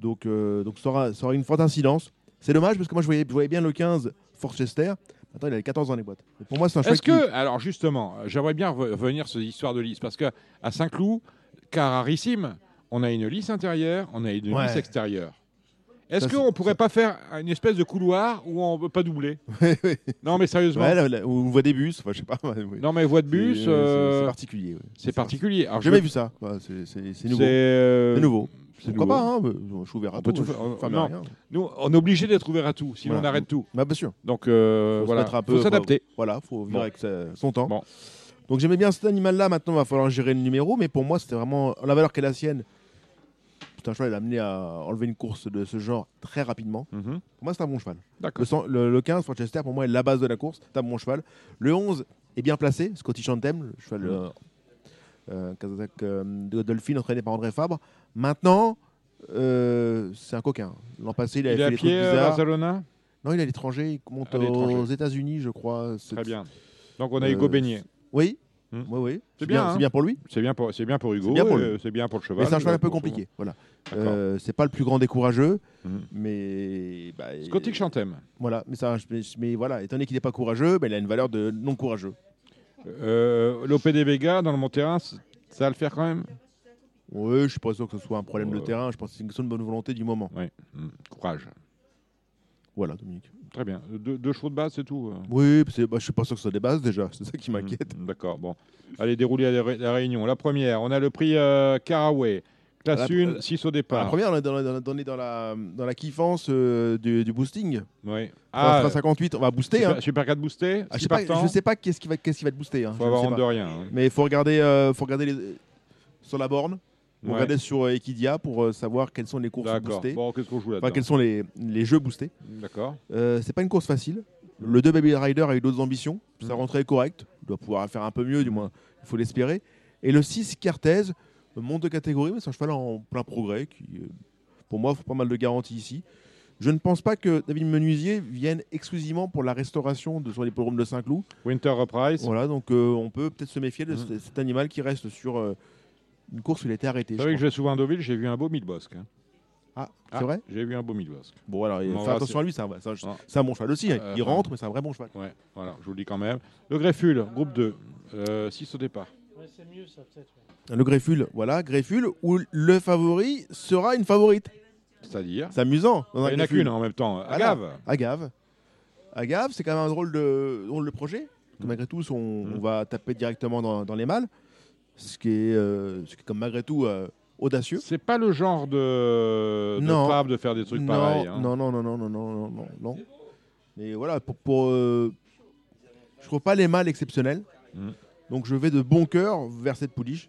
Donc, euh, donc ça, aura, ça aura une forte incidence. C'est dommage parce que moi je voyais, je voyais bien le 15 Forchester. Maintenant il a 14 dans les boîtes. Pour moi c'est un choix Est-ce que, alors justement, euh, j'aimerais bien re- revenir sur l'histoire de lisse, parce que à Saint-Cloud, car rarissime, on a une lisse intérieure, on a une Ouais. lisse extérieure. Est-ce qu'on c'est- pourrait pas faire une espèce de couloir où on ne peut pas doubler [laughs] Non, mais sérieusement. Ouais, là, là, on voit des bus, enfin, je sais pas. Non, mais voie de bus, C'est- euh, c'est particulier. c'est particulier. J'ai jamais vu ça. C'est nouveau. euh, C'est nouveau. Pourquoi pas hein, Je suis ouvert à On peut tout. tout je- faire. euh, Non. Nous, on est obligé d'être ouvert à tout, sinon Voilà. on arrête tout. Bah, bien sûr. Donc euh, Faut voilà, un faut s'adapter. Voilà, faut vivre Bon. avec son temps. Bon. Donc j'aimais bien cet animal-là. Maintenant, il va falloir gérer le numéro. Mais pour moi, c'était vraiment la valeur qu'est la sienne. C'est un cheval, il a amené à enlever une course de ce genre très rapidement. Mhm. Pour moi, c'est un bon cheval. Le, le- le 15, Forchester, pour moi, est la base de la course. C'est un bon cheval. Le 11 est bien placé. Scottish Anthem, le cheval Mhm. euh, kazakh, euh, de Godolphin, entraîné par André Fabre. Maintenant, euh, c'est un coquin. L'an passé, il Il avait est à fait des pied, trucs euh, bizarres. Barcelona? Non, il est à l'étranger. Il monte aux États-Unis, je crois. Très bien. Donc on a Euh, Hugo Beignet. Oui. Hmm. Oui, oui. C'est bien, hein. C'est bien pour lui. C'est bien pour, c'est bien pour Hugo, c'est bien pour euh, bien le cheval. Mais c'est un cheval un peu compliqué. Voilà. D'accord. Euh, c'est pas le plus grand des courageux, Mhm. mais bah, Scottish Chantem. Voilà, mais ça, mais, mais voilà, étant donné qu'il n'est pas courageux, bah, il a une valeur de non courageux. Euh, L'OPD Vega dans le Mont Terrain, c- ça va le faire quand même Oui, je suis pas sûr que ce soit un problème de Euh. terrain. Je pense que c'est une question de bonne volonté du moment. Oui. Mm. Courage. Voilà, Dominique. Très bien. Deux, deux chevaux de base, c'est tout. euh. Oui, c'est- bah, je suis pas sûr que ce soit des bases déjà. [laughs] C'est ça qui m'inquiète. Mm, D'accord. Bon. Allez, dérouler la, ré- la réunion. La première, on a le prix euh, Caraway. Classe La- 1, la- 6 au La départ. première, on est dans la, dans la- on est dans la, dans la kiffance euh, du, du boosting. Oui. Ah, Ah, 58, on va booster. super, hein. super 4 boosté Ah, je six sais pas, sais qu'est-ce qui va, qu'est-ce qui va être boosté. Hein. faut avoir honte de rien. hein. Mais il faut regarder, euh, faut regarder les- sur la borne, Ouais. regarder sur euh, Equidia pour savoir quelles sont les courses boostées. Bon, qu'est-ce qu'on joue là-dedans Enfin, quels sont les, les jeux boostés. D'accord. Euh, c'est pas une course facile. Le 2 Baby Rider a eu d'autres ambitions. Ça Mhm. rentrait correct. Il doit pouvoir faire un peu mieux, du moins. Il faut l'espérer. Et le 6 Cartez monte de catégorie, mais c'est un cheval en plein progrès qui, euh, pour moi, offre pas mal de garanties ici. Je ne pense pas que David Menuisier vienne exclusivement pour la restauration de, sur les de Saint-Cloud. Winter Reprise. Voilà, donc euh, on peut peut-être se méfier de Mhm. cet, animal qui reste sur euh, une course où il a été arrêté. Vous je savez que je vais souvent à Deauville, j'ai vu un beau mille bosque. hein. Ah, Ah, c'est vrai? J'ai vu un beau Midwest. Bon, alors, fais là, attention à lui, c'est un, c'est un- Ah. c'est un bon cheval aussi. hein. Euh, Il enfin- rentre, mais c'est un vrai bon cheval. Ouais, voilà, je vous le dis quand même. Le Grefful, groupe 2, 6 au départ c'est mieux ça peut-être. Le Greffule, voilà, Greffule où le favori sera une favorite. C'est-à-dire C'est amusant. Il n'y en a qu'une en même temps. Agave. Agave. Agave, c'est quand même un drôle de, drôle de projet. Mm. Malgré tout, mm. on, va taper directement dans, les mâles. Ce qui est, euh, ce qui est comme malgré tout euh, audacieux. C'est pas le genre de, de non. De faire des trucs non, pareils. Hein. Non, non, non, non, non, non, non, non. Mais voilà, pour, pour euh, je trouve pas les mâles exceptionnels. Mm. Donc je vais de bon cœur vers cette pouliche,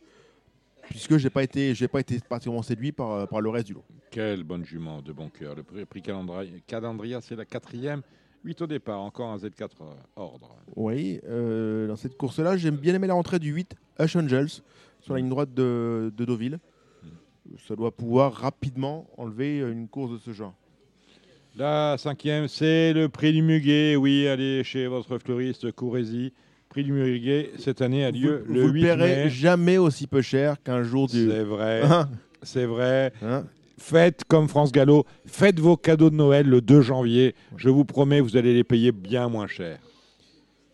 puisque j'ai pas été, j'ai pas été particulièrement séduit par, euh, par le reste du lot. Quelle bonne jument de bon cœur. Le prix, Calandria, c'est la quatrième. 8 au départ, encore un Z4 euh, ordre. Oui, euh, dans cette course-là, j'aime bien aimé la rentrée du 8, Hush Angels, sur la ligne droite de, de Deauville. Ça doit pouvoir rapidement enlever une course de ce genre. La cinquième, c'est le prix du Muguet. Oui, allez chez votre fleuriste Courrézy. Prix du Muguet, cette année, a lieu vous le vous 8 paierez mai. jamais aussi peu cher qu'un jour du. C'est vrai. [laughs] Hein C'est vrai. Hein Faites comme France Gallo. Faites vos cadeaux de Noël le 2 janvier. Je vous promets, vous allez les payer bien moins cher.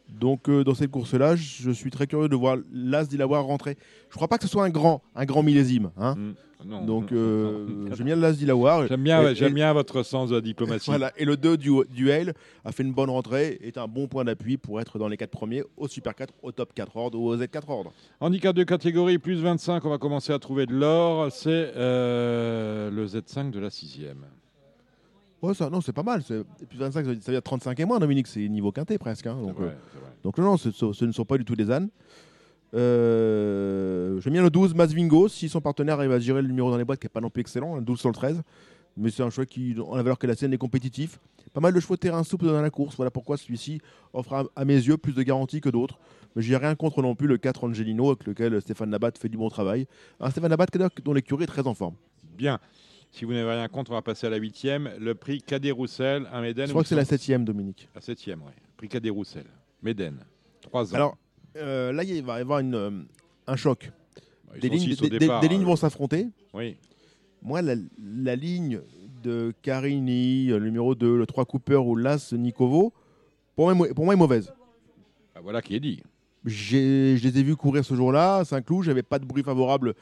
Donc euh, dans cette course-là, je suis très curieux de voir l'As d'Ilavoir rentrer. Je crois pas que ce soit un grand, un grand millésime. Hein Mm. Non. Donc euh, j'aime bien l'As d'Ilavoir. J'aime bien, j'aime bien votre sens de la diplomatie. Voilà. Et le 2 du duel a fait une bonne rentrée, est un bon point d'appui pour être dans les 4 premiers, au Super 4, au Top 4 ordre ou au Z4 ordre. Handicap de catégorie, plus 25, on va commencer à trouver de l'or. C'est euh, le Z5 de la sixième. Ouais, ça, non, c'est pas mal. puis 25, ça veut dire- ça veut dire 35 et moins, Dominique, c'est niveau quintet presque. hein. donc, euh, donc non, ce- ce ne sont pas du tout des ânes. Euh, J'aime bien le 12, Masvingo, si son partenaire arrive à gérer le numéro dans les boîtes, qui n'est pas non plus excellent, un 12 sur le 13. Mais c'est un choix qui, en la valeur que la scène est compétitif. Pas mal de chevaux de terrain souple dans la course. Voilà pourquoi celui-ci offre à, à mes yeux plus de garanties que d'autres. Mais j'ai rien contre non plus le 4 Angelino, avec lequel Stéphane Labatte fait du bon travail. Un Stéphane Labatte dont l'écurie est très en forme. Bien. Si vous n'avez rien contre, on va passer à la huitième. Le prix Cadet Roussel, un Méden. Je crois que c'est la 800. septième, Dominique. La septième, oui. Prix Cadet Roussel. Méden. 3 ans. Alors euh, là, il va y avoir une, euh, un choc. Bah, Des lignes, des- des- lignes euh, vont s'affronter. Oui. Moi, la, la ligne de Carini, le numéro 2, le 3 Cooper ou l'As Nikovo, pour moi, est mo- pour moi est mauvaise. Bah, voilà qui est dit. Je les ai vus courir ce jour-là à Saint-Cloud, j'avais pas de bruit favorable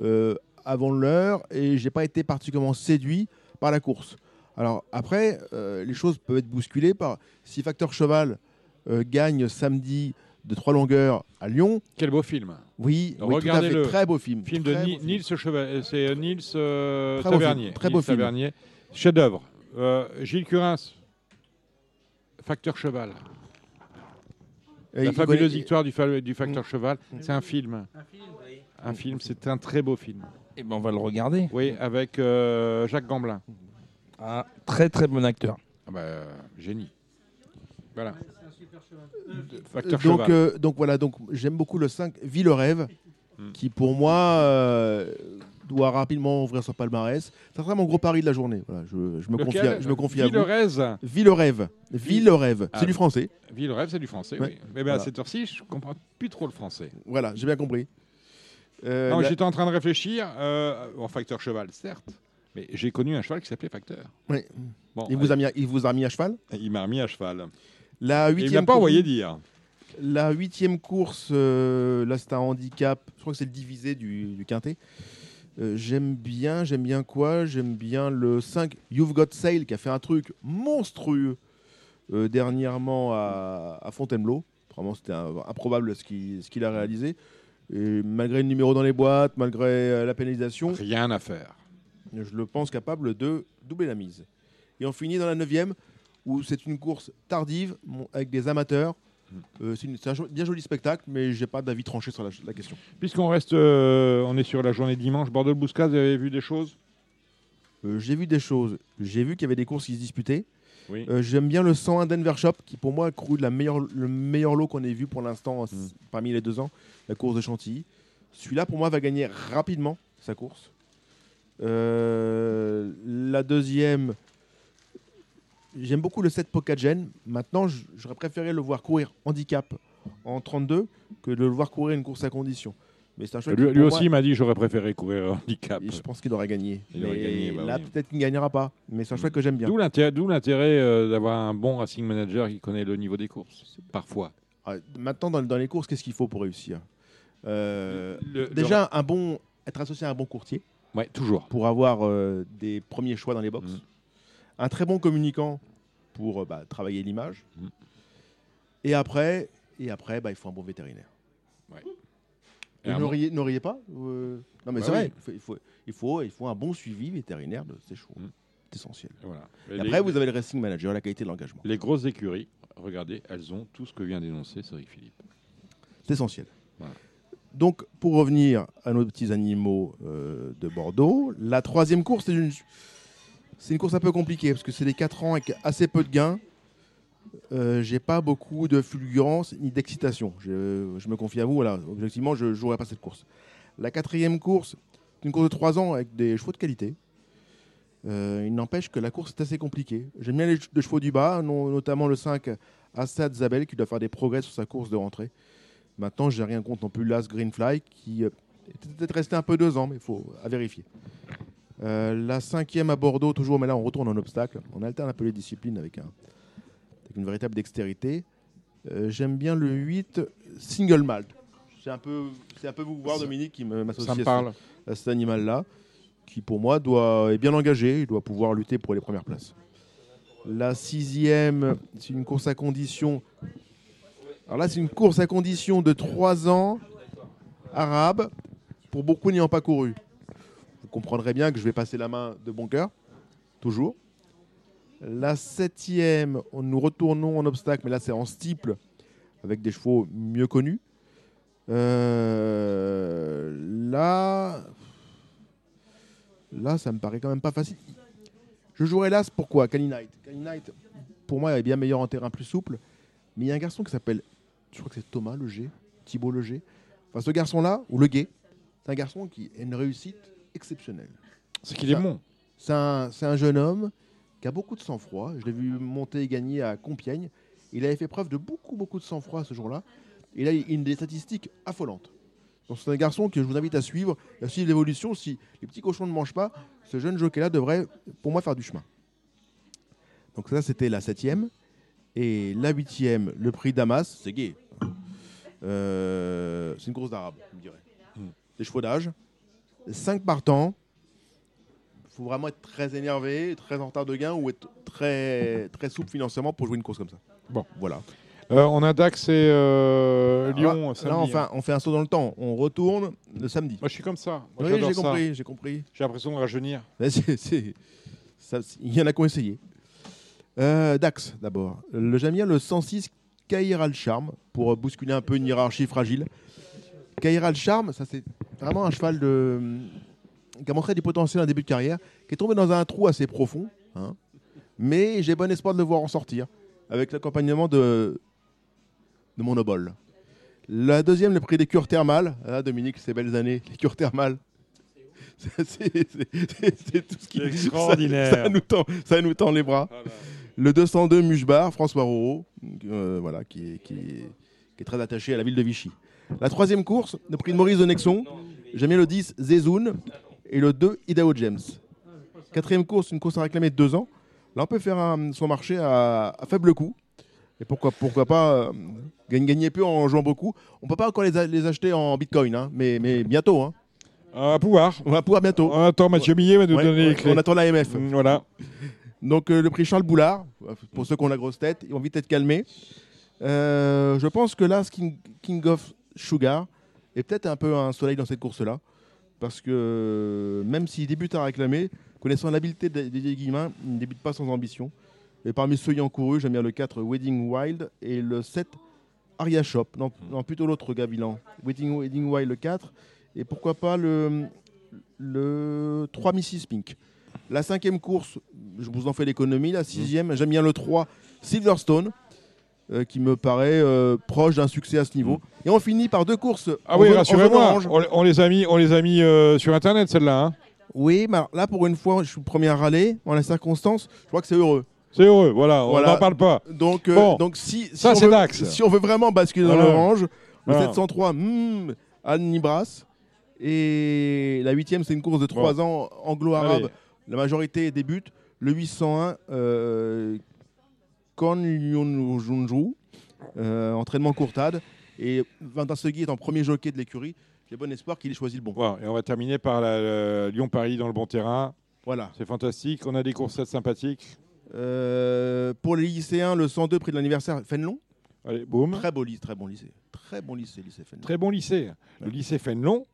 euh, avant l'heure et j'ai pas été particulièrement séduit par la course. Alors après, euh, les choses peuvent être bousculées par si Facteur Cheval euh, gagne samedi de trois longueurs à Lyon. Quel beau film. Oui, oui tout à fait, Regardez-le. très beau film. Film de Ni- beau film. Nils Cheval. euh, C'est euh, Nils euh, Très beau film, très Nils beau film. Tavernier. Chef-d'œuvre. Euh, Gilles Curins. Facteur Cheval. Et La fabuleuse connaît- victoire du, fa- du Facteur Mm. Cheval. C'est un film. Un film, c'est un très beau film. Et ben on va le regarder. Oui, avec euh, Jacques Gamblin. Un très très bon acteur. Ah bah, euh, génie. Voilà. Euh, Facteur donc, cheval. euh, donc voilà, donc j'aime beaucoup le 5 Vie le rêve, Hmm. qui pour moi euh, doit rapidement ouvrir son palmarès. Ça sera mon gros pari de la journée. Voilà, je, je me confie, à, je me confie à vous. Vie le rêve, Vie le rêve, Ah. c'est du français. Villerez, c'est du français, Ouais. oui. Mais ben, à Voilà. cette heure-ci, je comprends plus trop le français. Voilà, j'ai bien compris. Euh, non, la- j'étais en train de réfléchir. Euh, en facteur cheval, certes. Mais j'ai connu un cheval qui s'appelait Facteur. Bon, il, vous a mis, à- il vous a mis à cheval? il m'a remis à cheval. La Et il ne huitième m'a pas course- envoyé dire. La huitième course, euh, là c'est un handicap. Je crois que c'est le divisé du, du quintet. Euh, j'aime bien, j'aime bien quoi? J'aime bien le 5 You've Got Sail qui a fait un truc monstrueux euh, dernièrement à, à Fontainebleau. Vraiment, c'était improbable ce qu'il a réalisé. Et malgré le numéro dans les boîtes, malgré la pénalisation, Rien à faire. je le pense capable de doubler la mise. Et on finit dans la neuvième, où c'est une course tardive avec des amateurs. Euh, c'est un jo- bien joli spectacle, mais j'ai pas d'avis tranché sur la, la question. Puisqu'on reste, euh, on est sur la journée dimanche, Bordeaux-Bouscaz, vous avez vu des choses? Euh, j'ai vu des choses. J'ai vu qu'il y avait des courses qui se disputaient. Oui. J'aime bien le 101 Denver Shop, qui pour moi a cru la meilleure, le meilleur lot qu'on ait vu pour l'instant Mm. parmi les deux ans, la course de Chantilly. Celui-là, pour moi, va gagner rapidement sa course. La deuxième, j'aime beaucoup le 7 Pokagen. Maintenant, j'aurais préféré le voir courir handicap en 32 que de le voir courir une course à condition. Mais c'est un choix Lui, lui aussi m'a dit j'aurais préféré courir handicap. je pense qu'il aurait gagné. Il aurait gagné, bah là, oui. peut-être qu'il ne gagnera pas. Mais c'est un choix que j'aime bien. D'où l'intérêt, d'où l'intérêt euh, d'avoir un bon racing manager qui connaît le niveau des courses. Parfois. Ah, Maintenant, dans, dans les courses, qu'est-ce qu'il faut pour réussir? Euh, Le- le- Déjà, un bon, être associé à un bon courtier Ouais, toujours. pour avoir euh, des premiers choix dans les box. Mhm. Un très bon communicant pour euh, bah, travailler l'image. Mhm. Et après, et après bah, il faut un bon vétérinaire. Et un ne, bon- riez, ne riez pas euh, Non, mais Bah c'est oui. vrai. Il faut, il, faut, il, faut, il faut un bon suivi vétérinaire de ces chevaux. Mhm. C'est essentiel. Voilà. Et Et après, les, vous avez le racing manager, la qualité de l'engagement. les grosses écuries, regardez, elles ont tout ce que vient d'énoncer Cédric Philippe. C'est essentiel. Voilà. Donc, pour revenir à nos petits animaux euh, de Bordeaux, la troisième course, c'est une, c'est une course un peu compliquée parce que c'est des 4 ans avec assez peu de gains. Euh, j'ai pas beaucoup de fulgurance ni d'excitation. Je, me confie à vous, voilà. Objectivement, je ne jouerai pas cette course. La quatrième course, c'est une course de 3 ans avec des chevaux de qualité. Euh, il n'empêche que la course est assez compliquée. J'aime bien les, les chevaux du bas, notamment le 5 Assad Zabel qui doit faire des progrès sur sa course de rentrée. Maintenant, j'ai rien contre non plus l'As Greenfly qui euh, est peut-être resté un peu deux ans, mais il faut à vérifier. Euh, la cinquième à Bordeaux, toujours, mais là on retourne en obstacle. On alterne un peu les disciplines avec, un, avec une véritable dextérité. Euh, J'aime bien le 8 Single Malt. C'est un peu, c'est un peu vous voir, Dominique, qui me- m'associe à à cet animal-là, qui pour moi doit, est bien engagé, il doit pouvoir lutter pour les premières places. La sixième, c'est une course à condition. Alors là, c'est une course à condition de 3 ans, arabe, pour beaucoup n'ayant pas couru. Vous comprendrez bien que je vais passer la main de bon cœur, toujours. La septième, nous retournons en obstacle, mais là c'est en steeple, avec des chevaux mieux connus. Euh, là, là, ça me paraît quand même pas facile. Je jouerai l'As, pourquoi? Cali Knight. Kali Knight, pour moi, est bien meilleur en terrain plus souple. Mais il y a un garçon qui s'appelle, je crois que c'est Thomas Leger, Thibaut Leger. Enfin, ce garçon-là, ou Le c'est un garçon qui a une réussite exceptionnelle. C'est qu'il est bon. C'est un, jeune homme qui a beaucoup de sang-froid. Je l'ai vu monter et gagner à Compiègne. Il avait fait preuve de beaucoup, beaucoup de sang-froid ce jour-là. Et là, il a des statistiques affolantes. Donc, c'est un garçon que je vous invite à suivre, à suivre l'évolution. Si les petits cochons ne mangent pas, ce jeune jockey-là devrait, pour moi, faire du chemin. Donc, ça, c'était la septième. Et la huitième, le prix Damas, c'est gay. Euh, c'est une course d'arabe, je me dirais. Hmm. Des chevaux d'âge. Cinq partants. Il faut vraiment être très énervé, très en retard de gain ou être très, très souple financièrement pour jouer une course comme ça. Bon. Voilà. Euh, on a Dax et euh, Lyon là, samedi. là, enfin, on fait un saut dans le temps. On retourne le samedi. Moi, je suis comme ça. Moi, oui, j'ai compris, j'ai compris. J'ai l'impression de rajeunir. Il y en a qui ont essayé. Euh, Dax, d'abord. Le- J'aime bien le 106 Kaira le Charme pour bousculer un peu une hiérarchie fragile. Kaira le Charme, ça c'est vraiment un cheval de, qui a montré du potentiel en début de carrière, qui est tombé dans un trou assez profond. hein. Mais j'ai bon espoir de le voir en sortir avec l'accompagnement de, de mon obol. La deuxième, le prix des cures thermales. Ah, Dominique, ces belles années, les cures thermales. [laughs] C'est tout ce qui C'est extraordinaire. Ça, ça nous tend, ça nous tend les bras. Le 202 Muchbar, François Roro, euh, voilà, qui, est, qui, est, qui est très attaché à la ville de Vichy. La troisième course, le prix de Maurice de Nexon. J'aime bien le 10 Zezoun et le 2 Idaho James. Quatrième course, une course à réclamer de deux ans. Là, on peut faire un- son marché à, à faible coût. Et pourquoi, pourquoi pas euh, gagner, gagner peu en jouant beaucoup. On peut pas encore les, acheter en bitcoin, hein, mais, mais bientôt. Hein. Euh, à pouvoir. On va pouvoir bientôt. On attend Mathieu Millet va nous Ouais, donner les clés. on attend l'AMF. Mm, Voilà. Donc euh, le prix Charles Boulard, pour ceux qui ont la grosse tête, ils vont vite être calmés. Euh, je pense que là, King of Sugar est peut-être un peu un soleil dans cette course-là. Parce que euh, même s'il débute à réclamer, connaissant l'habileté de Didier Guillemin, il ne débute pas sans ambition. Et parmi ceux ayant couru, j'aime bien le 4 Wedding Wild et le 7 Aria Shop. Non, non, plutôt l'autre Gavilan. Wedding, Wedding Wild le 4. Et pourquoi pas le, le 3 Mrs. Pink. La cinquième course, je vous en fais l'économie. La sixième, j'aime bien le 3 Silverstone, euh, qui me paraît euh, proche d'un succès à ce niveau. Et on finit par deux courses Ah en oui, en rassurez-moi. orange. On, on les a mis, on les a mis euh, sur Internet, celle-là. hein. Oui, mais alors là, pour une fois, je suis le premier à râler. En la circonstance, je crois que c'est heureux. C'est heureux, voilà, on Voilà. n'en parle pas. Donc, euh, Bon. donc si, si Ça, on c'est veut- Dax. Si on veut vraiment basculer dans Voilà. l'orange, le Voilà. 703, hmm, Anne Nibras. Et la huitième, c'est une course de 3 ans anglo-arabe. Allez. La majorité débute. Le 801, euh, Kon Yunjunju, euh, entraînement courtade. Et Vincent Segui est en premier jockey de l'écurie. J'ai bon espoir qu'il ait choisi le bon. Et on va terminer par la, Lyon-Paris dans le bon terrain. Voilà. C'est fantastique. On a des coursettes sympathiques. Euh, pour les lycéens, le 102 prix de l'anniversaire Fénelon. Allez, boum. Très beau lycée, très bon lycée. Très bon lycée, lycée Fénelon. Très bon lycée. Le lycée Fénelon.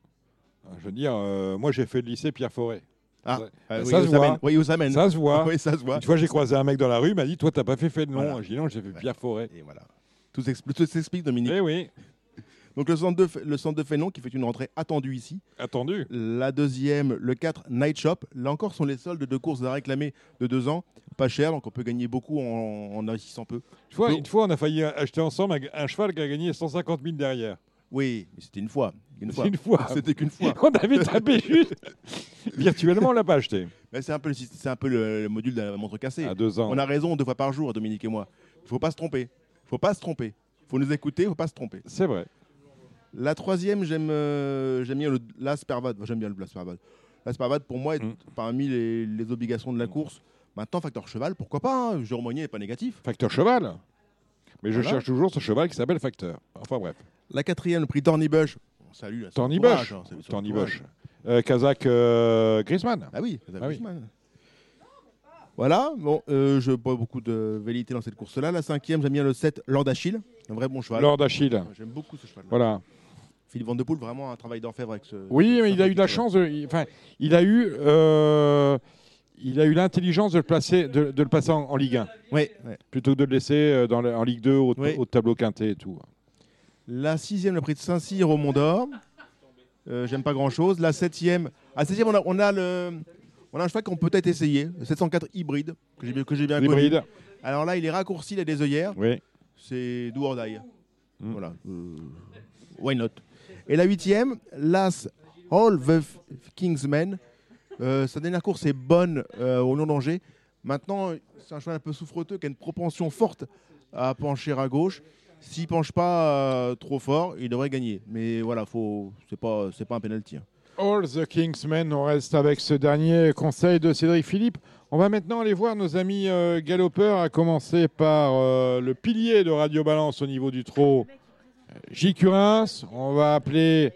Je veux dire, euh, moi j'ai fait le lycée Pierre Forêt. Ah, Ouais. euh, oui, ça, se voit. Oui, aux amènes. [laughs] ça se voit. Oui, ça se voit. Une fois j'ai croisé un mec dans la rue, il m'a dit Toi, t'as pas fait Fénelon Voilà. J'ai dit Non, j'ai fait Pierre Forêt. Et voilà. Tout s'explique, tout s'explique, Dominique. Eh oui, [laughs] Donc le 102, F- le 102 Fénelon qui fait une rentrée attendue ici. attendu. La deuxième, le 4 Night Shop. Là encore, sont les soldes de courses à réclamer de deux ans. Pas cher, donc on peut gagner beaucoup en, en investissant peu. Une fois, Donc- une fois, on a failli acheter ensemble un, un cheval qui a gagné 150 000 derrière. Oui, mais c'était une fois. Une fois. Une fois. C'était qu'une fois. [laughs] On avait tapé [laughs] juste. Virtuellement, on l'a pas acheté. Mais c'est un peu, le, syst- c'est un peu le, le module de la montre cassée. À deux ans. On a raison deux fois par jour, Dominique et moi. Il faut pas se tromper. Il faut pas se tromper. Il faut nous écouter, il faut pas se tromper. C'est vrai. La troisième, j'aime euh, j'aime bien le l'Aspervad. J'aime bien le l'Aspervad. L'Aspervad, pour moi, est Mm. parmi les, les obligations de la course. Maintenant, facteur cheval, pourquoi pas hein. Jérôme Monnier n'est pas négatif. Facteur cheval. Mais je cherche toujours ce cheval qui s'appelle Facteur. Enfin bref. La quatrième, le prix Torny Bush. On salue courage, Bush. hein, courage. Bush. Euh, Kazakh euh, Griezmann. Ah oui, Ah oui. Griezmann. Voilà, bon, euh, je pas beaucoup de vérité dans cette course-là. La cinquième, j'aime bien le 7, Lord Achille. Un vrai bon cheval. Lord Achille. J'aime beaucoup ce cheval. Voilà. Philippe Van de Poel, vraiment un travail d'orfèvre avec ce. Oui, mais il a eu de la chance. de- il- Enfin, il a eu. euh, il a eu l'intelligence de le placer, de, de le passer en, en Ligue 1, cheval. Ouais, ouais. plutôt que de le laisser euh, dans en Ligue 2 au, Oui. au tableau quintet et tout. La sixième, le prix de Saint-Cyr au Mont d'Or. Euh, J'aime pas grand-chose. La septième, à la septième, on a, on a le, on a un cheval qu'on peut peut-être essayer, le 704 hybride que j'ai bien- que j'ai bien connu. Hybride. Alors là, il est raccourci, il a des œillères. Oui. C'est do or die. Mm. Voilà. euh, why not? Et la huitième, l'As All the Kingsmen. Euh, sa dernière course est bonne au long d'Angers. Maintenant, c'est un cheval un peu souffreteux qui a une propension forte à pencher à gauche. S'il penche pas euh, trop fort, il devrait gagner. Mais voilà, faut, c'est pas, c'est pas un penalty. hein. All the Kingsmen, on reste avec ce dernier conseil de Cédric Philippe. On va maintenant aller voir nos amis euh, galopeurs, à commencer par euh, le pilier de Radio Balance au niveau du trot, euh, J. Curins. On va appeler.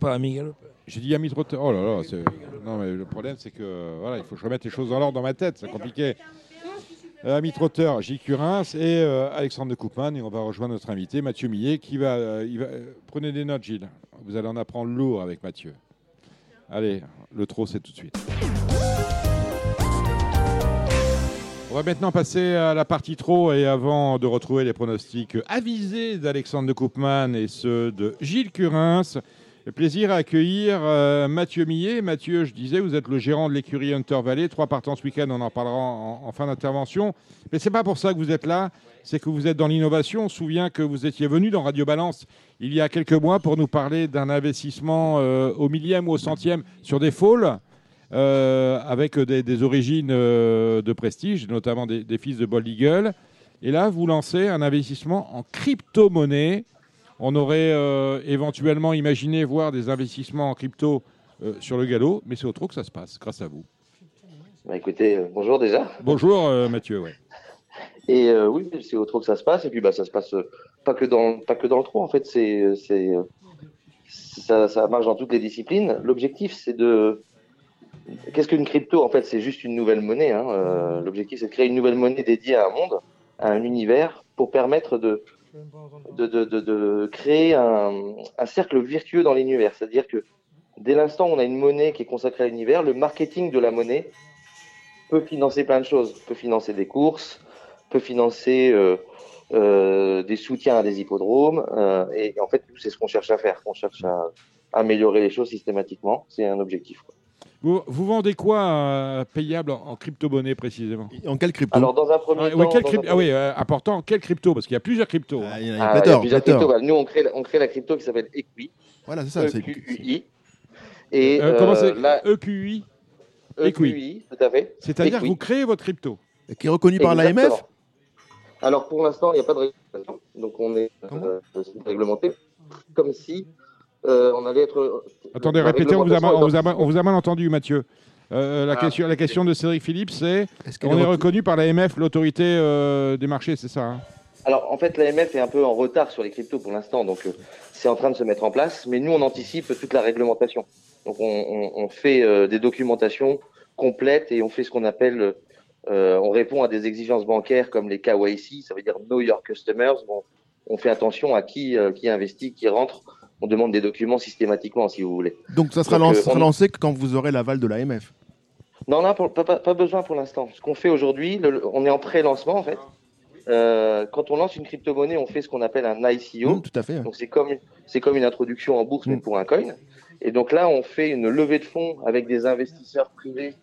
Pas ami galopeur. J'ai dit ami trotteur. Oh là là, c'est- non mais le problème c'est que voilà, il faut que je remette les choses dans l'ordre dans ma tête, c'est compliqué. Euh, ami trotteur, J. Curins et euh, Alexandre de Coupman et on va rejoindre notre invité Mathieu Millet qui va, euh, va prenez des notes Gilles. Vous allez en apprendre lourd avec Mathieu. Allez, le trot c'est tout de suite. On va maintenant passer à la partie trop et avant de retrouver les pronostics avisés d'Alexandre de Koopman et ceux de Gilles Curins, plaisir à accueillir euh, Mathieu Millet. Mathieu, je disais, vous êtes le gérant de l'écurie Hunter Valley. Trois partants ce week-end, on en parlera en, fin d'intervention. Mais c'est pas pour ça que vous êtes là, c'est que vous êtes dans l'innovation. On se souvient que vous étiez venu dans Radio Balance il y a quelques mois pour nous parler d'un investissement euh, au millième ou au centième sur des fôles. euh, avec des, origines de prestige, notamment des, des fils de Bold Eagle. Et là, vous lancez un investissement en crypto-monnaie. On aurait euh, éventuellement imaginé voir des investissements en crypto euh, sur le galop, mais c'est au trop que ça se passe, grâce à vous. Bah, écoutez, euh, bonjour déjà. Bonjour euh, Mathieu. Ouais. Et euh, oui, c'est au trop que ça se passe. Et puis bah ça se passe pas que dans pas que dans le trot en fait. C'est c'est ça, ça marche dans toutes les disciplines. L'objectif c'est de qu'est-ce qu'une crypto? En fait C'est juste une nouvelle monnaie. Hein. L'objectif c'est de créer une nouvelle monnaie dédiée à un monde, à un univers, pour permettre de de, de, de, créer un, un cercle vertueux dans l'univers. C'est-à-dire que dès l'instant où on a une monnaie qui est consacrée à l'univers, le marketing de la monnaie peut financer plein de choses. Peut financer des courses, peut financer euh, euh, des soutiens à des hippodromes. euh, et, en fait, c'est ce qu'on cherche à faire. On cherche à améliorer les choses systématiquement. C'est un objectif. Vous, vous vendez quoi euh, payable en, en crypto-monnaie précisément? En quelle crypto? Alors, dans un premier Ah, temps, oui, quelle dans un crypto- ah oui, euh, important, quelle crypto? Parce qu'il y a plusieurs cryptos. hein. Ah, Il y en a Ah, il y a plusieurs cryptos. Voilà, Nous, on crée, la- on crée la crypto qui s'appelle EQI. Voilà, c'est ça. c'est- EQI. Et Euh, comment c'est euh, la EQI EQI. EQI, tout à fait. C'est-à-dire que vous créez votre crypto. Qui est reconnu par l'AMF Exactement. Alors pour l'instant, il n'y a pas de réglementation. Donc on est euh, réglementé comme si euh, on allait être. Attendez, la répétez, on vous, a, mal- on, vous a, réglementation mal- on vous a mal entendu, Mathieu. Euh, la, Ah. question, la question de Cédric Philippe, c'est Est-ce est est reconnue reconnu par l'AMF, l'autorité euh, des marchés, c'est ça hein? Alors, en fait, l'AMF est un peu en retard sur les cryptos pour l'instant, donc euh, c'est en train de se mettre en place. Mais nous, on anticipe toute la réglementation. Donc, on, on- on fait euh, des documentations complètes et on fait ce qu'on appelle, euh, on répond à des exigences bancaires comme les KYC, ça veut dire Know Your Customers. Bon, on fait attention à qui, euh, qui investit, qui rentre. On demande des documents systématiquement, si vous voulez. Donc ça sera, Donc, lancé, euh, on- lancé que quand vous aurez l'aval de l'AMF. Non, là, pour- pas, besoin pour l'instant. Ce qu'on fait aujourd'hui, on est en pré-lancement en fait. Euh, quand on lance une crypto-monnaie, on fait ce qu'on appelle un ICO. Mm, tout à fait. Donc c'est comme c'est comme une introduction en bourse mais Mm. pour un coin. Et donc là, on fait une levée de fonds avec des investisseurs privés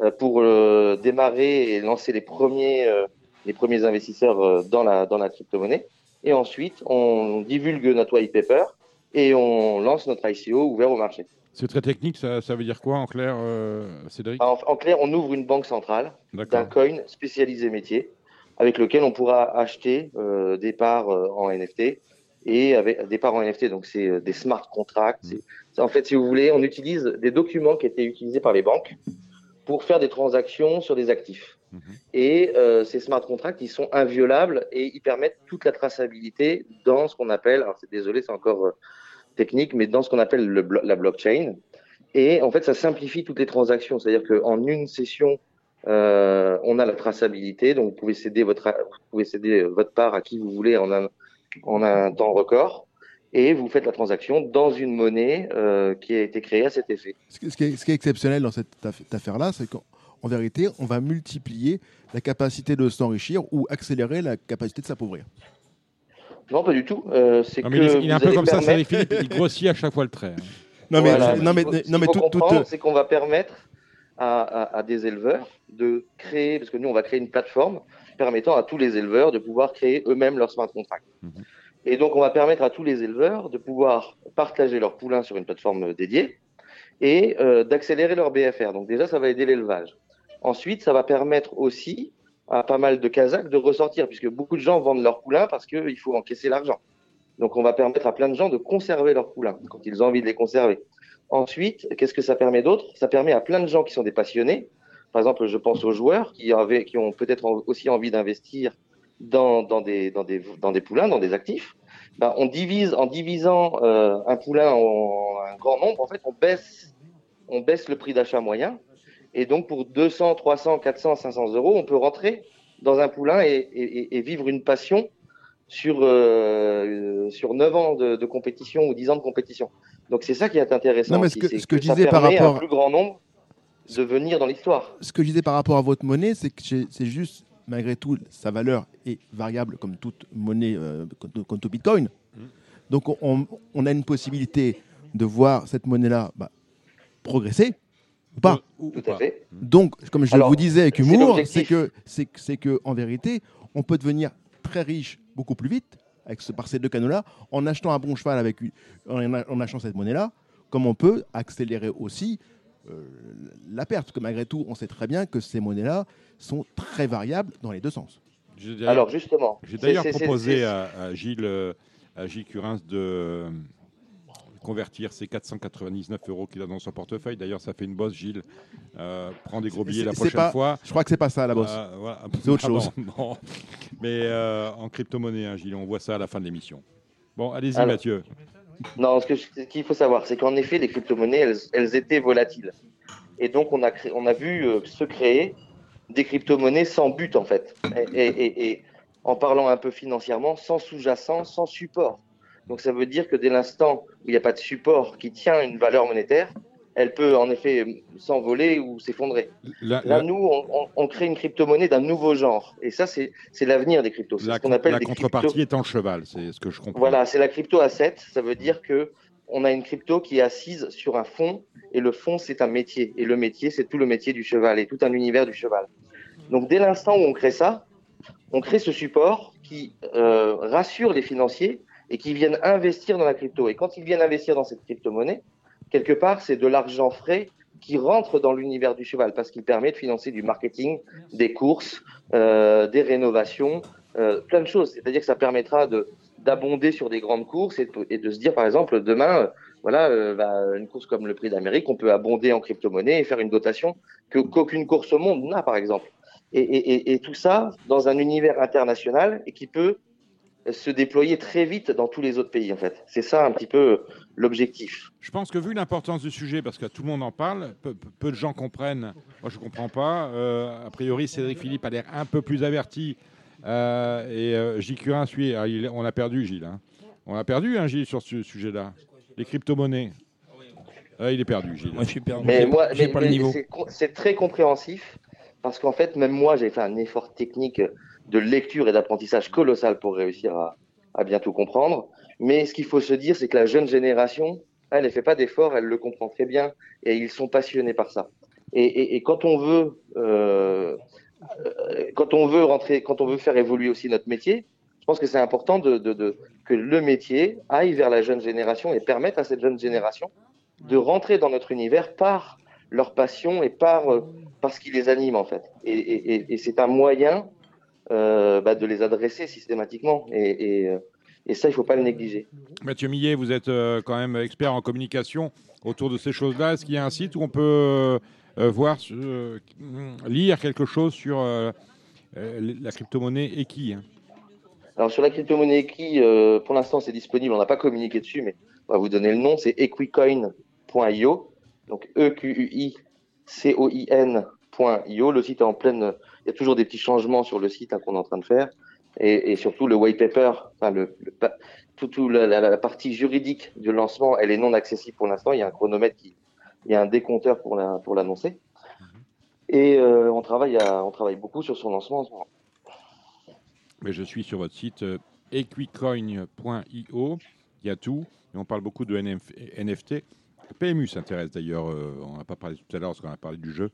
euh, pour euh, démarrer et lancer les premiers les premiers investisseurs dans la dans la crypto-monnaie. Et ensuite, on divulgue notre white paper et on lance notre ICO ouvert au marché. C'est très technique, ça, ça veut dire quoi en clair, euh, Cédric? En, en clair, on ouvre une banque centrale d'un coin spécialisé métier avec lequel on pourra acheter euh, des parts euh, en NFT et avec des parts en NFT donc c'est des smart contracts. C'est- en fait si vous voulez on utilise des documents qui étaient utilisés par les banques pour faire des transactions sur des actifs. Mhm. et euh, ces smart contracts ils sont inviolables et ils permettent toute la traçabilité dans ce qu'on appelle alors c'est désolé c'est encore technique mais dans ce qu'on appelle la blockchain et en fait ça simplifie toutes les transactions c'est-à-dire qu'en une session euh, on a la traçabilité, donc vous pouvez céder votre, part à qui vous voulez en un, temps record, et vous faites la transaction dans une monnaie euh, qui a été créée à cet effet. Ce qui, est, exceptionnel dans cette aff- cette affaire-là, c'est qu'en en vérité, on va multiplier la capacité de s'enrichir ou accélérer la capacité de s'appauvrir. Non, pas du tout. Euh, c'est Non, que il est, il est un peu comme ça, permettre- Cédric Philippe, il grossit à chaque fois le trait. hein. Non, mais, Voilà. non, mais, Ce qu'il faut- non, mais ce qu'il tout, tout- c'est qu'on va permettre à, à- à des éleveurs de créer, parce que nous, on va créer une plateforme permettant à tous les éleveurs de pouvoir créer eux-mêmes leur smart contract. Mhm. Et donc, on va permettre à tous les éleveurs de pouvoir partager leurs poulains sur une plateforme dédiée et euh, d'accélérer leur BFR. Donc, déjà, ça va aider l'élevage. Ensuite, ça va permettre aussi à pas mal de Kazakhs de ressortir, puisque beaucoup de gens vendent leurs poulains parce qu'il faut encaisser l'argent. Donc, on va permettre à plein de gens de conserver leurs poulains quand ils ont envie de les conserver. Ensuite, qu'est-ce que ça permet d'autre? Ça permet à plein de gens qui sont des passionnés. Par exemple, je pense aux joueurs qui, avaient, qui ont peut-être en- aussi envie d'investir dans, des, dans, des, dans des poulains, dans des actifs. Ben, on divise en divisant euh, un poulain en un grand nombre. En fait, on baisse, on baisse le prix d'achat moyen. Et donc, pour 200, 300, 400, 500 euros, on peut rentrer dans un poulain et, et, et vivre une passion sur, euh, sur 9 ans de, de compétition ou 10 ans de compétition. Donc c'est ça qui est intéressant. Non, mais aussi, ce que- c'est ce que je disais par à rapport- un plus grand nombre de venir dans l'histoire. Ce que je disais par rapport à votre monnaie, c'est que c'est juste, malgré tout, sa valeur est variable comme toute monnaie, euh, comme, tout Bitcoin. Donc on- on, on a une possibilité de voir cette monnaie-là bah, progresser ou pas. Ou- ou Tout pas. à fait. Donc, comme je Alors, vous disais avec humour, c'est que, c'est que, c'est que, en vérité, on peut devenir très riche beaucoup plus vite avec ce, par ces deux canaux-là, en achetant un bon cheval avec une- en, en achetant cette monnaie-là, comme on peut accélérer aussi euh, la perte. Parce que malgré tout, on sait très bien que ces monnaies-là sont très variables dans les deux sens. J'ai d'ailleurs- Alors justement, J'ai d'ailleurs proposé à, à Gilles, euh, à Gilles Curins de euh, convertir ces 499 euros qu'il a dans son portefeuille. D'ailleurs, ça fait une bosse, Gilles. Euh, prends des gros billets la prochaine pas- fois. Je crois que c'est pas ça la bosse. Euh, voilà. C'est autre Ah [laughs] bon, chose. Mais euh, en crypto-monnaie, hein, Gilles, on voit ça à la fin de l'émission. Bon, allez-y. Mathieu. Non, ce que je- ce qu'il faut savoir, c'est qu'en effet, les crypto-monnaies, elles, elles étaient volatiles. Et donc, on a, créé- on a vu euh, se créer des crypto-monnaies sans but, en fait. Et, et- et- et en parlant un peu financièrement, sans sous-jacent, sans support. Donc, ça veut dire que dès l'instant où il n'y a pas de support qui tient une valeur monétaire, elle peut en effet s'envoler ou s'effondrer. Là, nous, on, on- on crée une crypto-monnaie d'un nouveau genre. Et ça, c'est l'avenir des cryptos. C'est la- ce qu'on appelle la des contrepartie cryptos- étant le cheval, c'est ce que je comprends. voilà, c'est la crypto asset. Ça veut dire que on a une crypto qui est assise sur un fond et le fond c'est un métier et le métier c'est tout le métier du cheval et tout un univers du cheval. Donc dès l'instant où on crée ça, on crée ce support qui euh, rassure les financiers et qui viennent investir dans la crypto. Et quand ils viennent investir dans cette crypto-monnaie, quelque part c'est de l'argent frais qui rentre dans l'univers du cheval parce qu'il permet de financer du marketing, des courses, euh, des rénovations, euh, plein de choses. C'est-à-dire que ça permettra de d'abonder sur des grandes courses et de, et de se dire, par exemple, demain, voilà, euh, bah, une course comme le Prix d'Amérique, on peut abonder en crypto-monnaie et faire une dotation que qu'aucune course au monde n'a, par exemple. Et, et, et, et tout ça dans un univers international et qui peut se déployer très vite dans tous les autres pays, en fait. C'est ça un petit peu l'objectif. Je pense que vu l'importance du sujet, parce que tout le monde en parle, peu, peu- peu de gens comprennent. Moi, je ne comprends pas. Euh, a priori, Cédric Philippe a l'air un peu plus averti. Euh, et euh, Gilles Curin suit. Ah, il- on a perdu, Gilles. hein. On a perdu, hein, Gilles, sur ce sujet-là. Les crypto-monnaies. Ah, il est perdu, Gilles. Moi, je suis perdu. Mais J'ai- moi, j'ai mais- pas le mais niveau. c'est co- c'est très compréhensif parce qu'en fait, même moi, j'ai fait un effort technique de lecture et d'apprentissage colossal pour réussir à, bien tout comprendre. Mais ce qu'il faut se dire, c'est que la jeune génération, elle ne fait pas d'effort, elle le comprend très bien et ils sont passionnés par ça. Et, quand on veut, euh, quand on veut rentrer, quand on veut faire évoluer aussi notre métier, je pense que c'est important que le métier aille vers la jeune génération et permette à cette jeune génération de rentrer dans notre univers par leur passion et par, euh, ce qui les anime en fait. Et c'est un moyen euh, bah, de les adresser systématiquement. Et, et, euh, et ça, il faut pas le négliger. Mathieu Millet, vous êtes euh, quand même expert en communication autour de ces choses-là. Est-ce qu'il y a un site où on peut voir, lire quelque chose sur la crypto-monnaie et qui hein? Alors sur la crypto-monnaie qui, euh, pour l'instant, c'est disponible. On n'a pas communiqué dessus, mais on va vous donner le nom. C'est equicoin.io. Donc e q u i c o i n.io. Le site est en pleine. Il y a toujours des petits changements sur le site hein, qu'on est en train de faire, et, et surtout le white paper, enfin le, le pa- tout, tout la, la- la partie juridique du lancement, elle est non accessible pour l'instant. Il y a un chronomètre qui, il y a un décompteur pour la pour l'annoncer. Et euh, on travaille à, on travaille beaucoup sur son lancement en ce moment. Mais je suis sur votre site euh, equicoin.io. Il y a tout. Et on parle beaucoup de NF NFT. Le PMU s'intéresse d'ailleurs. euh, on n'a pas parlé tout à l'heure parce qu'on a parlé du jeu.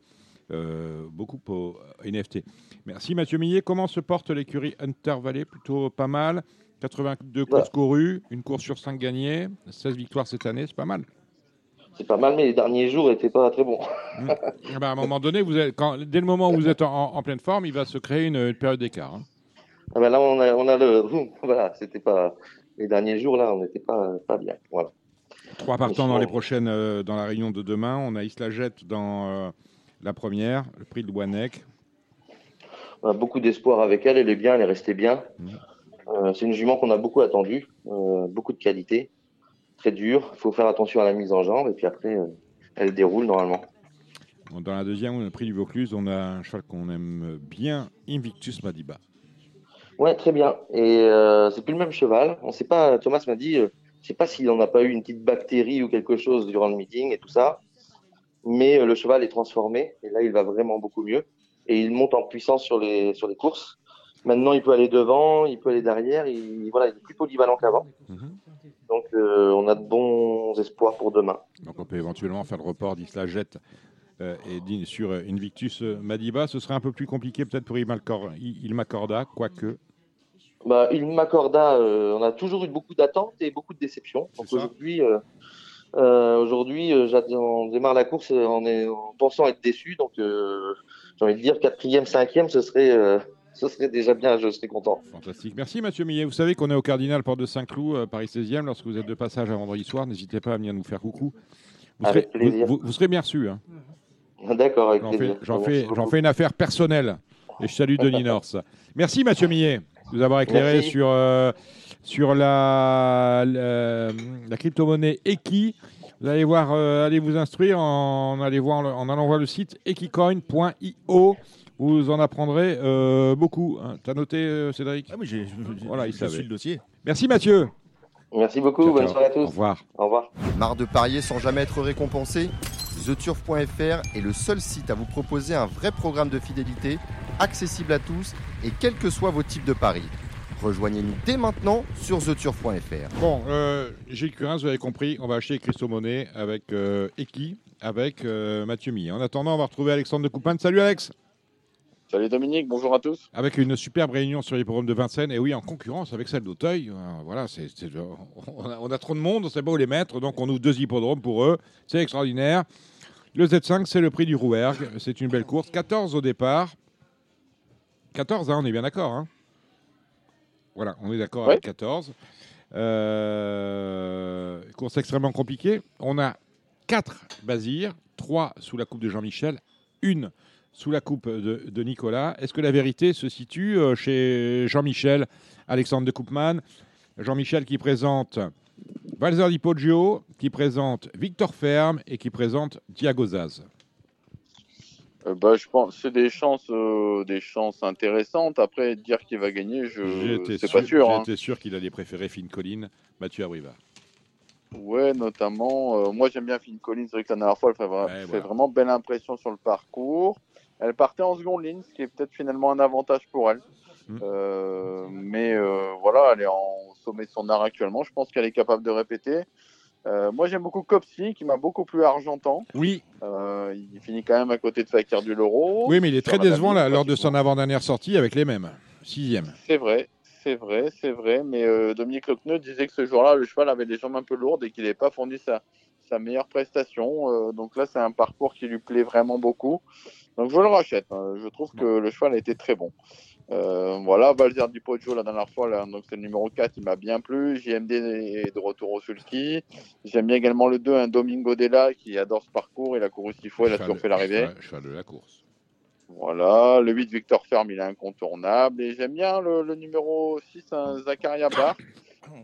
Euh, beaucoup au NFT. Merci Mathieu Millet. Comment se porte l'écurie Hunter Valley? Plutôt pas mal. 82 courses courues, une course sur 5 gagnées, 16 victoires cette année, c'est pas mal. C'est pas mal, mais les derniers jours n'étaient pas très bons. Ah bah, à un moment donné, vous êtes, quand, dès le moment où vous êtes en, en pleine forme, il va se créer une, une période d'écart. hein. Ah bah là, on a, on a le. [laughs] Voilà, c'était pas. Les derniers jours, là, on n'était pas, pas bien. Voilà. Trois partants dans les prochaines, euh, dans la réunion de demain. On a Isla Jet dans euh, la première, le prix de Wannek. On a beaucoup d'espoir avec elle. Elle est bien, elle est restée bien. Euh, c'est une jument qu'on a beaucoup attendue. euh, beaucoup de qualité. Très dure. Il faut faire attention à la mise en jambe. Et puis après, euh, elle déroule normalement. Dans la deuxième, le prix du Vaucluse, on a un cheval qu'on aime bien, Invictus Madiba. Ouais, très bien. Et c'est plus le même cheval. On sait pas. Thomas m'a dit, je sais pas s'il en a pas eu une petite bactérie ou quelque chose durant le meeting et tout ça. Mais euh, le cheval est transformé et là, il va vraiment beaucoup mieux. Et il monte en puissance sur les sur les courses. Maintenant, il peut aller devant, il peut aller derrière. Il voilà, il est plus polyvalent qu'avant. Donc, euh, on a de bons espoirs pour demain. Donc on peut éventuellement faire le report d'Isla Jet euh, et sur euh, Invictus Madiba. Ce serait un peu plus compliqué peut-être pour Ilmacor- I- Ilmacorda, quoique. Bah, il m'accorda. euh, on a toujours eu beaucoup d'attentes et beaucoup de déceptions. Donc aujourd'hui, euh, aujourd'hui, euh, on démarre la course euh, en, est- en pensant être déçu. Donc euh, j'ai envie de dire quatrième, cinquième, ce serait, euh, [laughs] ce serait déjà bien. Je serais content. Fantastique. Merci Mathieu Millet. Vous savez qu'on est au Cardinal Porte de Saint-Cloud, Paris 16e. Lorsque vous êtes de passage à vendredi soir, n'hésitez pas à venir nous faire coucou. Vous, Avec serez, plaisir. vous- vous- vous serez bien reçu. hein. [laughs] D'accord, avec J'en plaisir. fais, une affaire personnelle. Et je salue Denis [laughs] Norse. Merci Mathieu Millet de nous avoir éclairé Merci. sur, sur la, la, la crypto-monnaie Eki. Vous allez voir, euh, allez vous instruire en, allez voir, en allant voir le site ekicoin.io. Vous en apprendrez euh, beaucoup. hein. T'as noté, euh, Cédric Ah oui, j'ai- Voilà, il je savait. suis le dossier. Merci Mathieu. Merci beaucoup. Ciao, bonne ciao. soirée à tous. Au revoir. Au revoir. Marre de parier sans jamais être récompensé TheTurf.fr est le seul site à vous proposer un vrai programme de fidélité, accessible à tous et quels que soient vos types de paris. Rejoignez-nous dès maintenant sur TheTurf.fr. Bon, euh, Gilles Curin, vous avez compris, on va acheter Christo Monet avec euh, Eki, avec euh, Mathieu Millet. En attendant, on va retrouver Alexandre de Coupin. Salut Alex Salut Dominique, bonjour à tous. Avec une superbe réunion sur l'hippodrome de Vincennes, et oui, en concurrence avec celle d'Auteuil. Voilà, c'est, c'est- on, a, on a trop de monde, c'est beau les mettre, donc on ouvre deux hippodromes pour eux. C'est extraordinaire. Le Z5, c'est le prix du Rouergue. C'est une belle course. 14 au départ. 14, hein, on est bien d'accord. hein voilà, on est d'accord Ouais. avec 14. Euh, course extrêmement compliquée. On a 4 Bazir, 3 sous la coupe de Jean-Michel, une sous la coupe de, de Nicolas. Est-ce que la vérité se situe euh, chez Jean-Michel, Alexandre de Koopman? Jean-Michel qui présente Valzer Di Poggio, qui présente Victor Ferme et qui présente Thiago Zaz. Euh, bah, je pense c'est des chances, euh, des chances intéressantes. Après, dire qu'il va gagner, je J'étais c'est pas sûr. hein. J'étais sûr qu'il allait préférer Finn Collin, Mathieu Abrivard. Ouais, notamment. euh, moi, j'aime bien Finn Collins. C'est vrai que la dernière fois, elle fait, vra- Ouais, fait voilà. vraiment belle impression sur le parcours. Elle partait en seconde ligne, ce qui est peut-être finalement un avantage pour elle. Mm. Euh, mais voilà, elle est en sommet de son art actuellement. Je pense qu'elle est capable de répéter. Euh, moi, j'aime beaucoup Copsy, qui m'a beaucoup plu à Argentan. Oui, Euh, il finit quand même à côté de Fakir du Loro. oui, mais il est très décevant là, lors de son avant-dernière sortie avec les mêmes. Sixième. C'est vrai, c'est vrai, c'est vrai. Mais euh, Dominique Lecneux disait que ce jour-là, le cheval avait des jambes un peu lourdes et qu'il n'avait pas fourni sa, sa meilleure prestation. Donc là, c'est un parcours qui lui plaît vraiment beaucoup. Donc je le rachète. hein. Je trouve que le cheval a été très bon. Euh, voilà, Valzer Di Poggio la dernière fois, là, donc c'est le numéro 4, il m'a bien plu. JMD est de retour au sulky. J'aime bien également le 2, un Domingo Della qui adore ce parcours. Il a couru six fois, il a toujours fait l'arrivée. cheval- Cheval de la course. Voilà, le 8 Victor Ferme, il est incontournable. Et j'aime bien le, le numéro 6, un Zakaria Bar,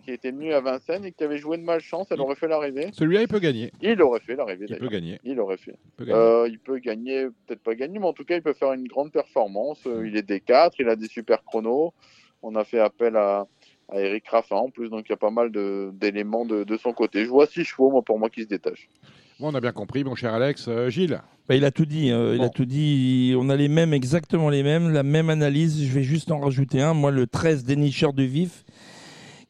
qui était venu à Vincennes et qui avait joué de malchance. Elle aurait fait l'arrivée. Celui-là, il peut gagner. Il aurait fait l'arrivée Il peut gagner. Il aurait fait. Il peut gagner. Euh, il peut gagner, peut-être pas gagner, mais en tout cas, il peut faire une grande performance. Euh, il est D4, il a des super chronos. On a fait appel à, à Eric Raffin en plus, donc il y a pas mal de- d'éléments de, de son côté. Je vois six chevaux, moi, pour moi, qui se détachent. Bon, on a bien compris, mon cher Alex. Euh, Gilles Bah, il a tout dit. euh, Il a tout dit. On a les mêmes, exactement les mêmes, la même analyse. Je vais juste en rajouter un. Moi, le 13 dénicheur du vif,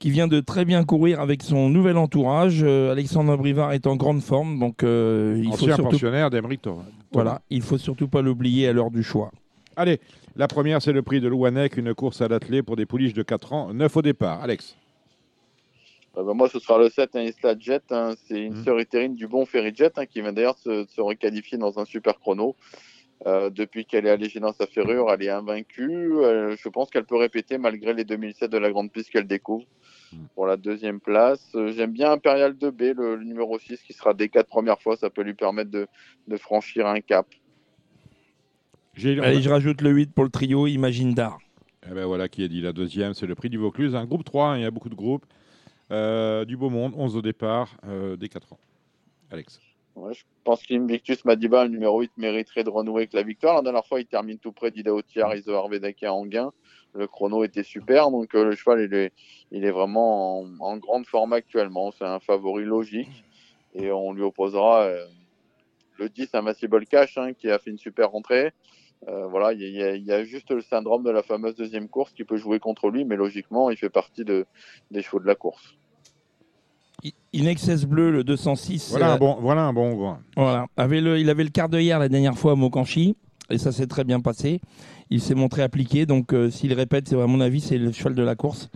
qui vient de très bien courir avec son nouvel entourage. Euh, Alexandre Brivard est en grande forme, donc euh, il faut Ancien surtout. pensionnaire d'Emeric Thomas. Voilà, il faut surtout pas l'oublier à l'heure du choix. Allez, la première, c'est le prix de Louanec, une course à l'attelé pour des pouliches de 4 ans, 9 au départ. Alex Euh, bah, moi, ce sera le 7, un Isla Jet. hein. C'est une Mhm. sœur éthérine du bon Ferry Jet, hein, qui vient d'ailleurs se, se requalifier dans un super chrono. Euh, depuis qu'elle est allégée dans sa ferrure, elle est invaincue. Euh, je pense qu'elle peut répéter malgré les 2007 de la grande piste qu'elle découvre. Mhm. Pour la deuxième place, Euh, j'aime bien Imperial 2B, le, le numéro 6, qui sera des quatre premières fois. Ça peut lui permettre de, de franchir un cap. Allez, je rajoute le 8 pour le trio Imagine d'art. Eh ben voilà qui est dit. La deuxième, c'est le prix du Vaucluse. Un groupe 3, hein, il y a beaucoup de groupes. Euh, du beau monde, 11 au départ, euh, des 4 ans. Alex. Je pense qu'Invictus Madiba, le numéro 8, mériterait de renouer avec la victoire. La dernière fois, il termine tout près d'Ida Thiar, Iso Arvedaki en gain. Le chrono était super, donc euh, le cheval, il est, il est vraiment en, grande forme actuellement. C'est un favori logique. Et on lui opposera euh, le 10, Invincible Cash, hein, qui a fait une super rentrée. Euh, voilà, il y, a- juste le syndrome de la fameuse deuxième course qui peut jouer contre lui, mais logiquement, il fait partie de, des chevaux de la course. Inexcess Bleu, le 206. Voilà un bon, voilà un bon. gros. Voilà. Avait le, il avait le quart d'hier la dernière fois à Mokanchi. Et ça s'est très bien passé. Il s'est montré appliqué. Donc, euh, s'il répète, c'est à mon avis, c'est le cheval de la course.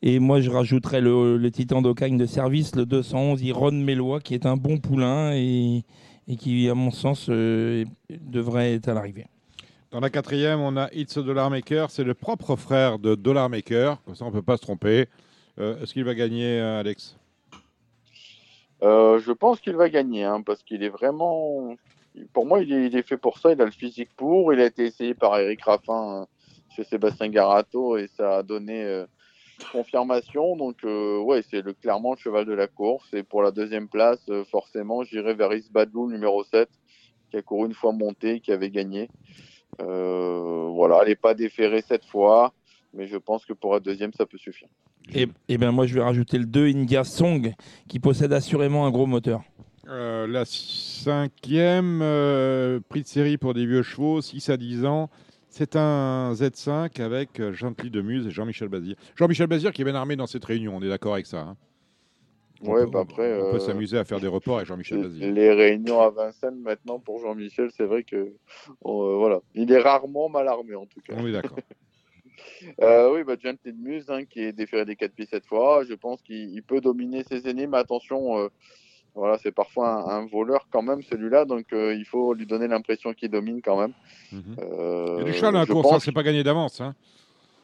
Et moi, je rajouterais le, le Titan d'Ocagne de service, le 211, Iron Mélois, qui est un bon poulain et, et qui, à mon sens, euh, devrait être à l'arrivée. Dans la quatrième, on a It's Dollar Maker. C'est le propre frère de Dollar Maker. Comme ça, on ne peut pas se tromper. Euh, Est-ce qu'il va gagner, Alex? Euh, je pense qu'il va gagner, hein, parce qu'il est vraiment. Pour moi, il est, fait pour ça. Il a le physique pour. Il a été essayé par Eric Raffin euh, chez Sébastien Garato et ça a donné euh, confirmation. Donc, euh, ouais, c'est clairement le cheval de la course. Et pour la deuxième place, euh, forcément, j'irai vers Isbadlou, numéro 7, qui a couru une fois monté, qui avait gagné. Voilà, elle n'est pas déférée cette fois, mais je pense que pour la deuxième, ça peut suffire. Et, et ben moi, je vais rajouter le 2, India Song, qui possède assurément un gros moteur. Euh, La cinquième, euh, prix de série pour des vieux chevaux, 6 à 10 ans. C'est un Z5 avec euh, Gently de Muse et Jean-Michel Bazir. Jean-Michel Bazir qui est bien armé dans cette réunion, on est d'accord avec ça. hein On Ouais, peut- bah après. On peut euh, s'amuser à faire des reports avec Jean-Michel Bazir. Les réunions à Vincennes maintenant pour Jean-Michel, c'est vrai que on, euh, voilà, il est rarement mal armé en tout cas. On est d'accord. [laughs] Euh, oui, bah, Gently de Muse hein, qui est déféré des 4 pistes cette fois. Je pense qu'il il peut dominer ses aînés, mais attention, euh, voilà, c'est parfois un, un voleur quand même celui-là, donc euh, il faut lui donner l'impression qu'il domine quand même. Euh, Il y a du cheval dans la course, hein, c'est pas gagné d'avance. hein.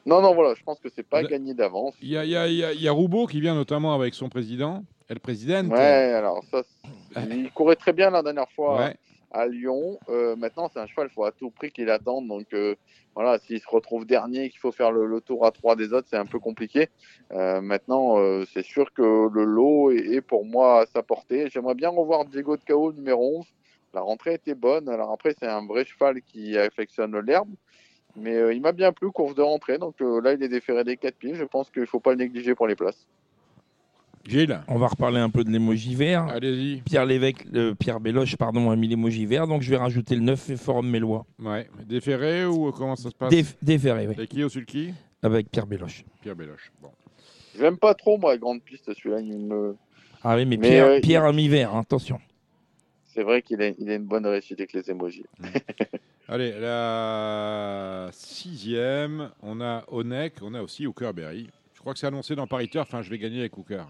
Non, non, voilà, je pense que c'est pas Le- gagné d'avance. Il y a, y a- il y a- il y a Roubaud qui vient notamment avec son président, et le président. Ouais, alors ça, il courait très bien la dernière fois Ouais. À Lyon. Euh, maintenant, c'est un cheval, il faut à tout prix qu'il attende. Donc euh, voilà, s'il se retrouve dernier, qu'il faut faire le, tour à trois des autres, c'est un peu compliqué. Euh, maintenant, c'est sûr que le lot est, pour moi à sa portée. J'aimerais bien revoir Diego de Cao numéro 11. La rentrée était bonne. Alors après, c'est un vrai cheval qui affectionne l'herbe. Mais il m'a bien plu, course de rentrée. Donc là, il est déféré des quatre pieds. Je pense qu'il ne faut pas le négliger pour les places. Gilles, On va reparler un peu de l'émoji vert. allez-y. Pierre Lévesque, euh, Pierre Béloche, pardon, a mis l'émoji vert, donc je vais rajouter le 9 et Forum Mélois. Ouais. Déféré ou comment ça se passe Déf- déféré, oui, C'est qui au sulky avec Pierre Béloche. Pierre Béloche. Bon. J'aime pas trop, moi, la grande piste, celui-là. Il me... Ah oui, mais, Mais, Pierre, euh, Pierre a mis vert, hein, attention. C'est vrai qu'il a, il a une bonne réussite avec les émojis. [laughs] Allez, la sixième, on a Onek, on a aussi Hookerberry. Je crois que c'est annoncé dans Paris Turf, enfin je vais gagner avec Hooker.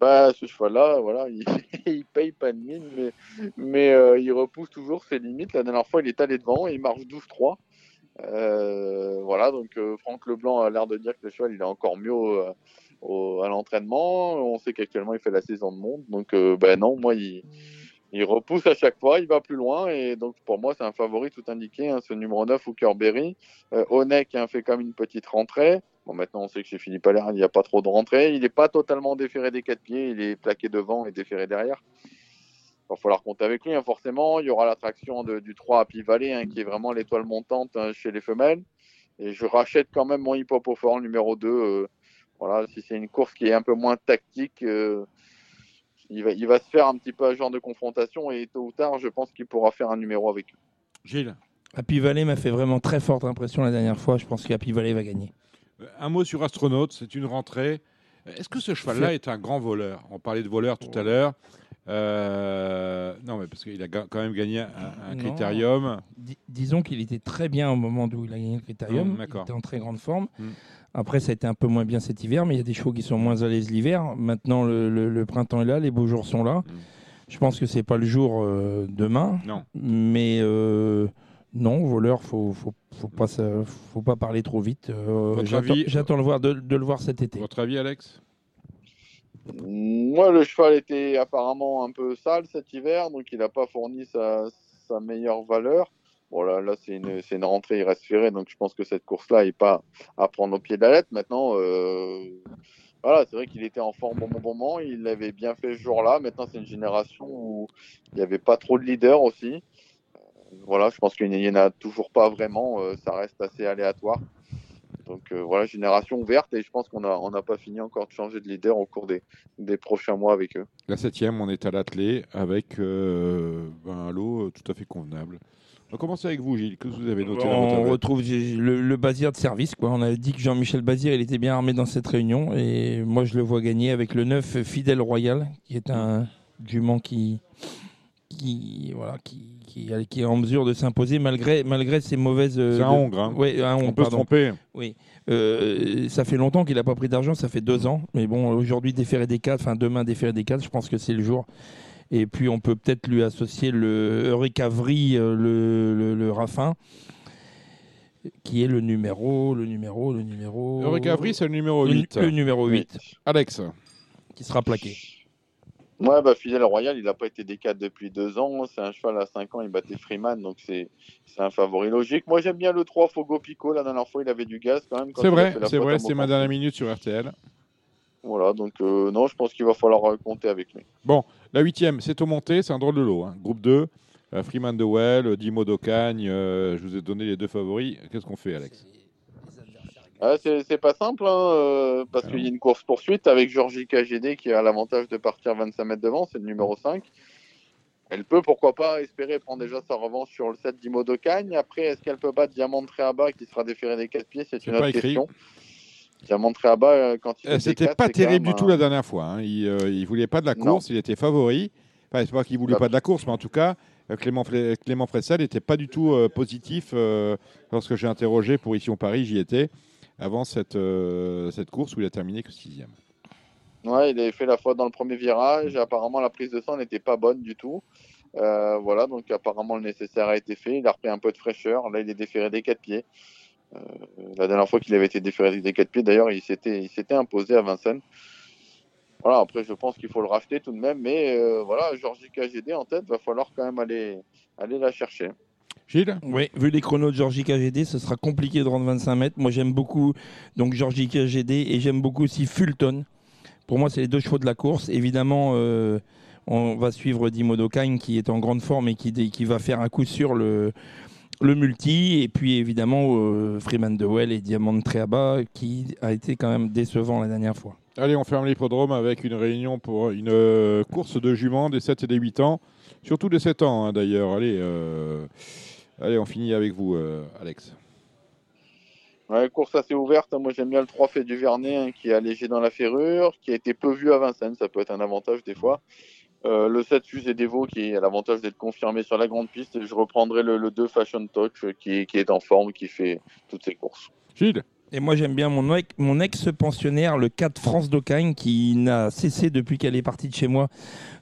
Bah, ce cheval-là, voilà, il, [laughs] il paye pas de mine, mais, euh, il repousse toujours ses limites. La dernière fois, il est allé devant il marche 12-3. Euh, voilà, donc euh, Franck Leblanc a l'air de dire que le cheval, il est encore mieux à l'entraînement. On sait qu'actuellement, il fait la saison de monde. Donc, ben non, moi, il, repousse à chaque fois, il va plus loin. Et donc, pour moi, c'est un favori tout indiqué, hein, ce numéro 9, Hookerberry. Euh, Onek hein, fait même une petite rentrée. Bon, maintenant, on sait que chez Philippe Allaire, il n'y a pas trop de rentrée. Il n'est pas totalement déféré des quatre pieds. Il est plaqué devant et déféré derrière. Il va falloir compter avec lui, hein, forcément. Il y aura l'attraction du 3 Happy Valley, hein, qui est vraiment l'étoile montante hein, chez les femelles. Et je rachète quand même mon hip hop au fort numéro 2. euh, voilà, si c'est une course qui est un peu moins tactique, euh, il, va, il va se faire un petit peu un genre de confrontation. Et tôt ou tard, je pense qu'il pourra faire un numéro avec eux. Gilles, Happy Valley m'a fait vraiment très forte impression la dernière fois. Je pense que Happy Valley va gagner. Euh, un mot sur Astronaute, c'est une rentrée. Est-ce que ce cheval-là est un grand voleur? On parlait de voleur tout à l'heure. Euh, non, mais parce qu'il a quand même gagné un, critérium. Dis- disons qu'il était très bien au moment où il a gagné le critérium. Mmh, il était en très grande forme. Mmh. Après, ça a été un peu moins bien cet hiver, mais il y a des chevaux qui sont moins à l'aise l'hiver. Maintenant, le, le- le printemps est là, les beaux jours sont là. Mmh. Je pense que c'est pas le jour euh, demain. Non. Mais euh, non, voleur, faut, faut, faut pas, ça- faut pas parler trop vite. Euh, Votre J'attends le voir de, de le voir cet été. Votre avis, Alex? Moi, le cheval était apparemment un peu sale cet hiver, donc il n'a pas fourni sa, sa meilleure valeur. Bon, là, là c'est une, c'est une rentrée, il reste ferré, donc je pense que cette course-là n'est pas à prendre au pied de la lettre. Maintenant, euh, voilà, c'est vrai qu'il était en forme au bon moment, il l'avait bien fait ce jour-là. Maintenant, c'est une génération où il n'y avait pas trop de leaders aussi. Voilà, je pense qu'il n'y en a toujours pas vraiment, euh, ça reste assez aléatoire. Donc euh, voilà, génération ouverte et je pense qu'on n'a on n'a pas fini encore de changer de leader au cours des, des prochains mois avec eux. La septième, on est à l'attelé avec euh, ben, un lot tout à fait convenable. On va commencer avec vous, Gilles. Que vous avez noté dans votre On retrouve le Bazir de service. Quoi. On a dit que Jean-Michel Bazir il était bien armé dans cette réunion. Et moi, je le vois gagner avec le 9 Fidèle Royal, qui est un jument qui, qui, voilà, qui, qui, qui est en mesure de s'imposer malgré, malgré ses mauvaises. euh, C'est un de- hongre, hein. Ouais, un On peut se tromper. Oui. Euh, ça fait longtemps qu'il n'a pas pris d'argent, ça fait deux ans. Mais bon, aujourd'hui, déféré des cadres, enfin demain, déféré des cadres, je pense que c'est le jour. Et puis, on peut peut-être lui associer le Eureka Vry, euh, le, le, le Raffin, qui est le numéro, le numéro, le numéro. Eureka Vry, c'est le numéro Le- 8. Le, numéro 8, Alex, qui sera plaqué. Ouais, bah, Fidèle Royal, il n'a pas été des 4 depuis deux ans. C'est un cheval à 5 ans, il battait Freeman, donc c'est un favori logique. Moi, j'aime bien le 3 Fogo Pico. La dernière fois, il avait du gaz quand même. c'est vrai, c'est vrai, c'est ma dernière minute sur RTL. Voilà, donc euh, non, je pense qu'il va falloir compter avec lui. Bon, la huitième, c'est au monté, c'est un drôle de lot. hein. Groupe 2, euh, Freeman de Well, Dimo d'Ocagne, euh, je vous ai donné les deux favoris. Qu'est-ce qu'on fait, Alex? Ah, c'est pas simple, hein, euh, parce qu'il y a une course-poursuite avec Georgie KGD qui a l'avantage de partir 25 mètres devant, c'est le numéro 5. Elle peut, pourquoi pas, espérer prendre déjà sa revanche sur le 7 d'Imo d'Ocagne. Après, est-ce qu'elle peut battre Diamant Tréaba qui sera déféré des 4 pieds? C'est une autre pas écrit. question. Diamant Tréaba, euh, quand il Euh, C'était pas terrible du tout la dernière fois. hein. Il, euh, il voulait pas de la Non. course, il était favori. Enfin, c'est pas qu'il voulait Bah. pas de la course, mais en tout cas, Clément, Fle- Clément Fressel n'était pas du tout euh, positif euh, lorsque j'ai interrogé pour Ici on Paris, j'y étais, avant cette, euh, cette course où il a terminé que sixième. Ouais, il avait fait la faute dans le premier virage. Apparemment, la prise de sang n'était pas bonne du tout. Euh, voilà, donc apparemment, le nécessaire a été fait. Il a repris un peu de fraîcheur. Là, il est déféré des quatre pieds. Euh, la dernière fois qu'il avait été déféré des quatre pieds, d'ailleurs, il s'était, il s'était imposé à Vincennes. Voilà, après, je pense qu'il faut le racheter tout de même, mais euh, voilà, Georgie KGD en tête, va falloir quand même aller, aller la chercher. Gilles Oui, vu les chronos de Georgie KGD, ce sera compliqué de rendre 25 mètres. Moi, j'aime beaucoup donc Georgie KGD et j'aime beaucoup aussi Fulton. Pour moi, c'est les deux chevaux de la course. Évidemment, euh, on va suivre Dimodo Kine qui est en grande forme et qui, qui va faire un coup sur le, le multi. Et puis, évidemment, euh, Freeman de Well et Diamant Treaba qui a été quand même décevant la dernière fois. Allez, on ferme l'hippodrome avec une réunion pour une euh, course de juments des 7 et des 8 ans. Surtout des 7 ans, hein, d'ailleurs. Allez, allez, on finit avec vous, euh, Alex. Ouais, course assez ouverte. Moi, j'aime bien le 3 fait du Vernet hein, qui est allégé dans la ferrure, qui a été peu vu à Vincennes. Ça peut être un avantage des fois. Euh, le 7 Fusée Devo qui a l'avantage d'être confirmé sur la grande piste. Et je reprendrai le, le 2 Fashion Touch qui, qui, est en forme, qui fait toutes ses courses. Gilles? Et moi j'aime bien mon, mon ex-pensionnaire, le 4 France d'Ocagne, qui n'a cessé depuis qu'elle est partie de chez moi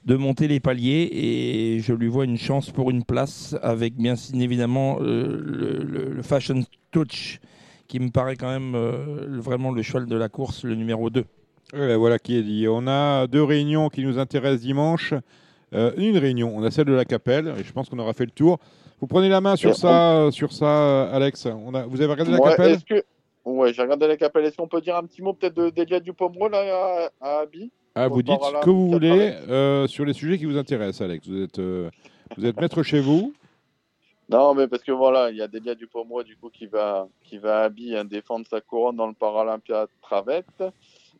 de monter les paliers et je lui vois une chance pour une place avec bien évidemment euh, le, le, le, Fashion Touch qui me paraît quand même euh, vraiment le cheval de la course, le numéro 2. voilà qui est dit. On a deux réunions qui nous intéressent dimanche. Euh, une réunion, on a celle de la Capelle, et je pense qu'on aura fait le tour. Vous prenez la main sur ça, sur ça, Alex. On a, vous avez regardé la ouais, Capelle? Que... Ouais, j'ai regardé la Capelle. Est-ce qu'on peut dire un petit mot peut-être d'Elia Dupomero là à, à Abi ah, Vous dites ce que vous voulez euh, sur les sujets qui vous intéressent, Alex. Vous êtes, euh, vous êtes maître chez vous. Non, mais parce que voilà, il y a Delia Dupomero du coup qui va, qui va à Abi hein, défendre sa couronne dans le Paralympia Travette.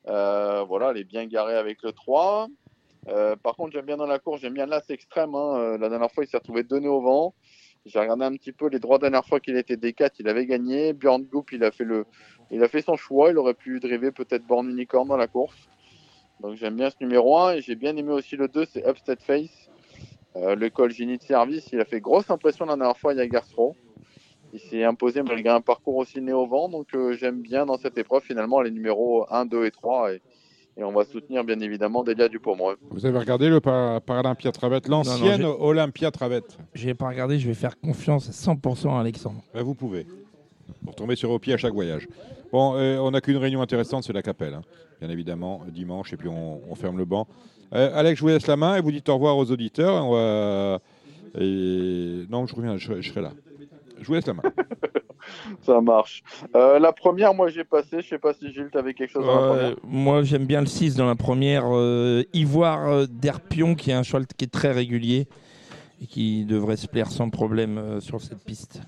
Euh, voilà, elle est bien garée avec le 3. Euh, par contre, j'aime bien dans la course, j'aime bien l'as extrême. Hein. La dernière fois, il s'est retrouvé donné au vent. J'ai regardé un petit peu les droits dernière fois qu'il était D4, il avait gagné. Björn Goop, il a fait le, il a fait son choix. Il aurait pu driver peut-être Born Unicorn dans la course. Donc j'aime bien ce numéro 1 et j'ai bien aimé aussi le 2, c'est Upstead Face. Euh, le col génie de service, il a fait grosse impression la dernière fois, il y a Garstro. Il s'est imposé malgré un parcours aussi né au vent, donc euh, j'aime bien dans cette épreuve finalement les numéros 1, 2 et 3. Et, et on va soutenir bien évidemment Delia Dupomreux. Vous avez regardé le Paralympia Travette, l'ancienne Olympia Travette J'ai pas regardé, je vais faire confiance à 100% à Alexandre. Ben, vous pouvez. Pour tomber sur vos pieds à chaque voyage. Bon, euh, on n'a qu'une réunion intéressante, c'est la Capelle, hein. bien évidemment, dimanche, et puis on, on ferme le banc. Euh, Alex, je vous laisse la main et vous dites au revoir aux auditeurs. On va... et... Non, je reviens, je, je serai là. Je vous laisse la main. [laughs] Ça marche. Euh, la première, moi j'ai passé. Je sais pas si Gilles, t'avais quelque chose dans la Euh, première. moi, j'aime bien le 6 dans la première. euh, Ivoire d'Herpion, qui est un cheval qui est très régulier et qui devrait se plaire sans problème sur cette piste.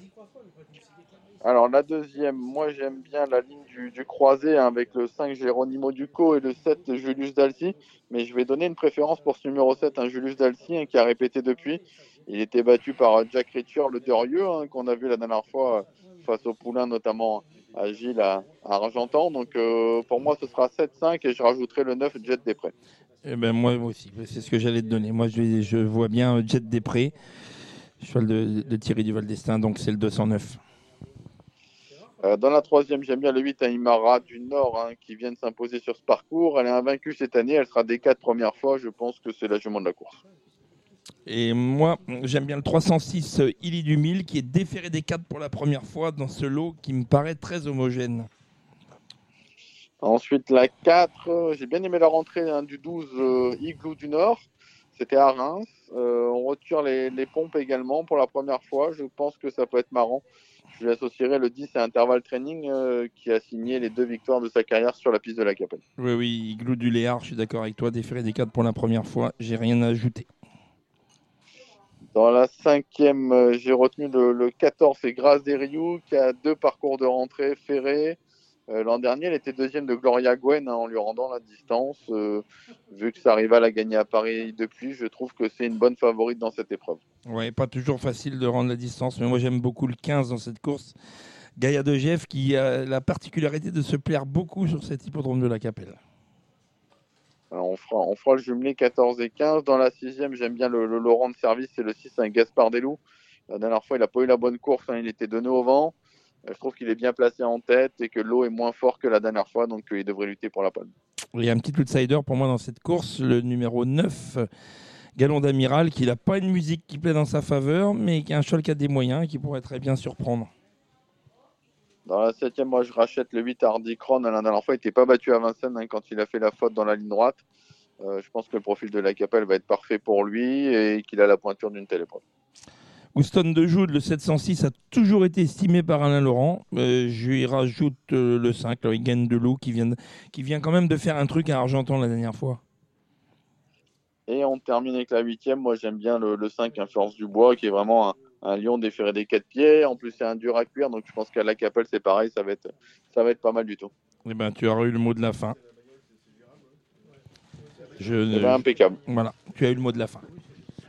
Alors la deuxième, moi j'aime bien la ligne du, du croisé hein, avec le 5 Geronimo Duco et le 7 Julius Dalcy, mais je vais donner une préférence pour ce numéro 7, un Julius Dalcy hein, qui a répété depuis. Il était battu par Jack Ritcher, le Derieux, hein, qu'on a vu la dernière fois face au Poulain, notamment à Gilles à, à Argentan. Donc euh, pour moi ce sera 7-5 et je rajouterai le 9 Jet Després. Eh ben, moi aussi, c'est ce que j'allais te donner. Moi, je, je vois bien Jet Després, cheval de, de Thierry Duval d'Estaing, donc c'est le 209. Euh, dans la troisième, j'aime bien le 8 Aymara du Nord hein, qui vient de s'imposer sur ce parcours. Elle est invaincue cette année, elle sera des quatre premières fois. Je pense que c'est la jument de la course. Et moi, j'aime bien le 306 euh, Illy du Mille qui est déféré des 4 pour la première fois dans ce lot qui me paraît très homogène. Ensuite, la 4, euh, j'ai bien aimé la rentrée hein, du 12 euh, Igloo du Nord. C'était à Reims. Euh, on retire les, les pompes également pour la première fois. Je pense que ça peut être marrant. Je lui associerai le 10 à Interval Training euh, qui a signé les deux victoires de sa carrière sur la piste de la Capelle. Oui, oui, Igloo du Léard, je suis d'accord avec toi, déféré des 4 pour la première fois, j'ai rien à ajouter. Dans la cinquième, euh, j'ai retenu le, le 14, c'est Grâce des Rioux, qui a deux parcours de rentrée ferrés. Euh, L'an dernier, elle était deuxième de Gloria Gwen hein, en lui rendant la distance. Euh, vu que sa rivale a gagné à Paris depuis, je trouve que c'est une bonne favorite dans cette épreuve. Ouais, pas toujours facile de rendre la distance, mais moi j'aime beaucoup le 15 dans cette course. Gaïa de Jeff qui a la particularité de se plaire beaucoup sur cet hippodrome de la Capelle. Alors, on, fera, le jumelé 14 et 15. Dans la sixième, j'aime bien le, Laurent de service, c'est le 6, un Gaspard Delou. La dernière fois, il n'a pas eu la bonne course, hein, il était donné au vent. Euh, Je trouve qu'il est bien placé en tête et que l'eau est moins fort que la dernière fois, donc euh, il devrait lutter pour la palme. Il y a un petit outsider pour moi dans cette course, le numéro 9, Galon d'Amiral, qui n'a pas une musique qui plaît dans sa faveur, mais qui a un cheval qui a des moyens et qui pourrait très bien surprendre. Dans la septième, moi, je rachète le 8 Hardy Kron. La dernière fois, il n'était pas battu à Vincennes hein, quand il a fait la faute dans la ligne droite. Euh, je pense que le profil de la Capelle va être parfait pour lui et qu'il a la pointure d'une telle épreuve. Houston de Joude, le 706, a toujours été estimé par Alain Laurent. Euh, je lui rajoute euh, le 5, le Higgin de Loup, qui vient, de- qui vient quand même de faire un truc à Argenton la dernière fois. Et on termine avec la huitième. Moi, j'aime bien le, le 5, Influence du Bois, qui est vraiment un, un lion déféré des quatre pieds. En plus, c'est un dur à cuire. Donc, je pense qu'à la Capelle, c'est pareil. Ça va, être, ça va être pas mal du tout. Eh ben, tu auras eu le mot de la fin. Je, Eh ben, impeccable. Voilà, tu as eu le mot de la fin.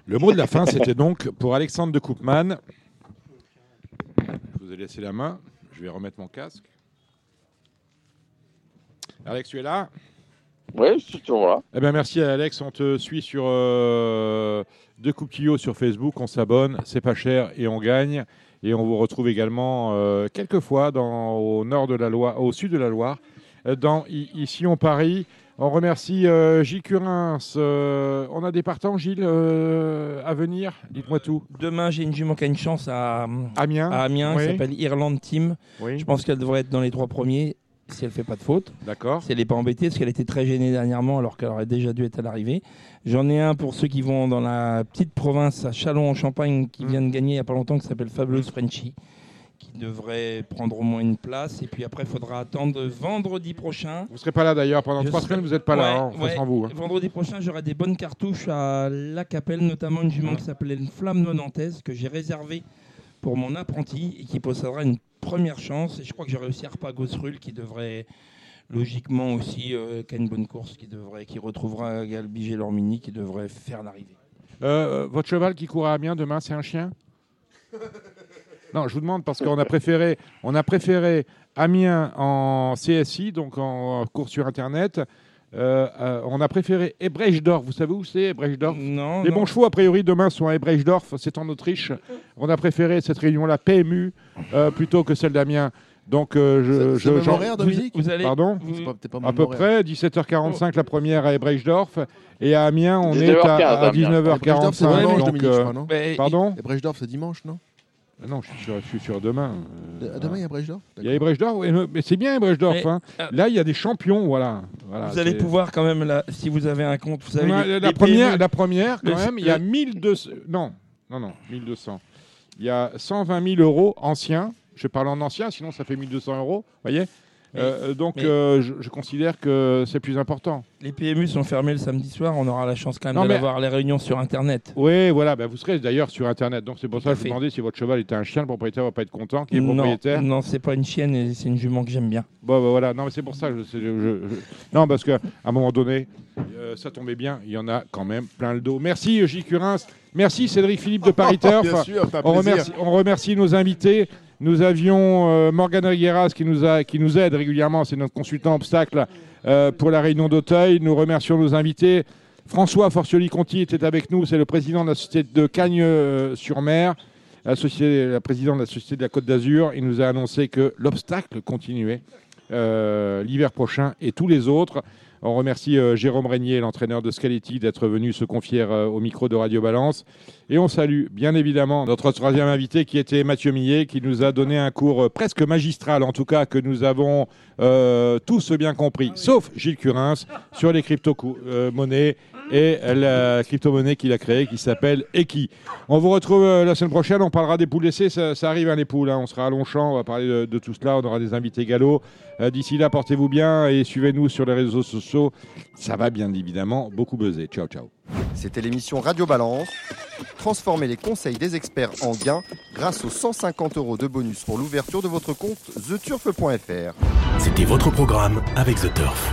Le mot de la fin, c'était donc pour Alexandre de Koopman. Je vous ai laissé la main. Je vais remettre mon casque. Alex, tu es là? Oui, je suis toujours là. Eh bien, merci Alex. On te suit sur euh, Kyo sur Facebook. On s'abonne, c'est pas cher et on gagne. Et on vous retrouve également euh, quelques fois dans, au nord de la Loire, au sud de la Loire, euh, dans ici on Paris. On remercie euh, Gilles Curins. Euh, on a des partants, Gilles, euh, à venir? Dites-moi tout. Demain, j'ai une jument qui a une chance à Amiens. à Amiens, Oui. qui s'appelle Irlande Team. Oui. Je pense qu'elle devrait être dans les trois premiers si elle fait pas de faute. D'accord. Si elle n'est pas embêtée, parce qu'elle était très gênée dernièrement, alors qu'elle aurait déjà dû être à l'arrivée. J'en ai un pour ceux qui vont dans la petite province à Châlons en Champagne, qui vient de gagner il n'y a pas longtemps, qui s'appelle Fabuleuse Frenchy, qui devrait prendre au moins une place. Et puis après, il faudra attendre vendredi prochain. Vous ne serez pas là d'ailleurs pendant Je trois serai- semaines, vous n'êtes pas là, hein, ouais. sans vous. hein. Vendredi prochain, j'aurai des bonnes cartouches à La Capelle, notamment une jument qui s'appelait une flamme nonantaise que j'ai réservée pour mon apprenti et qui possédera une première chance. Et je crois que j'aurai aussi Arpagos Rull qui devrait logiquement aussi, euh, qui a une bonne course, qui devrait, qui retrouvera Galbigé Lormini, qui devrait faire l'arrivée. Euh, votre cheval qui court à Amiens demain, c'est un chien? Non, je vous demande parce qu'on a préféré, on a préféré Amiens en CSI, donc en cours sur Internet. Euh, euh, on a préféré Ebrechtsdorf. Vous savez où c'est Ebrechtsdorf Non. Les non. bons chevaux, a priori, demain sont à Ebrechtsdorf. C'est en Autriche. On a préféré cette réunion-là PMU euh, plutôt que celle d'Amiens. Donc, euh, je, C'est- même horaire, Dominique? Vous allez. Pardon? vous- pas- peut-être pas à peu horaire. près, 17h45 la première à Ebrechtsdorf et à Amiens on est 19h15 à, à à Amiens. Ebrechtsdorf, c'est 19h45. dimanche, donc, Dominique, je euh, crois, non? Mais- pardon? Et Brechdorf, c'est dimanche, non? Non, je suis sur, je suis sur demain. Euh, Euh, Demain, il y a Brechdorf il y a Ebrechtsdorf, oui, mais c'est bien Ebrechtsdorf. Mais, hein. euh, Là, il y a des champions, voilà. Voilà, vous allez pouvoir quand même, là, si vous avez un compte, vous savez, les- la, les première, la première, quand Le- même, il y a le- 1200. Non, non, non, 1200. Il y a 120 000 euros anciens. Je parle en ancien, sinon ça fait 1200 euros. Voyez Euh, Donc, mais- euh, je, je considère que c'est plus important. les PMU sont fermés le samedi soir, on aura la chance quand même Non, mais- d'avoir les réunions sur Internet. Oui, voilà, bah, vous serez d'ailleurs sur Internet. Donc, c'est pour Tout ça que je vous demandais si votre cheval était un chien. Le propriétaire va pas être content, qui est non, propriétaire. non, c'est pas une chienne, et c'est une jument que j'aime bien. Bon, bah, voilà, non, mais c'est pour ça. que Je, je- je- je- Non, parce qu'à un moment donné, euh, ça tombait bien. Il y en a quand même plein le dos. Merci, J. Curins. Merci, Cédric Philippe de Paris [laughs] Turf. Bien sûr, c'est un On plaisir. remercie, on remercie nos invités. Nous avions euh, Morgane Rigueras qui nous, aide régulièrement, c'est notre consultant obstacle euh, pour la réunion d'Auteuil. Nous remercions nos invités. François Forcioli-Conti était avec nous, c'est le président de la société de Cagnes-sur-Mer, la, société- la présidente de la société de la Côte d'Azur. Il nous a annoncé que l'obstacle continuait euh, l'hiver prochain et tous les autres. On remercie euh, Jérôme Régnier, l'entraîneur de Scaletti, d'être venu se confier euh, au micro de Radio Balance. Et on salue bien évidemment notre troisième invité qui était Mathieu Millet, qui nous a donné un cours euh, presque magistral, en tout cas que nous avons euh, tous bien compris, sauf Gilles Curins, sur les crypto-monnaies et la crypto-monnaie qu'il a créée qui s'appelle Eki. On vous retrouve euh, la semaine prochaine, on parlera des poules d'essai, ça, ça arrive hein, les poules, hein. on sera à Longchamp, on va parler de, de tout cela, on aura des invités galops. Euh, D'ici là, portez-vous bien et suivez-nous sur les réseaux sociaux. Ça va bien évidemment beaucoup buzzer. Ciao, ciao. C'était l'émission Radio Balance. Transformez les conseils des experts en gains grâce aux 150 euros de bonus pour l'ouverture de votre compte theturf.fr. C'était votre programme avec The Turf.